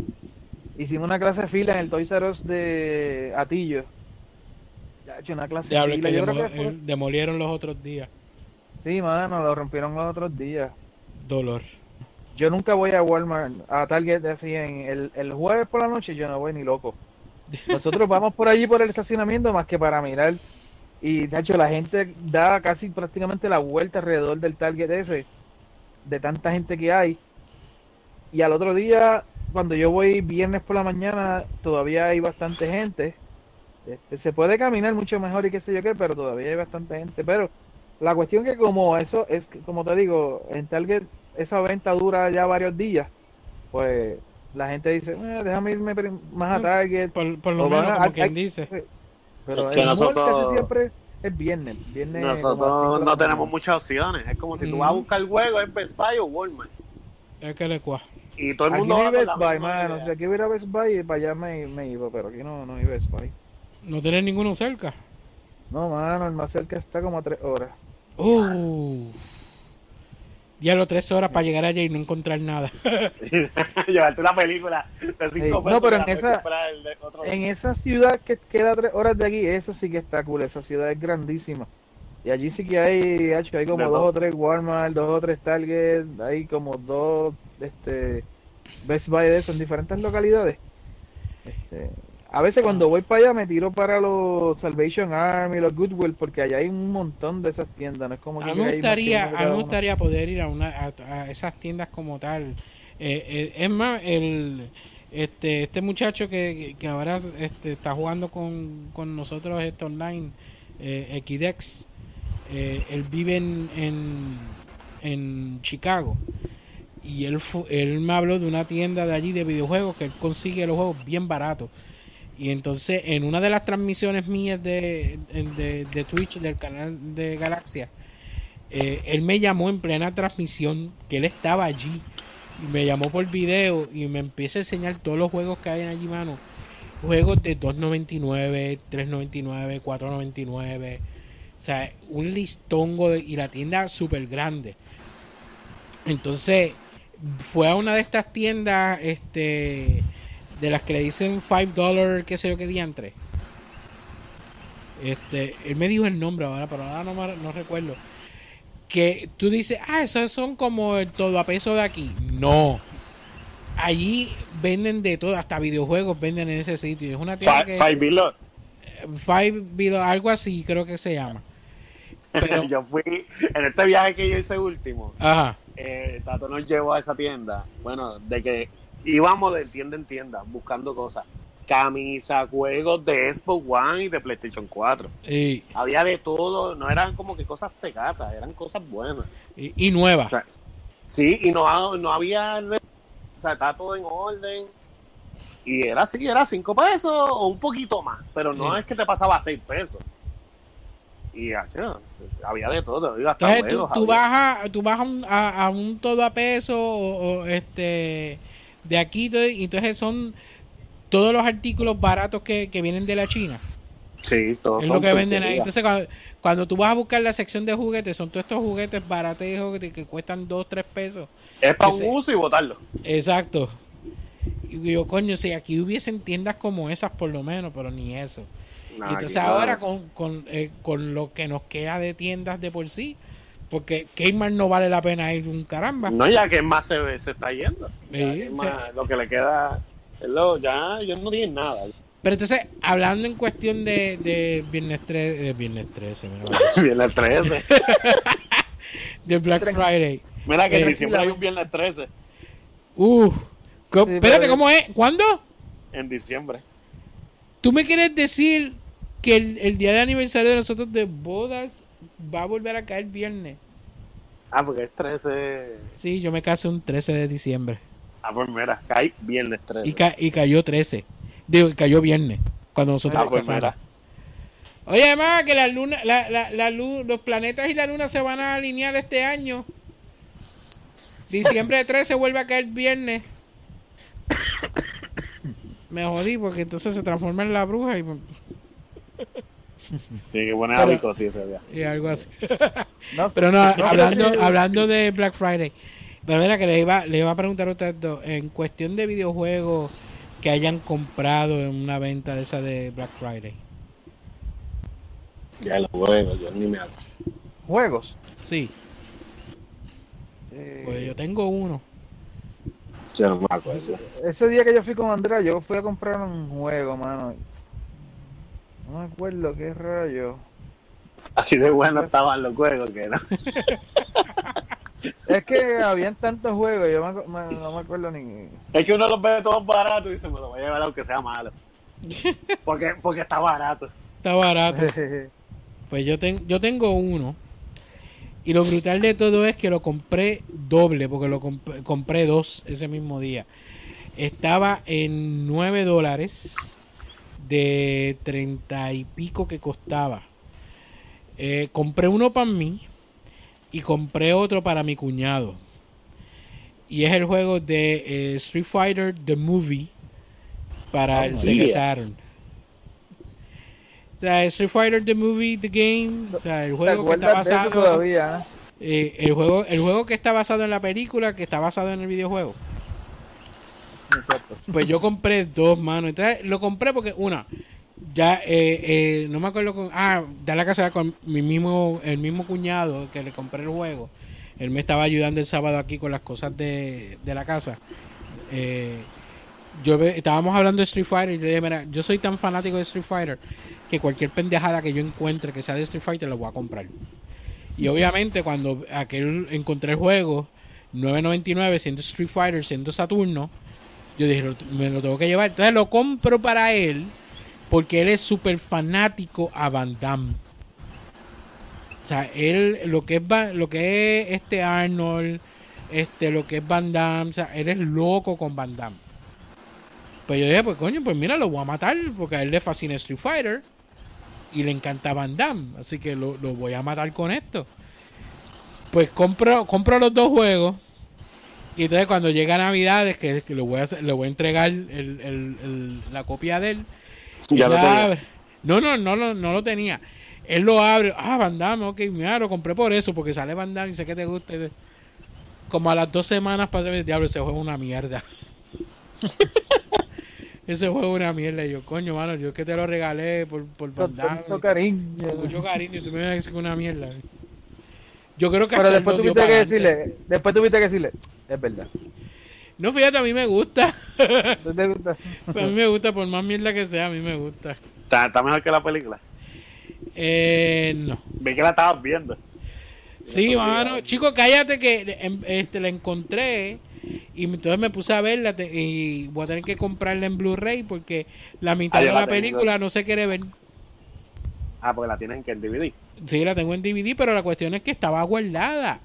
hicimos una clase de fila en el Toys R Us de Atillo. Una clase Diablo, que Yo creo demo- que fue- eh, demolieron los otros días. Sí, mano, lo rompieron los otros días. Dolor. Yo nunca voy a Walmart, a Target así en el, el jueves por la noche, yo no voy ni loco. Nosotros vamos por allí por el estacionamiento más que para mirar. Y de hecho la gente da casi prácticamente la vuelta alrededor del Target ese, de tanta gente que hay. Y al otro día, cuando yo voy viernes por la mañana, todavía hay bastante gente. Este, se puede caminar mucho mejor y qué sé yo qué, pero todavía hay bastante gente. Pero la cuestión que como eso es, que, como te digo, en Target esa venta dura ya varios días, pues la gente dice, "Eh, déjame irme más a Target. Por, por lo O menos, a- como hay- quien hay- dice. Pero Es que el mall nosotros- casi siempre es viernes. viernes Nosotros no tenemos muchas opciones. Es como si tú Ujú. vas a buscar el juego en Best Buy o Walmart. Es que le cua. Y todo el Aquí mundo no hay Best Buy, mano. Si aquí hubiera Best Buy, para allá me, me iba, pero aquí no, no hay Best Buy. No tenés ninguno cerca. No, mano, el más cerca está como a tres horas. Uh. Ya lo tres horas para llegar allá y no encontrar nada. Llevarte una película de cinco Sí, pesos. no, pero la en puedes esa- comprar el de otro día. En esa ciudad que queda tres horas de aquí, esa sí que está cool. Esa ciudad es grandísima. Y allí sí que hay, hacho, hay como dos o tres Walmart, dos o tres Target, hay como dos este, Best Buy de eso en diferentes localidades. Este, a veces cuando voy para allá me tiro para los Salvation Army, los Goodwill, porque allá hay un montón de esas tiendas. No es como A que mí me gustaría, a mí gustaría poder ir a una a, a esas tiendas como tal. Eh, eh, es más, el este este muchacho que, que ahora este, está jugando con, con nosotros esto online, eh, Equidex, él vive en, en, en Chicago. Y él, él me habló de una tienda de allí de videojuegos que él consigue los juegos bien baratos. Y entonces en una de las transmisiones mías de, de, Twitch del canal de Galaxia, eh, él me llamó en plena transmisión, que él estaba allí. Y me llamó por video y me empieza a enseñar todos los juegos que hay allí, mano. Juegos de 2.99, 3.99, 4.99. O sea, un listongo de- y la tienda súper grande. Entonces, fue a una de estas tiendas, este, de las que le dicen 5 dólares, qué sé yo qué diantre. Este, él me dijo el nombre ahora, pero ahora no, me- no recuerdo. Que tú dices, ah, esos son como el todo a peso de aquí. No. Allí venden de todo, hasta videojuegos venden en ese sitio. Es una tienda Fi- que... Five Below. Five Below, algo así creo que se llama. Pero, yo fui en este viaje que yo hice último. ajá. eh, Tato nos llevó a esa tienda. Bueno, de que íbamos de tienda en tienda buscando cosas. Camisa, juegos de Xbox One y de PlayStation 4. Y, Había de todo, no eran como que cosas tecatas, eran cosas buenas. y, y nueva. O sea, sí, y no, no había, o sea, está todo en orden. Y era así, era cinco pesos o un poquito más, pero no Sí. es que te pasaba a seis pesos. Y acho, había de todo, hasta Entonces tú, juegos, tú vas, a, tú vas a, un, a, a un todo a peso o, o, este de aquí entonces son todos los artículos baratos que, que vienen de la China. Sí, todos Es son lo que venden ahí. Entonces cuando, cuando tú vas a buscar la sección de juguetes, son todos estos juguetes baratejos que, que cuestan 2, 3 pesos. Es para un uso y botarlo. Exacto. Y yo, coño, si aquí hubiesen tiendas como esas por lo menos, pero ni eso. Nah, entonces ahora con, con, eh, con lo que nos queda de tiendas de por sí, porque Kmart no vale la pena ir un caramba. No, ya que más se, se está yendo. Ya Sí, que sí. más- lo que le queda es lo, ya ellos no tienen nada. Pero entonces, hablando en cuestión de, de Viernes 3, de Viernes 13, mira, Viene el 13. de Black Friday. Mira que en Eh, diciembre hay un viernes 13. Uf, Sí, espérate, pero- ¿cómo es? ¿Cuándo? En diciembre. ¿Tú me quieres decir que el, el día de aniversario de nosotros de bodas va a volver a caer viernes? Ah, porque es 13. Sí, yo me casé un 13 de diciembre. Ah, pues mira, cae viernes 13. Y, ca- y cayó 13. Digo, cayó viernes. Cuando nosotros Ah, pues mira. Oye, además que la luna, la, la, la luz, los planetas y la luna se van a alinear este año. Diciembre 13 vuelve a caer viernes. Me jodí porque entonces se transforma en la bruja y, Tiene que poner Pero- a Vico, sí, ese día. y algo así. No sé- Pero no, hablando, hablando de Black Friday. Pero mira que le iba, le iba a preguntar a ustedes dos, en cuestión de videojuegos, que hayan comprado en una venta de esa de Black Friday. Ya lo juego, yo ni me acuerdo. Juegos. Sí, Eh, pues yo tengo uno. Yo no me acuerdo. Ese día que yo fui con Andrea, yo fui a comprar un juego, mano. No me acuerdo qué rayo. Así de bueno estaban los juegos que no. Es que habían tantos juegos, yo me no me acuerdo ni. Es que uno los ve todos baratos y dice, me lo voy a llevar aunque sea malo. Porque, porque está barato. Está barato. Pues yo, ten- yo tengo uno. Y lo brutal de todo es que lo compré doble, porque lo comp- compré dos ese mismo día. Estaba en 9 dólares de 30 y pico que costaba. Eh, compré uno para mí y compré otro para mi cuñado. Y es el juego de eh, Street Fighter The Movie para Oh, el Sega yeah. Saturn. O sea, Street Fighter The Movie, The Game, o sea, el ¿Te juego que está basado todavía? eh, el juego el juego que está basado en la película, que está basado en el videojuego. Exacto. Pues yo compré dos manos. Entonces lo compré porque una, ya eh, eh, no me acuerdo con, ah, da la casa con mi mismo el mismo cuñado que le compré el juego. Él me estaba ayudando el sábado aquí con las cosas de, de la casa. Eh, yo estábamos hablando de Street Fighter y yo dije, mira, yo soy tan fanático de Street Fighter que cualquier pendejada que yo encuentre que sea de Street Fighter lo voy a comprar. Y obviamente cuando aquel encontré el juego 9.99 siendo Street Fighter, siendo Saturno, yo dije, "Lo- me lo tengo que llevar. Entonces lo compro para él porque él es súper fanático a Van Damme. O sea, él lo que es lo que es este Arnold, este lo que es Van Damme, o sea, él es loco con Van Damme. Pues yo dije, pues coño, pues mira, lo voy a matar porque a él le fascina Street Fighter y le encanta Van Damme, así que lo, lo voy a matar con esto. Pues compro, compro los dos juegos y entonces cuando llega Navidades, que, que le, voy a, hacer- voy a entregar el- el- el- la copia de él, Ya lo él tenía. abre- No, no, no, lo- no lo tenía. Él lo abre, ah, Van Damme, ok, mira, lo compré por eso, porque sale Van Damme y sé que te gusta. Como a las dos semanas para atrás, diablo, ese juego es una mierda. ese juego es una mierda. Y yo, coño, mano, yo es que te lo regalé por, por Van Con Damme. tanto cariño. Con mucho cariño, y tú me vas a decir que es una mierda. Yo creo que Pero después lo tuviste que decirle, después tuviste que decirle, es verdad. No, fíjate, a mí me gusta. ¿No te gusta? a mí me gusta, por más mierda que sea, a mí me gusta. Está, está mejor que la película. Eh, no. Vi que la estabas viendo. Sí, mano. Chico, cállate que em, este, la encontré y entonces me puse a verla te- y voy a tener que comprarla en Blu-ray porque la mitad Ah, de la la película no se quiere ver. Ah, porque la tienen que en DVD. Sí, la tengo en DVD, pero la cuestión es que estaba guardada.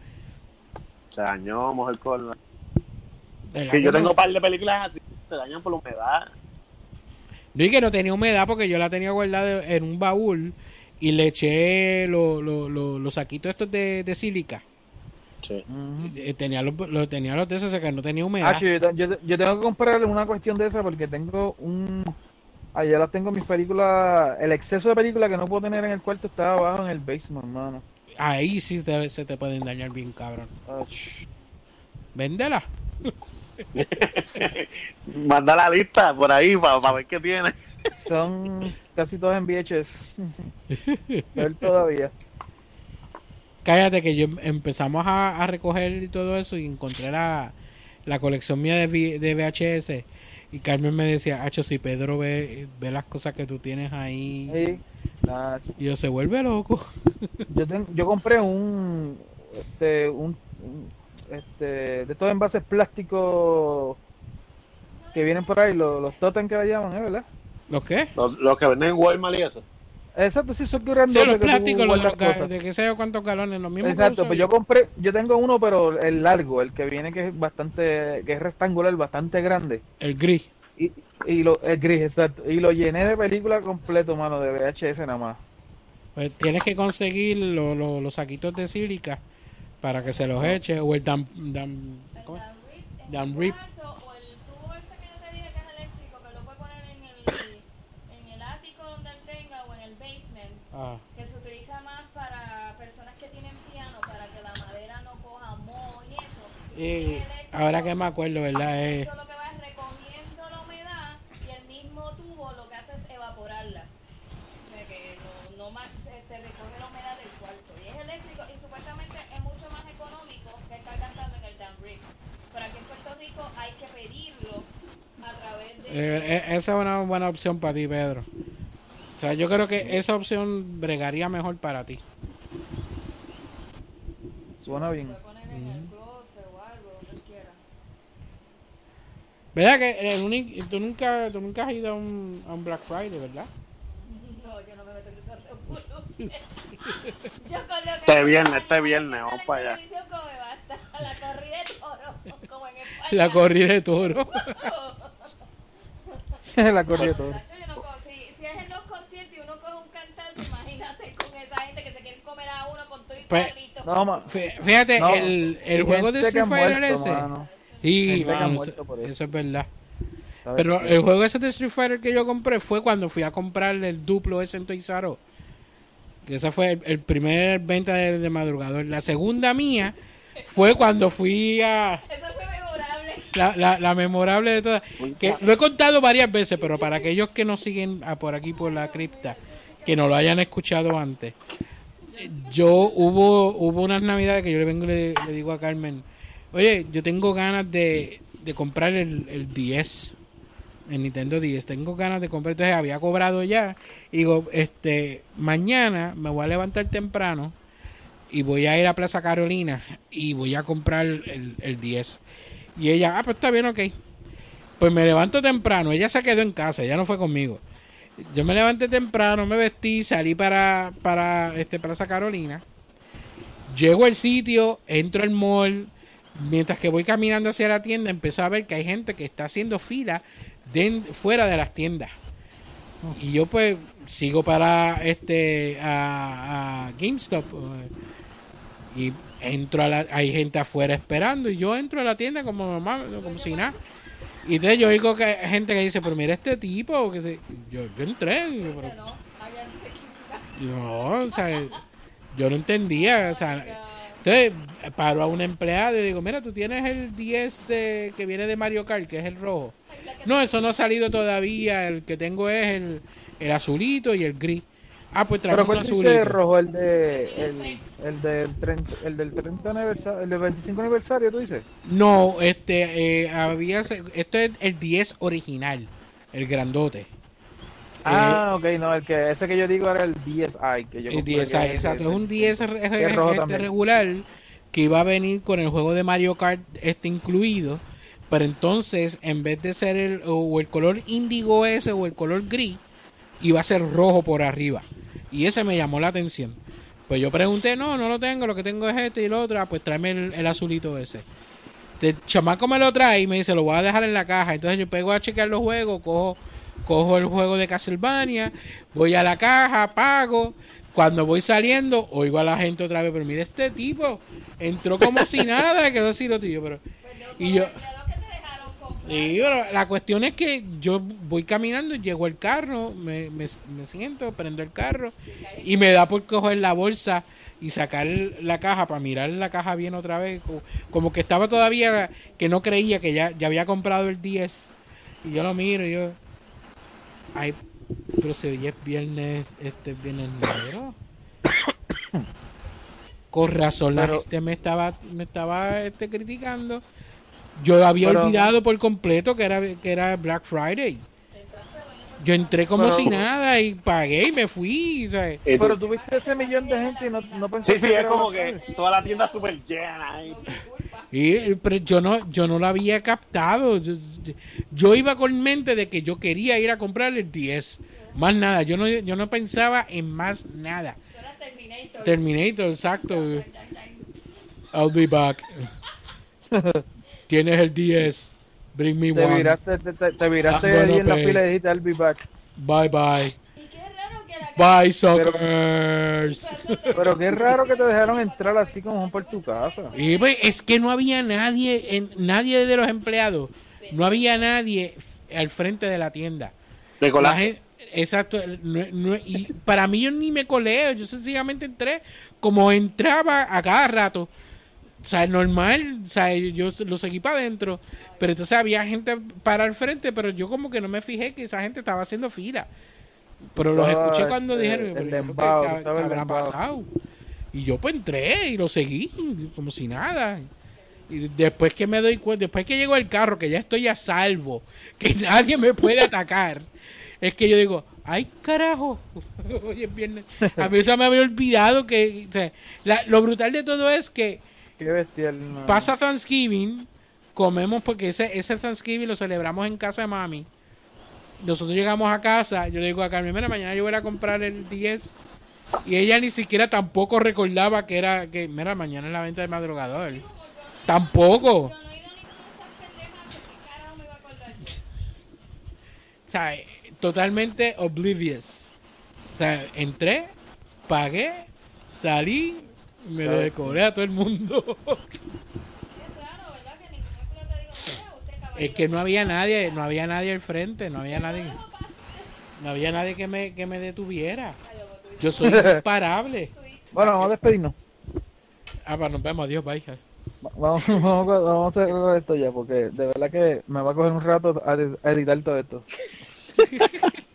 Se dañó, mejor con... Verdad Que yo no- tengo un par de películas así, se dañan por la humedad. No, y que no tenía humedad porque yo la tenía guardada en un baúl y le eché lo- lo- lo- los saquitos estos de, de sílica. Sí. Eh, Tenía los, lo- tenía los de esos que no tenía humedad. Ah, yo, yo, yo tengo que comprarle una cuestión de esa porque tengo un... Allá las tengo mis películas... El exceso de películas que no puedo tener en el cuarto está abajo en el basement, mano. Ahí sí te- se te pueden dañar bien, cabrón. Ach. Véndela. Manda la lista por ahí para ver qué tiene. Son casi todas en VHS. Todavía. Cállate que yo em- empezamos a, a recoger y todo eso y encontré la, la colección mía de, de VHS y Carmen me decía, Hacho, si Pedro ve, ve las cosas que tú tienes ahí, Sí. Nah, y yo se vuelve loco. yo, ten- yo compré un... Este, un, un- este, de estos envases plásticos que vienen por ahí, los, los totem que le llaman, ¿eh? ¿verdad? ¿Los qué? Los, los que venden en Walmart y eso. Exacto, sí, son Sí, grandes. los plásticos, los, los ga- de que sé yo cuántos galones, los mismos Exacto, pues yo compré, yo tengo uno, pero el largo, el que viene que es bastante, que es rectangular, bastante grande. El gris. Y, y lo, el gris, exacto. Y lo llené de película completo, mano, de VHS nada más. Pues tienes que conseguir lo- lo- los saquitos de sílica para que se los eche o el ¿cómo es? Dam rip. Ahora que me acuerdo, ¿verdad? Es, eh, lo que va recogiendo la humedad y el mismo tubo lo que hace es evaporarla. O sea que no, no más, este, recoge la humedad del cuarto. Y es eléctrico y supuestamente es mucho más económico que estar gastando en el damn rig. Pero aquí en Puerto Rico hay que pedirlo a través de... Eh, eh, esa es una buena opción para ti, Pedro. O sea, yo creo que esa opción bregaría mejor para ti. Suena bien. ¿Verdad que el uni- tú nunca tú nunca has ido a un, a un Black Friday, verdad? No, yo no me meto en esos. Yo con lo que Este viernes, este viernes, vamos para allá. La corrida de toro, como en España. La corrida de toro. la corrió todo. Tacho, yo no co- si, si es en los conciertos y uno coge un cantazo, imagínate con esa gente que se quieren comer a uno con todo y Pues, carrito. No, Fíjate, No, el, el juego de Street Fighter ese. mano. Y muerto eso, por eso. eso es verdad. Pero el juego ese de Street Fighter que yo compré fue cuando fui a comprar el duplo ese en Us. Que esa fue el, el primer venta de, de madrugador. La segunda mía fue cuando fui a Eso fue memorable. la, la, la memorable de todas. Que lo he contado varias veces, pero para aquellos que nos siguen a por aquí por la cripta, que no lo hayan escuchado antes. Yo hubo hubo unas navidades que yo le vengo y le, le digo a Carmen, oye, yo tengo ganas de, de comprar el, el 10, el Nintendo 10, tengo ganas de comprar, entonces había cobrado ya, y digo, este, mañana me voy a levantar temprano y voy a ir a Plaza Carolina y voy a comprar el, el 10. Y ella, ah, pues está bien, ok. Pues me levanto temprano, ella se quedó en casa, ella no fue conmigo. Yo me levanté temprano, me vestí, salí para, para este, Plaza Carolina. Llego al sitio, entro al mall. Mientras que voy caminando hacia la tienda, empecé a ver que hay gente que está haciendo fila de, fuera de las tiendas. Y yo pues sigo para este a, a GameStop eh, y entro a la, hay gente afuera esperando y yo entro a la tienda como normal, como si nada. Y entonces yo oigo que hay gente que dice, pero mira este tipo, que se- yo, yo entré, y yo, pero- No, allá no se equivoca. no, o sea, yo no entendía, o sea, entonces paro a una empleada y digo, mira, tú tienes el 10 de, que viene de Mario Kart, que es el rojo. No, eso no ha salido todavía, el que tengo es el, el azulito y el gris. Ah, pues traemos un ¿cuál dice azulito. rojo? El, de, el, el, del 30, el del 30 aniversario, el del 25 aniversario, tú dices. No, este, eh, había, esto es el 10 original, el grandote. Ah, ok, no, el que ese que yo digo era el DSi. Que yo El compré, 10, que es exacto, es el un 10 re- 25, que es rojo este también. regular que iba a venir con el juego de Mario Kart este incluido, pero entonces en vez de ser el o el color índigo ese o el color gris, iba a ser rojo por arriba. Y ese me llamó la atención. Pues yo pregunté, no, no lo tengo, lo que tengo es este y lo otro, ah, pues tráeme el, azulito ese. El chamaco me lo trae y me dice, lo voy a dejar en la caja. Entonces yo pego a chequear los juegos, cojo, cojo el juego de Castlevania, voy a la caja, pago. Cuando voy saliendo, oigo a la gente otra vez, pero mira este tipo, entró como si nada, quedó así lo tío, pero... Y yo... Sí, pero la cuestión es que yo voy caminando, llego el carro, me, me, me siento, prendo el carro y me da por coger la bolsa y sacar la caja para mirar la caja bien otra vez. Como, como que estaba todavía, que no creía que ya, ya había comprado el 10. Y yo lo miro y yo... Ay, pero si hoy es viernes, este es viernes negro. Con razón la Pero- gente me estaba, me estaba este, criticando. Yo había Pero- olvidado por completo que era, que era Black Friday. Yo entré como Pero- si nada y pagué y me fui. ¿sabes? Pero tuviste ese millón de gente y no, no pensaste Sí, sí, es como que toda la tienda súper llena. Y, pero yo no, yo no lo había captado. Yo, yo iba con mente de que yo quería ir a comprar el 10. Más nada. Yo no, yo no pensaba en más nada. Terminator, exacto. I'll be back. Tienes el 10. Bring me Te one. viraste, te, te- te viraste ahí en la pay. fila y dijiste, I'll be back. Bye bye. Bye, suckers. Pero qué raro que te dejaron entrar así como por tu casa. Y pues, es que no había nadie, en, nadie de los empleados, no había nadie al frente de la tienda. Te colaste. La exacto. no- no- y para mí yo ni me coleo, yo sencillamente entré como entraba a cada rato. O sea, normal, o sea, yo lo seguí para adentro, pero entonces había gente para el frente, pero yo como que no me fijé que esa gente estaba haciendo fila. Pero los escuché cuando este, dijeron, el ¿qué- habrá pasado? Y yo pues entré y lo seguí, como si nada. Y después que me doy cuenta, después que llego al carro, que ya estoy a salvo, que nadie me puede atacar, es que yo digo, ay carajo, hoy es viernes. A mí eso me había olvidado que, o sea, la- lo brutal de todo es que Qué bestial. no. pasa Thanksgiving, comemos porque ese, ese Thanksgiving lo celebramos en casa de mami. Nosotros llegamos a casa, yo le digo a Carmen, mira, mañana yo voy a comprar el 10. Y ella ni siquiera tampoco recordaba que era, que, mira, mañana es la venta del madrugador. Tampoco. De. O sea, totalmente oblivious. O sea, entré, pagué, salí, me lo decoré a todo el mundo. Es. Que no había nadie, no había nadie al frente, no había nadie. No había nadie que me, que me detuviera. Yo soy imparable. Bueno, vamos a despedirnos. Ah, pues nos vemos. Adiós, bye. Va- Vamos, vamos, a- vamos a hacer esto ya, porque de verdad que me va a coger un rato a, a editar todo esto.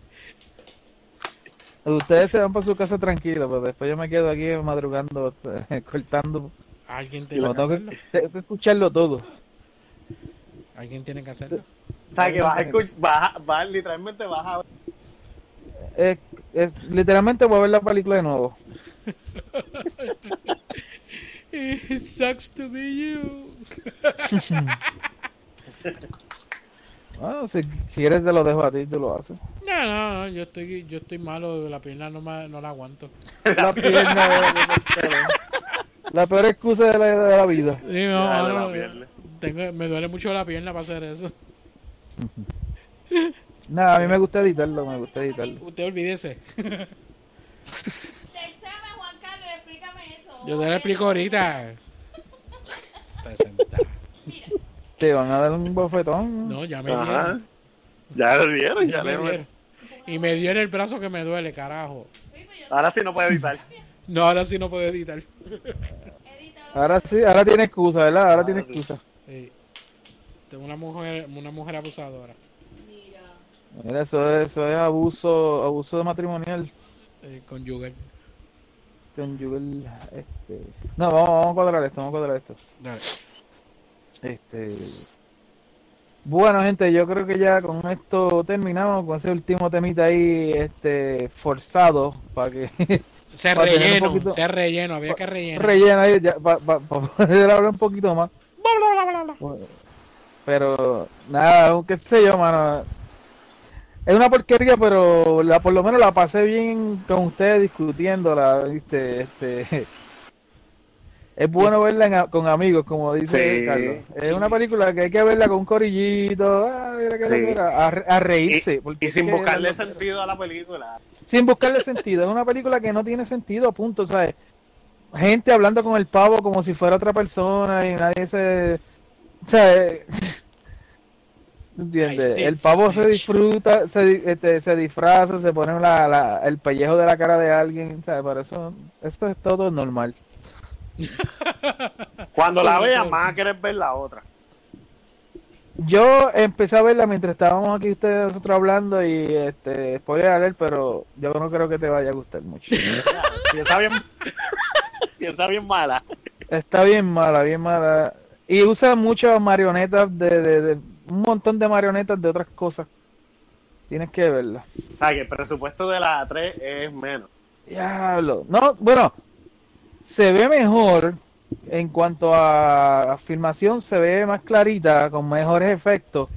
Ustedes se van para su casa tranquilos, pero después yo me quedo aquí madrugando, eh, cortando. Alguien tiene que hacerlo. que, tengo que escucharlo todo. Alguien tiene que hacerlo. O sea, que vas a escuchar, vas, a- vas- literalmente vas a ver. Es, es- literalmente voy a ver la película de nuevo. It sucks to be you. Bueno, si quieres te lo dejo a ti, tú lo haces. No, no, no, yo estoy, yo estoy malo, la pierna no, me, no la aguanto. La pierna de- la peor excusa de la, de la vida. Sí, no, Ya, no, de la no, tengo, me duele mucho la pierna para hacer eso. Nada, a mí me gusta editarlo, me gusta editarlo. Usted olvídese. Juan Carlos, explícame eso. Yo te lo explico ahorita. Presenta. Te van a dar un bofetón. No, ya me Ajá. dieron. Ya lo vieron, Ya ya me le dieron. Y me dio en el brazo que me duele, carajo. Ahora sí no puede evitar. No, ahora sí no puedo editar. Ahora sí, ahora tiene excusa, ¿verdad? Ahora tiene sí. excusa. Sí. Tengo una mujer, una mujer abusadora. Mira, eso, es- eso es abuso, abuso de matrimonial. Eh, conyugal. Conyugal, este... No, vamos, vamos a cuadrar esto, vamos a cuadrar esto. Dale. Este... Bueno, gente, yo creo que ya con esto terminamos, con ese último temita ahí, este, forzado, para que... Se para relleno, poquito- se relleno, había que rellenar. relleno ahí, para poder hablar un poquito más. Pero, nada, qué sé yo, mano. Es una porquería, pero la, por lo menos la pasé bien con ustedes discutiéndola, ¿viste? Este, es bueno verla en a- con amigos, como dice Sí. Carlos. Es una película que hay que verla con un corillito, ah, mira Sí. a, re- a reírse. porque Y sin que- buscarle sentido a la película. sin buscarle sentido. Es una película que no tiene sentido, punto, ¿sabes? Gente hablando con el pavo como si fuera otra persona y nadie se... ¿Sabes? ¿Entiendes? El pavo se disfruta, se, este, se disfraza, se pone la, la- el pellejo de la cara de alguien, ¿sabes? Para eso, esto es todo normal. Cuando la veas, más a querer ver la otra. Yo empecé a verla mientras estábamos aquí ustedes nosotros hablando y este spoiler alert, pero yo no creo que te vaya a gustar mucho. Piensa bien, piensa bien mala. Está bien mala, bien mala. Y usa muchas marionetas de, de, de- un montón de marionetas de otras cosas. Tienes que verla. O sea, que el presupuesto de la 3 es menos. Diablo. No, bueno, se ve mejor en cuanto a filmación, se ve más clarita, con mejores efectos.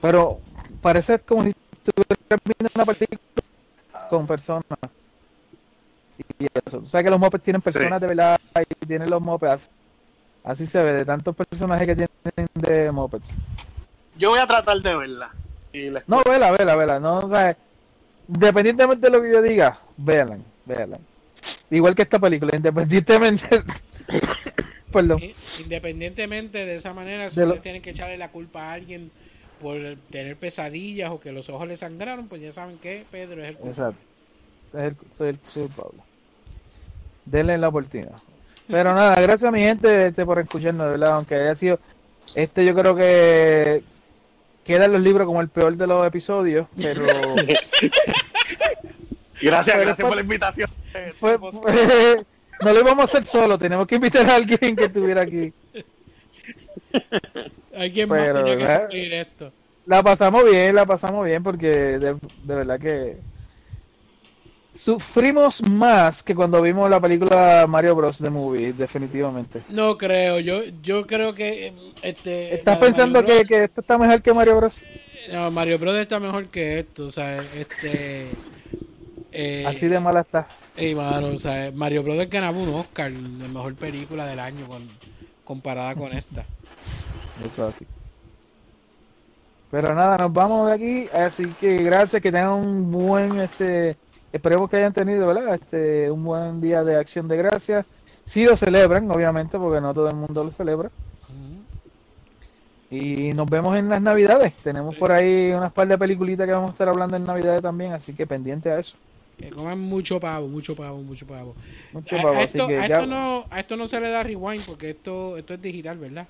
Pero parece como si estuvieras viendo una película con personas. Y eso. O sea que los mopeds tienen personas Sí. de verdad y tienen los mopeds. Así se ve, de tantos personajes que tienen de mopeds. Yo voy a tratar de verla. Y les No, vela, vela, vela. No, o sea, independientemente de lo que yo diga, véanla, véanla. Igual que esta película, independientemente. Perdón. Independientemente de esa manera, si ustedes tienen que echarle la culpa a alguien por tener pesadillas o que los ojos le sangraron, pues ya saben que Pedro es el culpable. Exacto. Es el- soy el Pablo. Denle la oportunidad. Pero nada, gracias a mi gente este, por escucharnos, de verdad. Aunque haya sido. Este, yo creo que. Queda en los libros como el peor de los episodios, pero. Gracias, Pero gracias por la invitación. Eh, no lo íbamos a hacer solo, tenemos que invitar a alguien que estuviera aquí. Alguien más Pero, tenía que ¿verdad? sufrir esto. La pasamos bien, la pasamos bien porque de, de verdad que sufrimos más que cuando vimos la película Mario Bros. The Movie, definitivamente. No creo, yo yo creo que este ¿Estás pensando que, que esto está mejor que Mario Bros? No, Mario Bros está mejor que esto, o sea, este eh, Así de mala está. ey, mano, o sea, Mario Bros ganaba un Oscar de mejor película del año con, comparada con esta. Eso es así. Pero nada, nos vamos de aquí. Así que gracias, que tengan un buen, este, esperemos que hayan tenido, ¿verdad? Este, un buen día de acción de gracias. Si lo celebran, obviamente, porque no todo el mundo lo celebra. Y nos vemos en las navidades. Tenemos por ahí unas par de peliculitas que vamos a estar hablando en navidades también, así que pendiente a eso. Que coman mucho pavo, mucho pavo, mucho pavo. Mucho a, pavo, a así esto, que a esto no, a esto no se le da rewind porque esto, esto es digital, ¿verdad?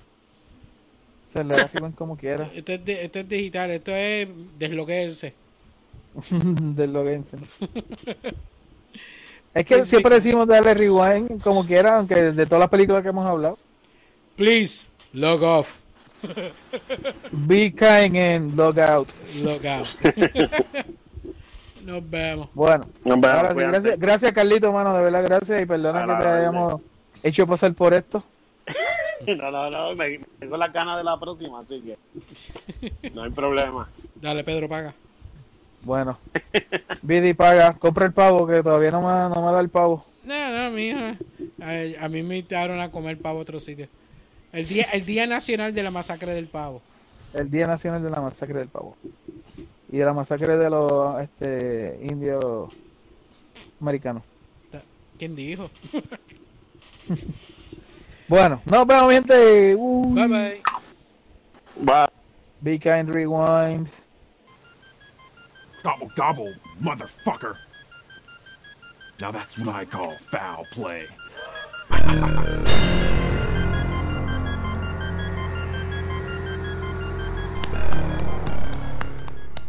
Se le da firmen como quiera. Esto es, esto es digital, esto es desloquense. Del Lorenzo. Es que siempre decimos darle rewind como quiera, aunque de todas las películas que hemos hablado. Please, log off. Be kind and log out. Log out. Nos vemos. Bueno, Nos vemos, ahora sí, cuídense. gracias, gracias Carlito, mano, de verdad, gracias y perdona que la te hayamos hecho pasar por esto. No, no, no, me, tengo las ganas de la próxima, así que no hay problema. Dale, Pedro, paga. Bueno, Vidi paga, compra el pavo que todavía no me, no me da el pavo. No, no, mija. A, a mí me invitaron a comer pavo a otro sitio. El día, el día nacional de la masacre del pavo. El Día Nacional de la Masacre del Pavo. Y de la masacre de los este, indios americanos. ¿Quién dijo? Bueno, nos vemos, gente. Bye bye. Bye. Be kind, rewind. Gobble gobble, motherfucker. Now that's what I call foul play.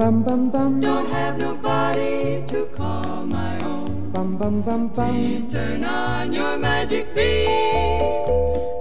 alone. Don't have nobody to call my own. Bum bum bum bum. Please turn on your magic beam